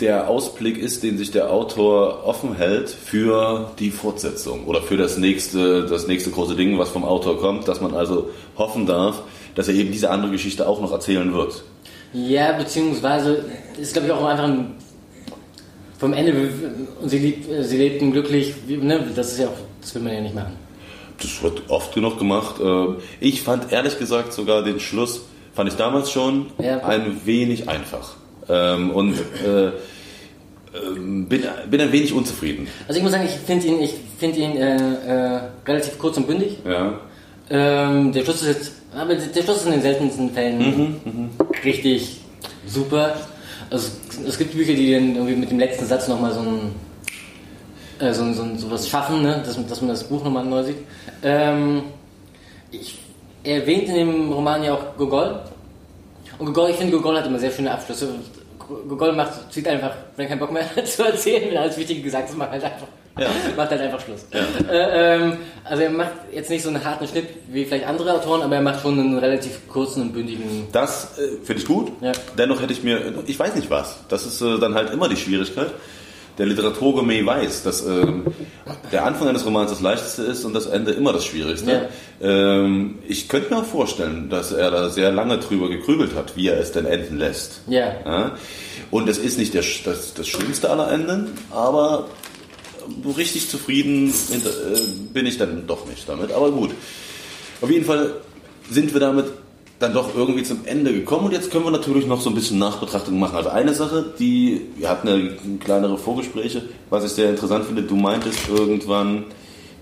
der Ausblick ist, den sich der Autor offen hält für die Fortsetzung oder für das nächste, das nächste große Ding, was vom Autor kommt, dass man also hoffen darf, dass er eben diese andere Geschichte auch noch erzählen wird. Ja, beziehungsweise ist glaube ich auch einfach ein, vom Ende und sie, lieb, sie lebten glücklich, ne? das ist ja auch, das will man ja nicht machen. Das wird oft genug gemacht. Äh, Ich fand ehrlich gesagt sogar den Schluss, fand ich damals schon Ja. ein wenig einfach. Ähm, Und äh, ähm, bin, bin ein wenig unzufrieden. Also ich muss sagen, ich finde ihn, ich finde ihn äh, äh, relativ kurz und bündig. Ja. Ähm, der Schluss ist jetzt, aber der Schluss ist in den seltensten Fällen richtig super. Also es, gibt Bücher, die dann irgendwie mit dem letzten Satz nochmal so ein äh, so, so, so was schaffen, ne? dass, dass man das Buch nochmal neu sieht. Ähm, ich, er erwähnt in dem Roman ja auch Gogol. Und Gogol, ich finde, Gogol hat immer sehr schöne Abschlüsse. Gogol macht, zieht einfach, wenn er keinen Bock mehr hat zu erzählen, wenn alles Wichtige gesagt ist, macht halt einfach, Ja. macht halt einfach Schluss. Äh, ähm, also er macht jetzt nicht so einen harten Schnitt wie vielleicht andere Autoren, aber er macht schon einen relativ kurzen und bündigen. Das äh, finde ich gut. Ja. Dennoch hätte ich mir, ich weiß nicht was. Das ist äh, dann halt immer die Schwierigkeit. Der Literaturgourmet weiß, dass ähm, der Anfang eines Romans das leichteste ist und das Ende immer das schwierigste. Ähm, ich könnte mir auch vorstellen, dass er da sehr lange drüber gegrübelt hat, wie er es denn enden lässt. Ja. Ja? Und es ist nicht der, das, das schlimmste aller Enden, aber richtig zufrieden äh, bin ich dann doch nicht damit. Aber gut. Auf jeden Fall sind wir damit dann doch irgendwie zum Ende gekommen und jetzt können wir natürlich noch so ein bisschen Nachbetrachtung machen. Also eine Sache, die, wir hatten ja kleinere Vorgespräche, was ich sehr interessant finde, du meintest irgendwann,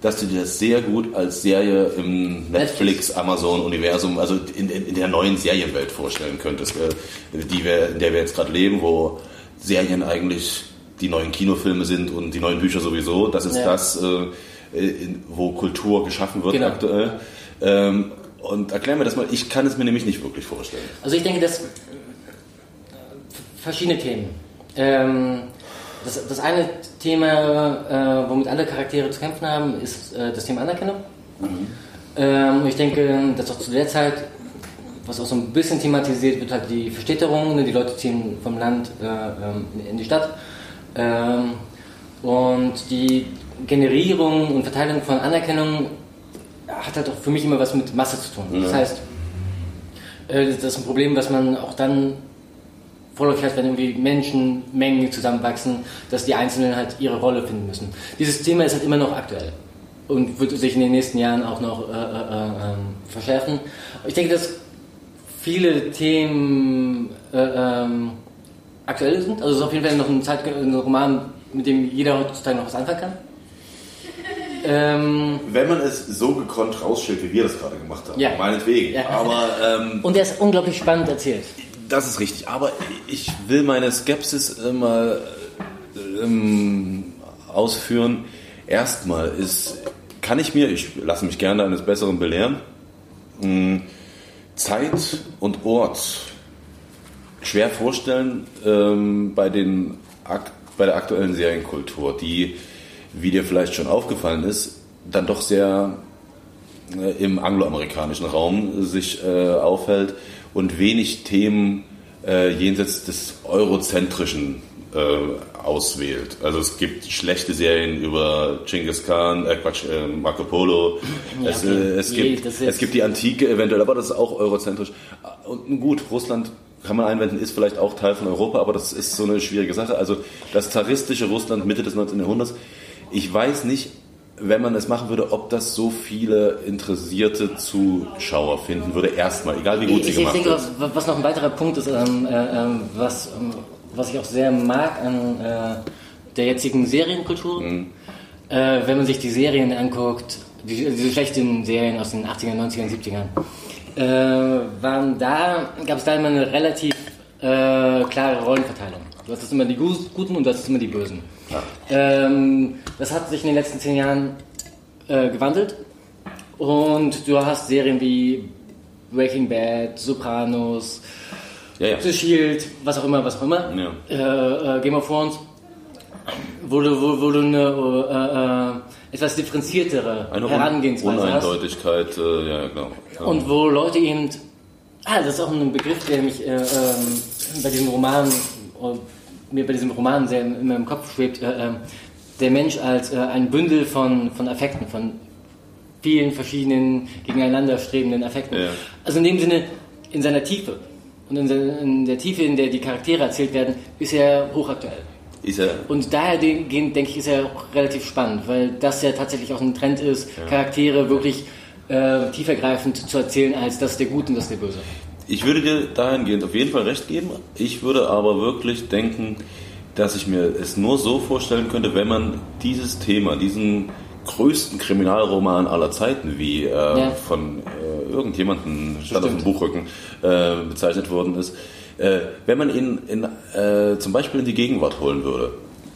dass du dir das sehr gut als Serie im Netflix, Amazon-Universum, also in, in, in der neuen Serienwelt vorstellen könntest, äh, die wir, in der wir jetzt gerade leben, wo Serien eigentlich die neuen Kinofilme sind und die neuen Bücher sowieso. Das ist Ja. das, äh, wo Kultur geschaffen wird Genau. aktuell. Ähm, und erklär mir das mal, ich kann es mir nämlich nicht wirklich vorstellen. Also ich denke, dass äh, verschiedene Themen. Ähm, das, das eine Thema, äh, womit alle Charaktere zu kämpfen haben, ist äh, das Thema Anerkennung. Ähm, und ich denke, dass auch zu der Zeit, was auch so ein bisschen thematisiert wird, halt die Verstädterung, ne? die Leute ziehen vom Land äh, ähm, in- in die Stadt. Ähm, und die Generierung und Verteilung von Anerkennung hat halt auch für mich immer was mit Masse zu tun. Das heißt, äh, das ist ein Problem, was man auch dann vorläufig hat, wenn irgendwie Menschenmengen zusammenwachsen, dass die Einzelnen halt ihre Rolle finden müssen. Dieses Thema ist halt immer noch aktuell und wird sich in den nächsten Jahren auch noch äh, äh, äh, ähm, verschärfen. Ich denke, dass viele Themen äh, ähm, aktuell sind. Also es ist auf jeden Fall noch ein, Zeit, ein Roman, mit dem jeder heutzutage noch was anfangen kann. Ähm, Wenn man es so gekonnt rausstellt, wie wir das gerade gemacht haben, Ja. meinetwegen. Ja. Aber ähm, und er ist unglaublich spannend erzählt. das ist richtig. Aber ich will meine Skepsis äh, mal ähm, ausführen. Erstmal ist, kann ich mir, ich lasse mich gerne eines Besseren belehren, mh, Zeit und Ort schwer vorstellen ähm, bei, den, bei der aktuellen Serienkultur, die, wie dir vielleicht schon aufgefallen ist, dann doch sehr äh, im angloamerikanischen Raum sich äh, aufhält und wenig Themen äh, jenseits des eurozentrischen äh, auswählt. Also es gibt schlechte Serien über Genghis Khan, äh Quatsch, äh, Marco Polo. Ja, es, okay. äh, es, gibt, es gibt die Antike eventuell, aber das ist auch eurozentrisch. Und gut, Russland kann man einwenden, ist vielleicht auch Teil von Europa, aber das ist so eine schwierige Sache. Also das zaristische Russland Mitte des 19. Jahrhunderts. Ich weiß nicht, wenn man es machen würde, ob das so viele interessierte Zuschauer finden würde. Erstmal, egal wie gut sie ich, ich gemacht denke, was, was noch ein weiterer Punkt ist, ähm, äh, ähm, was, ähm, was ich auch sehr mag an äh, der jetzigen Serienkultur, Mhm. äh, wenn man sich die Serien anguckt, die, diese schlechten Serien aus den 80ern, 90ern, 70ern, äh, waren da, gab es da immer eine relativ äh, klare Rollenverteilung. Du hast immer die Guten und du hast immer die Bösen. Ähm, das hat sich in den letzten zehn Jahren äh, gewandelt. Und du hast Serien wie Breaking Bad, Sopranos, Ja, ja. The Shield, was auch immer, was auch immer, Ja. äh, äh, Game of Thrones. wo du, wo, wo du eine äh, etwas differenziertere Eine Herangehensweise hast. Uneindeutigkeit, äh, ja, genau. Ja. Und wo Leute eben, ah, das ist auch ein Begriff, der mich äh, ähm, bei diesem Roman, äh, mir bei diesem Roman sehr in meinem Kopf schwebt, äh, äh, der Mensch als äh, ein Bündel von, von Affekten, von vielen verschiedenen gegeneinander strebenden Affekten. Ja. Also in dem Sinne, in seiner Tiefe und in, in der Tiefe, in der die Charaktere erzählt werden, ist er hochaktuell. Ist er, Und dahergehend, denke ich, ist er auch relativ spannend, weil das ja tatsächlich auch ein Trend ist, Charaktere wirklich äh, tiefergreifend zu erzählen, als das der Gute und das der Böse. Ich würde dir dahingehend auf jeden Fall recht geben. Ich würde aber wirklich denken, dass ich mir es nur so vorstellen könnte, wenn man dieses Thema, diesen größten Kriminalroman aller Zeiten, wie äh, Ja. von äh, irgendjemandem statt auf dem. Buchrücken äh, bezeichnet worden ist, äh, wenn man ihn in, äh, zum Beispiel in die Gegenwart holen würde.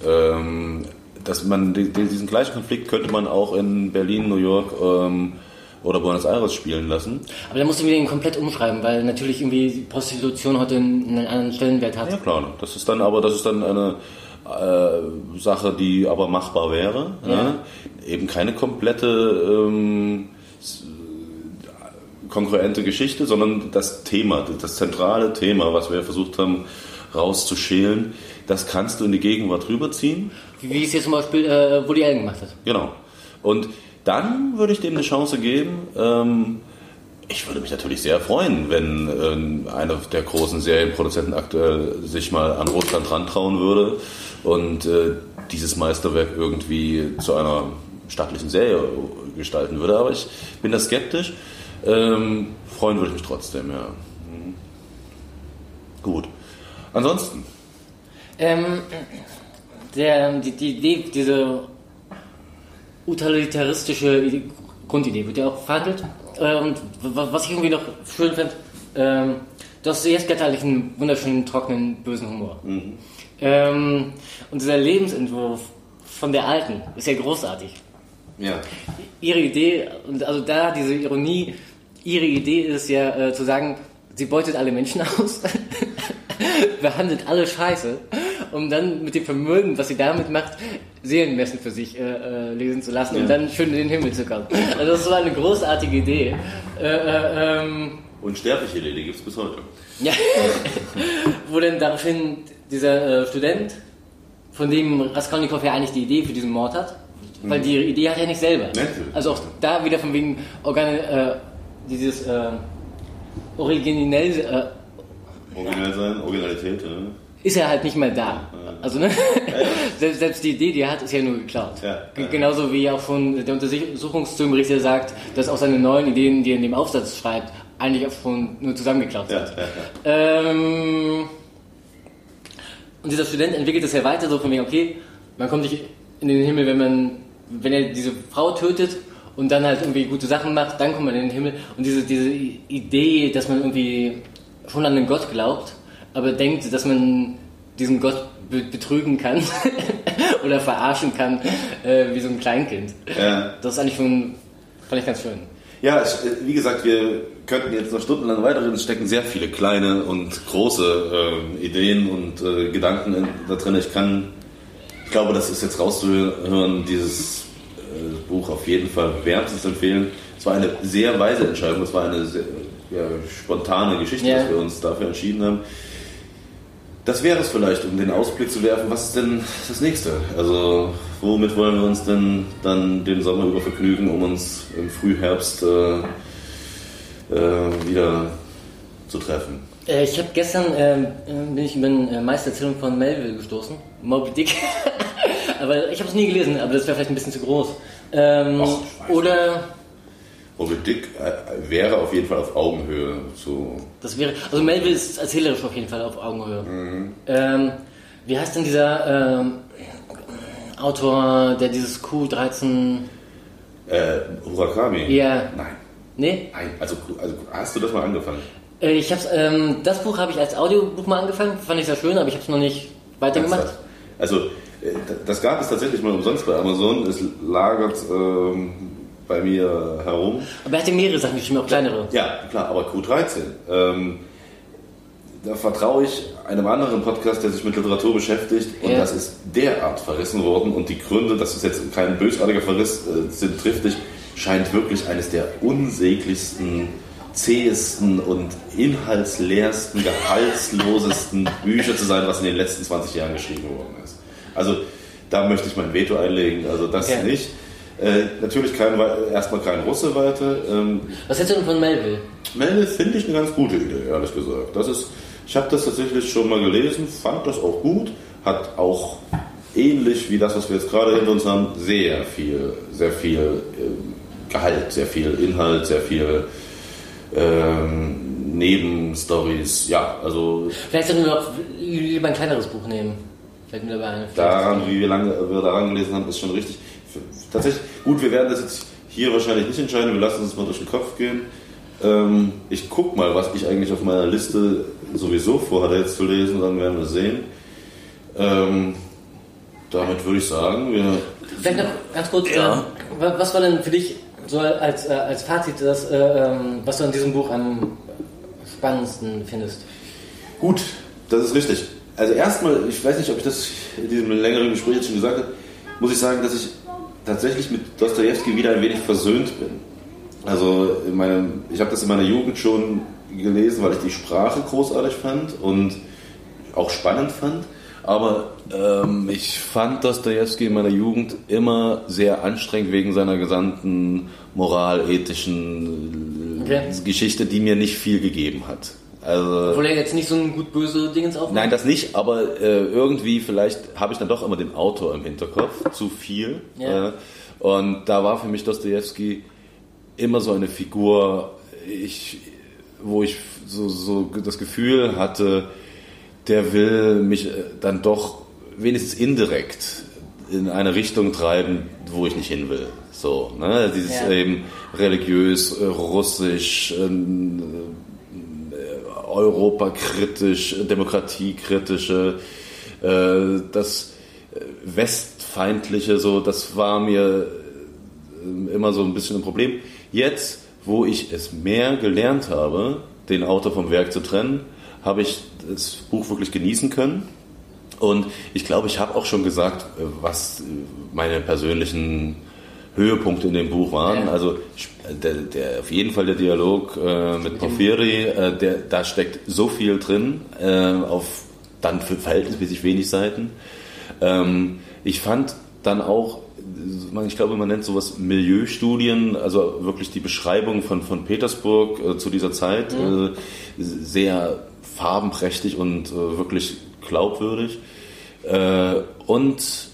Ähm, dass man die, die, diesen gleichen Konflikt könnte man auch in Berlin, New York ähm, oder Buenos Aires spielen lassen. Aber da musst du ihn komplett umschreiben, weil natürlich irgendwie die Prostitution heute einen, anderen Stellenwert hat. Ja klar, das ist dann aber das ist dann eine äh, Sache, die aber machbar wäre. Ja. Ne? Eben keine komplette ähm, konkurrente Geschichte, sondern das Thema, das zentrale Thema, was wir versucht haben rauszuschälen, das kannst du in die Gegenwart rüberziehen. Wie, es jetzt zum Beispiel äh, Woody Allen gemacht hat. Genau. Und dann würde ich dem eine Chance geben. Ähm, ich würde mich natürlich sehr freuen, wenn ähm, einer der großen Serienproduzenten aktuell sich mal an Russland rantrauen würde und äh, dieses Meisterwerk irgendwie zu einer stattlichen Serie gestalten würde. Aber ich bin da skeptisch. Ähm, freuen würde ich mich trotzdem, ja. Mhm. Gut. Ansonsten, Ähm, der, die, die Idee, diese utilitaristische Idee, Grundidee wird ja auch verhandelt. Und w- was ich irgendwie noch schön finde, ähm, du hast zuerst götterlich einen wunderschönen, trockenen, bösen Humor. Ähm, und dieser Lebensentwurf von der Alten ist ja großartig. ja. Ihre Idee, und also da diese Ironie, ihre Idee ist ja äh, zu sagen, sie beutet alle Menschen aus, behandelt alle scheiße, um dann mit dem Vermögen, was sie damit macht, Seelenmessen für sich äh, äh, lesen zu lassen und Ja. dann schön in den Himmel zu kommen. Also das war eine großartige Idee. Äh, äh, ähm, Unsterbliche Idee, die gibt es bis heute. ja, wo dann daraufhin dieser äh, Student, von dem Raskolnikow ja eigentlich die Idee für diesen Mord hat, weil die Idee hat er nicht selber. Also auch da wieder von wegen Organ äh, dieses äh, originell äh, Original sein, Originalität, ne? ist er halt nicht mehr da. Also ne? selbst, selbst die Idee, die er hat, ist ja nur geklaut. Ja. Genauso wie auch schon der Untersuchungsberichter sagt, dass auch seine neuen Ideen, die er in dem Aufsatz schreibt, eigentlich auch schon nur zusammengeklaut Ja, sind. ja, ja. Ähm, und dieser Student entwickelt es ja weiter so von wegen, okay, man kommt nicht in den Himmel, wenn man, wenn er diese Frau tötet und dann halt irgendwie gute Sachen macht, dann kommt man in den Himmel. Und diese, diese Idee, dass man irgendwie schon an den Gott glaubt, aber denkt, dass man diesen Gott be betrügen kann oder verarschen kann, äh, wie so ein Kleinkind. Ja. Das ist eigentlich schon, fand ich ganz schön. Ja, äh, wie gesagt, wir könnten jetzt noch stundenlang weiterreden. Es stecken sehr viele kleine und große äh, Ideen und äh, Gedanken in, da drin. Ich kann, ich glaube, das ist jetzt rauszuhören, dieses äh, Buch auf jeden Fall wärmstens empfehlen. Es war eine sehr weise Entscheidung, es war eine sehr ja, spontane Geschichte, Ja. dass wir uns dafür entschieden haben. Das wäre es vielleicht, um den Ausblick zu werfen. Was ist denn das nächste? Also, womit wollen wir uns denn dann den Sommer über vergnügen, um uns im Frühherbst äh, äh, wieder zu treffen? Äh, ich habe gestern ähm, äh, bin ich über eine äh, Meistererzählung von Melville gestoßen, Moby Dick. aber ich habe es nie gelesen, aber das wäre vielleicht ein bisschen zu groß. Ähm, weiß oder Moby Dick äh, wäre auf jeden Fall auf Augenhöhe zu. das wäre, also Melville ist erzählerisch auf jeden Fall auf Augenhöhe. Ähm, wie heißt denn dieser ähm, Autor, der dieses Q13? Äh, Murakami? Ja. Nein. Nee? Nein. Also, also hast du das mal angefangen? Äh, ich hab's, ähm, das Buch habe ich als Audiobuch mal angefangen, fand ich sehr schön, aber ich habe es noch nicht weitergemacht. Also, das gab es tatsächlich mal umsonst bei Amazon. Es lagert ähm, bei mir herum. Aber er hatte mehrere Sachen geschrieben, auch kleinere. Ja, klar, aber Q13. Ähm, da vertraue ich einem anderen Podcast, der sich mit Literatur beschäftigt und Ja. das ist derart verrissen worden und die Gründe, dass es jetzt kein bösartiger Verriss äh, sind, trifft dich, scheint wirklich eines der unsäglichsten, zähesten und inhaltsleersten, gehaltslosesten Bücher zu sein, was in den letzten 20 Jahren geschrieben worden ist. Also da möchte ich mein Veto einlegen, also das Okay. nicht. Äh, natürlich kein, erstmal kein Russe weiter. Ähm, Was hältst du denn von Melville? Melde finde ich eine ganz gute Idee, ehrlich gesagt. Das ist, ich habe das tatsächlich schon mal gelesen, fand das auch gut, hat auch ähnlich wie das, was wir jetzt gerade hinter uns haben, sehr viel, sehr viel ähm, Gehalt, sehr viel Inhalt, sehr viel ähm, Nebenstories. Ja, also Vielleicht sollten wir auch lieber ein kleineres Buch nehmen. Fällt mir dabei ein. daran, wie wir lange wir daran gelesen haben, ist schon richtig. Tatsächlich, gut, wir werden das jetzt hier wahrscheinlich nicht entscheiden, wir lassen es mal durch den Kopf gehen. Ähm, ich guck mal, was ich eigentlich auf meiner Liste sowieso vorhatte jetzt zu lesen, dann werden wir sehen. Ähm, damit würde ich sagen, wir. Vielleicht noch ganz kurz, Ja. äh, wa- was war denn für dich so als, äh, als Fazit das, äh, ähm, was du an diesem Buch am spannendsten findest? Gut, das ist richtig. Also erstmal, ich weiß nicht, ob ich das in diesem längeren Gespräch jetzt schon gesagt habe, muss ich sagen, dass ich tatsächlich mit Dostoevsky wieder ein wenig versöhnt bin. Also in meinem, ich habe das in meiner Jugend schon gelesen, weil ich die Sprache großartig fand und auch spannend fand. Aber ähm, ich fand Dostoevsky in meiner Jugend immer sehr anstrengend wegen seiner gesamten moralethischen Okay. Geschichte, die mir nicht viel gegeben hat. Also Obwohl er jetzt nicht so ein gut böse Dingens aufmacht? Nein, das nicht, aber äh, irgendwie vielleicht habe ich dann doch immer den Autor im Hinterkopf, zu viel. Ja. Äh, und da war für mich Dostoevsky immer so eine Figur, ich, wo ich so, so das Gefühl hatte, der will mich äh, dann doch wenigstens indirekt in eine Richtung treiben, wo ich nicht hin will. So, ne? Dieses Ja. eben religiös, äh, russisch, ähm, europakritisch, demokratiekritische, äh, das westfeindliche, so, das war mir äh, immer so ein bisschen ein Problem. Jetzt, wo ich es mehr gelernt habe, den Autor vom Werk zu trennen, habe ich das Buch wirklich genießen können. Und ich glaube, ich habe auch schon gesagt, äh, was äh, meine persönlichen Höhepunkte in dem Buch waren. Ja. Also der, der, auf jeden Fall der Dialog äh, mit Porphyri, äh, der, da steckt so viel drin, äh, auf dann für verhältnismäßig wenig Seiten. Ähm, ich fand dann auch, ich glaube, man nennt sowas Milieustudien, also wirklich die Beschreibung von, von Petersburg äh, zu dieser Zeit, äh, sehr farbenprächtig und äh, wirklich glaubwürdig. Und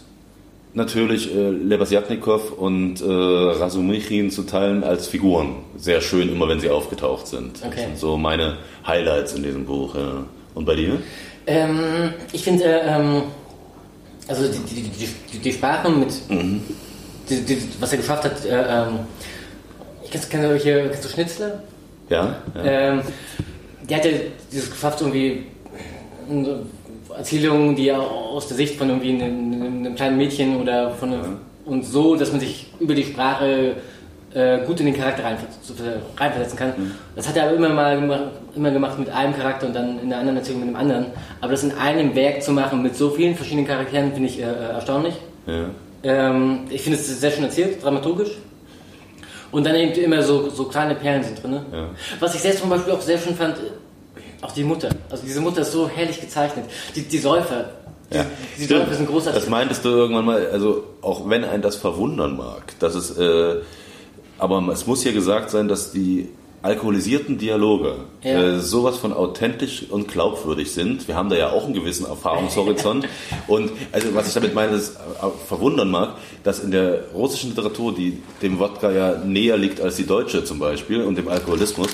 natürlich äh, Lebasjatnikow und äh, Rasumichin zu teilen als Figuren. Sehr schön, immer wenn sie aufgetaucht sind. Das Okay. sind so meine Highlights in diesem Buch. Ja. Und bei dir? Ähm, ich finde, äh, ähm, also die, die, die, die, Sprache mit, die, was er geschafft hat, äh, ähm, ich kennst, kennst, du, kennst du Schnitzler? Ja? ja. Ähm, der hat ja dieses geschafft, irgendwie äh, Erzählungen, die ja aus der Sicht von irgendwie einem, einem kleinen Mädchen oder von einem, und so, dass man sich über die Sprache äh, gut in den Charakter reinver- reinversetzen kann. Das hat er aber immer mal gemacht, immer gemacht mit einem Charakter und dann in der anderen Erzählung mit dem anderen. Aber das in einem Werk zu machen mit so vielen verschiedenen Charakteren finde ich äh, äh, erstaunlich. ja. Ähm, ich finde es sehr schön erzählt, dramaturgisch. Und dann eben immer so, so kleine Perlen sind drin. Ja. Was ich selbst zum Beispiel auch sehr schön fand, auch die Mutter. Also diese Mutter ist so herrlich gezeichnet. Die, die Säufer. Die, Ja, die stimmt. Säufer sind großartig. Das meintest du irgendwann mal, also auch wenn ein das verwundern mag, dass es, äh, aber es muss hier gesagt sein, dass die alkoholisierten Dialoge Ja. äh, sowas von authentisch und glaubwürdig sind. Wir haben da ja auch einen gewissen Erfahrungshorizont. und also was ich damit meine, das äh, verwundern mag, dass in der russischen Literatur, die dem Wodka ja näher liegt als die deutsche zum Beispiel und dem Alkoholismus,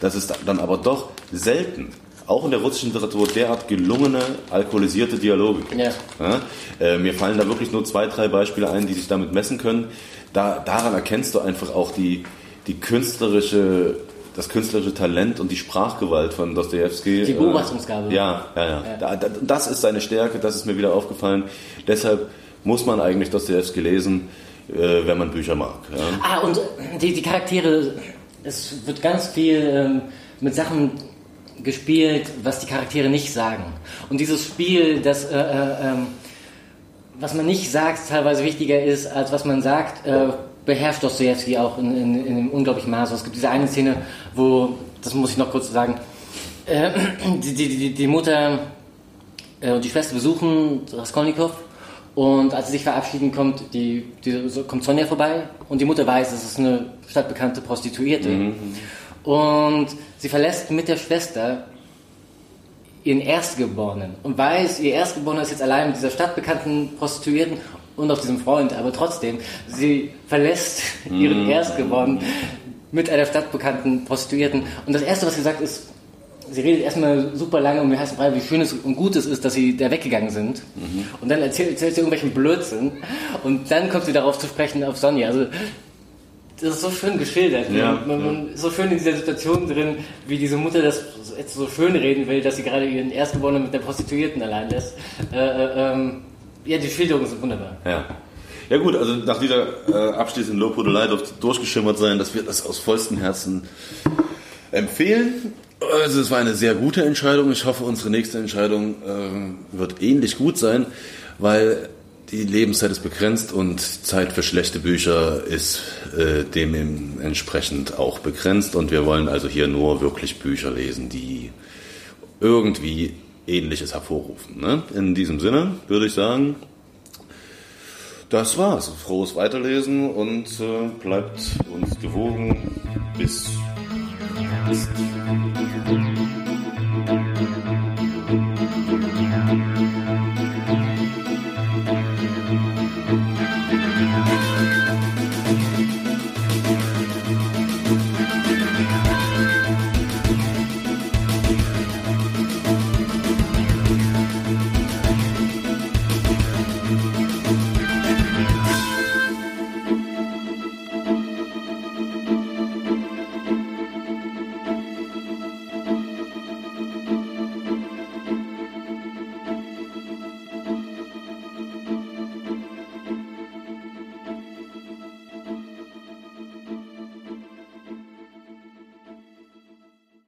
dass es dann aber doch selten auch in der russischen Literatur derart gelungene alkoholisierte Dialoge gibt. Ja. Ja? Äh, mir fallen da wirklich nur zwei, drei Beispiele ein, die sich damit messen können. Da, daran erkennst du einfach auch die, die künstlerische, das künstlerische Talent und die Sprachgewalt von Dostoevsky. Die Äh, Beobachtungsgabe. Ja, ja, ja. Da, da, das ist seine Stärke, das ist mir wieder aufgefallen. Deshalb muss man eigentlich Dostoevsky lesen, äh, wenn man Bücher mag. Ja? Ah, und die, die Charaktere, es wird ganz viel ähm, mit Sachen gespielt, was die Charaktere nicht sagen. Und dieses Spiel, das, äh, äh, ähm, was man nicht sagt, teilweise wichtiger ist, als was man sagt, äh, beherrscht Dostoevsky auch in, in, in dem unglaublichen Maße. Es gibt diese eine Szene, wo, das muss ich noch kurz sagen, äh, die, die, die, die Mutter äh, und die Schwester besuchen Raskolnikow und als sie sich verabschieden, kommt, die, die, kommt Sonja vorbei und die Mutter weiß, es ist eine stadtbekannte Prostituierte. Mhm. Und sie verlässt mit der Schwester ihren Erstgeborenen und weiß, ihr Erstgeborener ist jetzt allein mit dieser stadtbekannten Prostituierten und auch diesem Freund, aber trotzdem, sie verlässt ihren mhm. Erstgeborenen mit einer stadtbekannten Prostituierten. Und das Erste, was sie sagt, ist, sie redet erstmal super lange um den heißen Brei, wie schön es und gut es ist, dass sie da weggegangen sind. Mhm. Und dann erzählt, erzählt sie irgendwelchen Blödsinn. Und dann kommt sie darauf zu sprechen auf Sonja. Also, das ist so schön geschildert. Ja, man, man ja. ist so schön in dieser Situation drin, wie diese Mutter das jetzt so schön reden will, dass sie gerade ihren Erstgeborenen mit der Prostituierten allein lässt. Äh, äh, ähm, ja, die Schilderungen sind wunderbar. Ja. Ja gut, also nach dieser äh, abschließenden Lobhudelei dürfte durchgeschimmert sein, dass wir das aus vollstem Herzen empfehlen. Also es war eine sehr gute Entscheidung. Ich hoffe, unsere nächste Entscheidung äh, wird ähnlich gut sein, weil die Lebenszeit ist begrenzt und Zeit für schlechte Bücher ist äh, dementsprechend auch begrenzt und wir wollen also hier nur wirklich Bücher lesen, die irgendwie Ähnliches hervorrufen. Ne? In diesem Sinne würde ich sagen, das war's. Frohes Weiterlesen und äh, bleibt uns gewogen. Bis. bis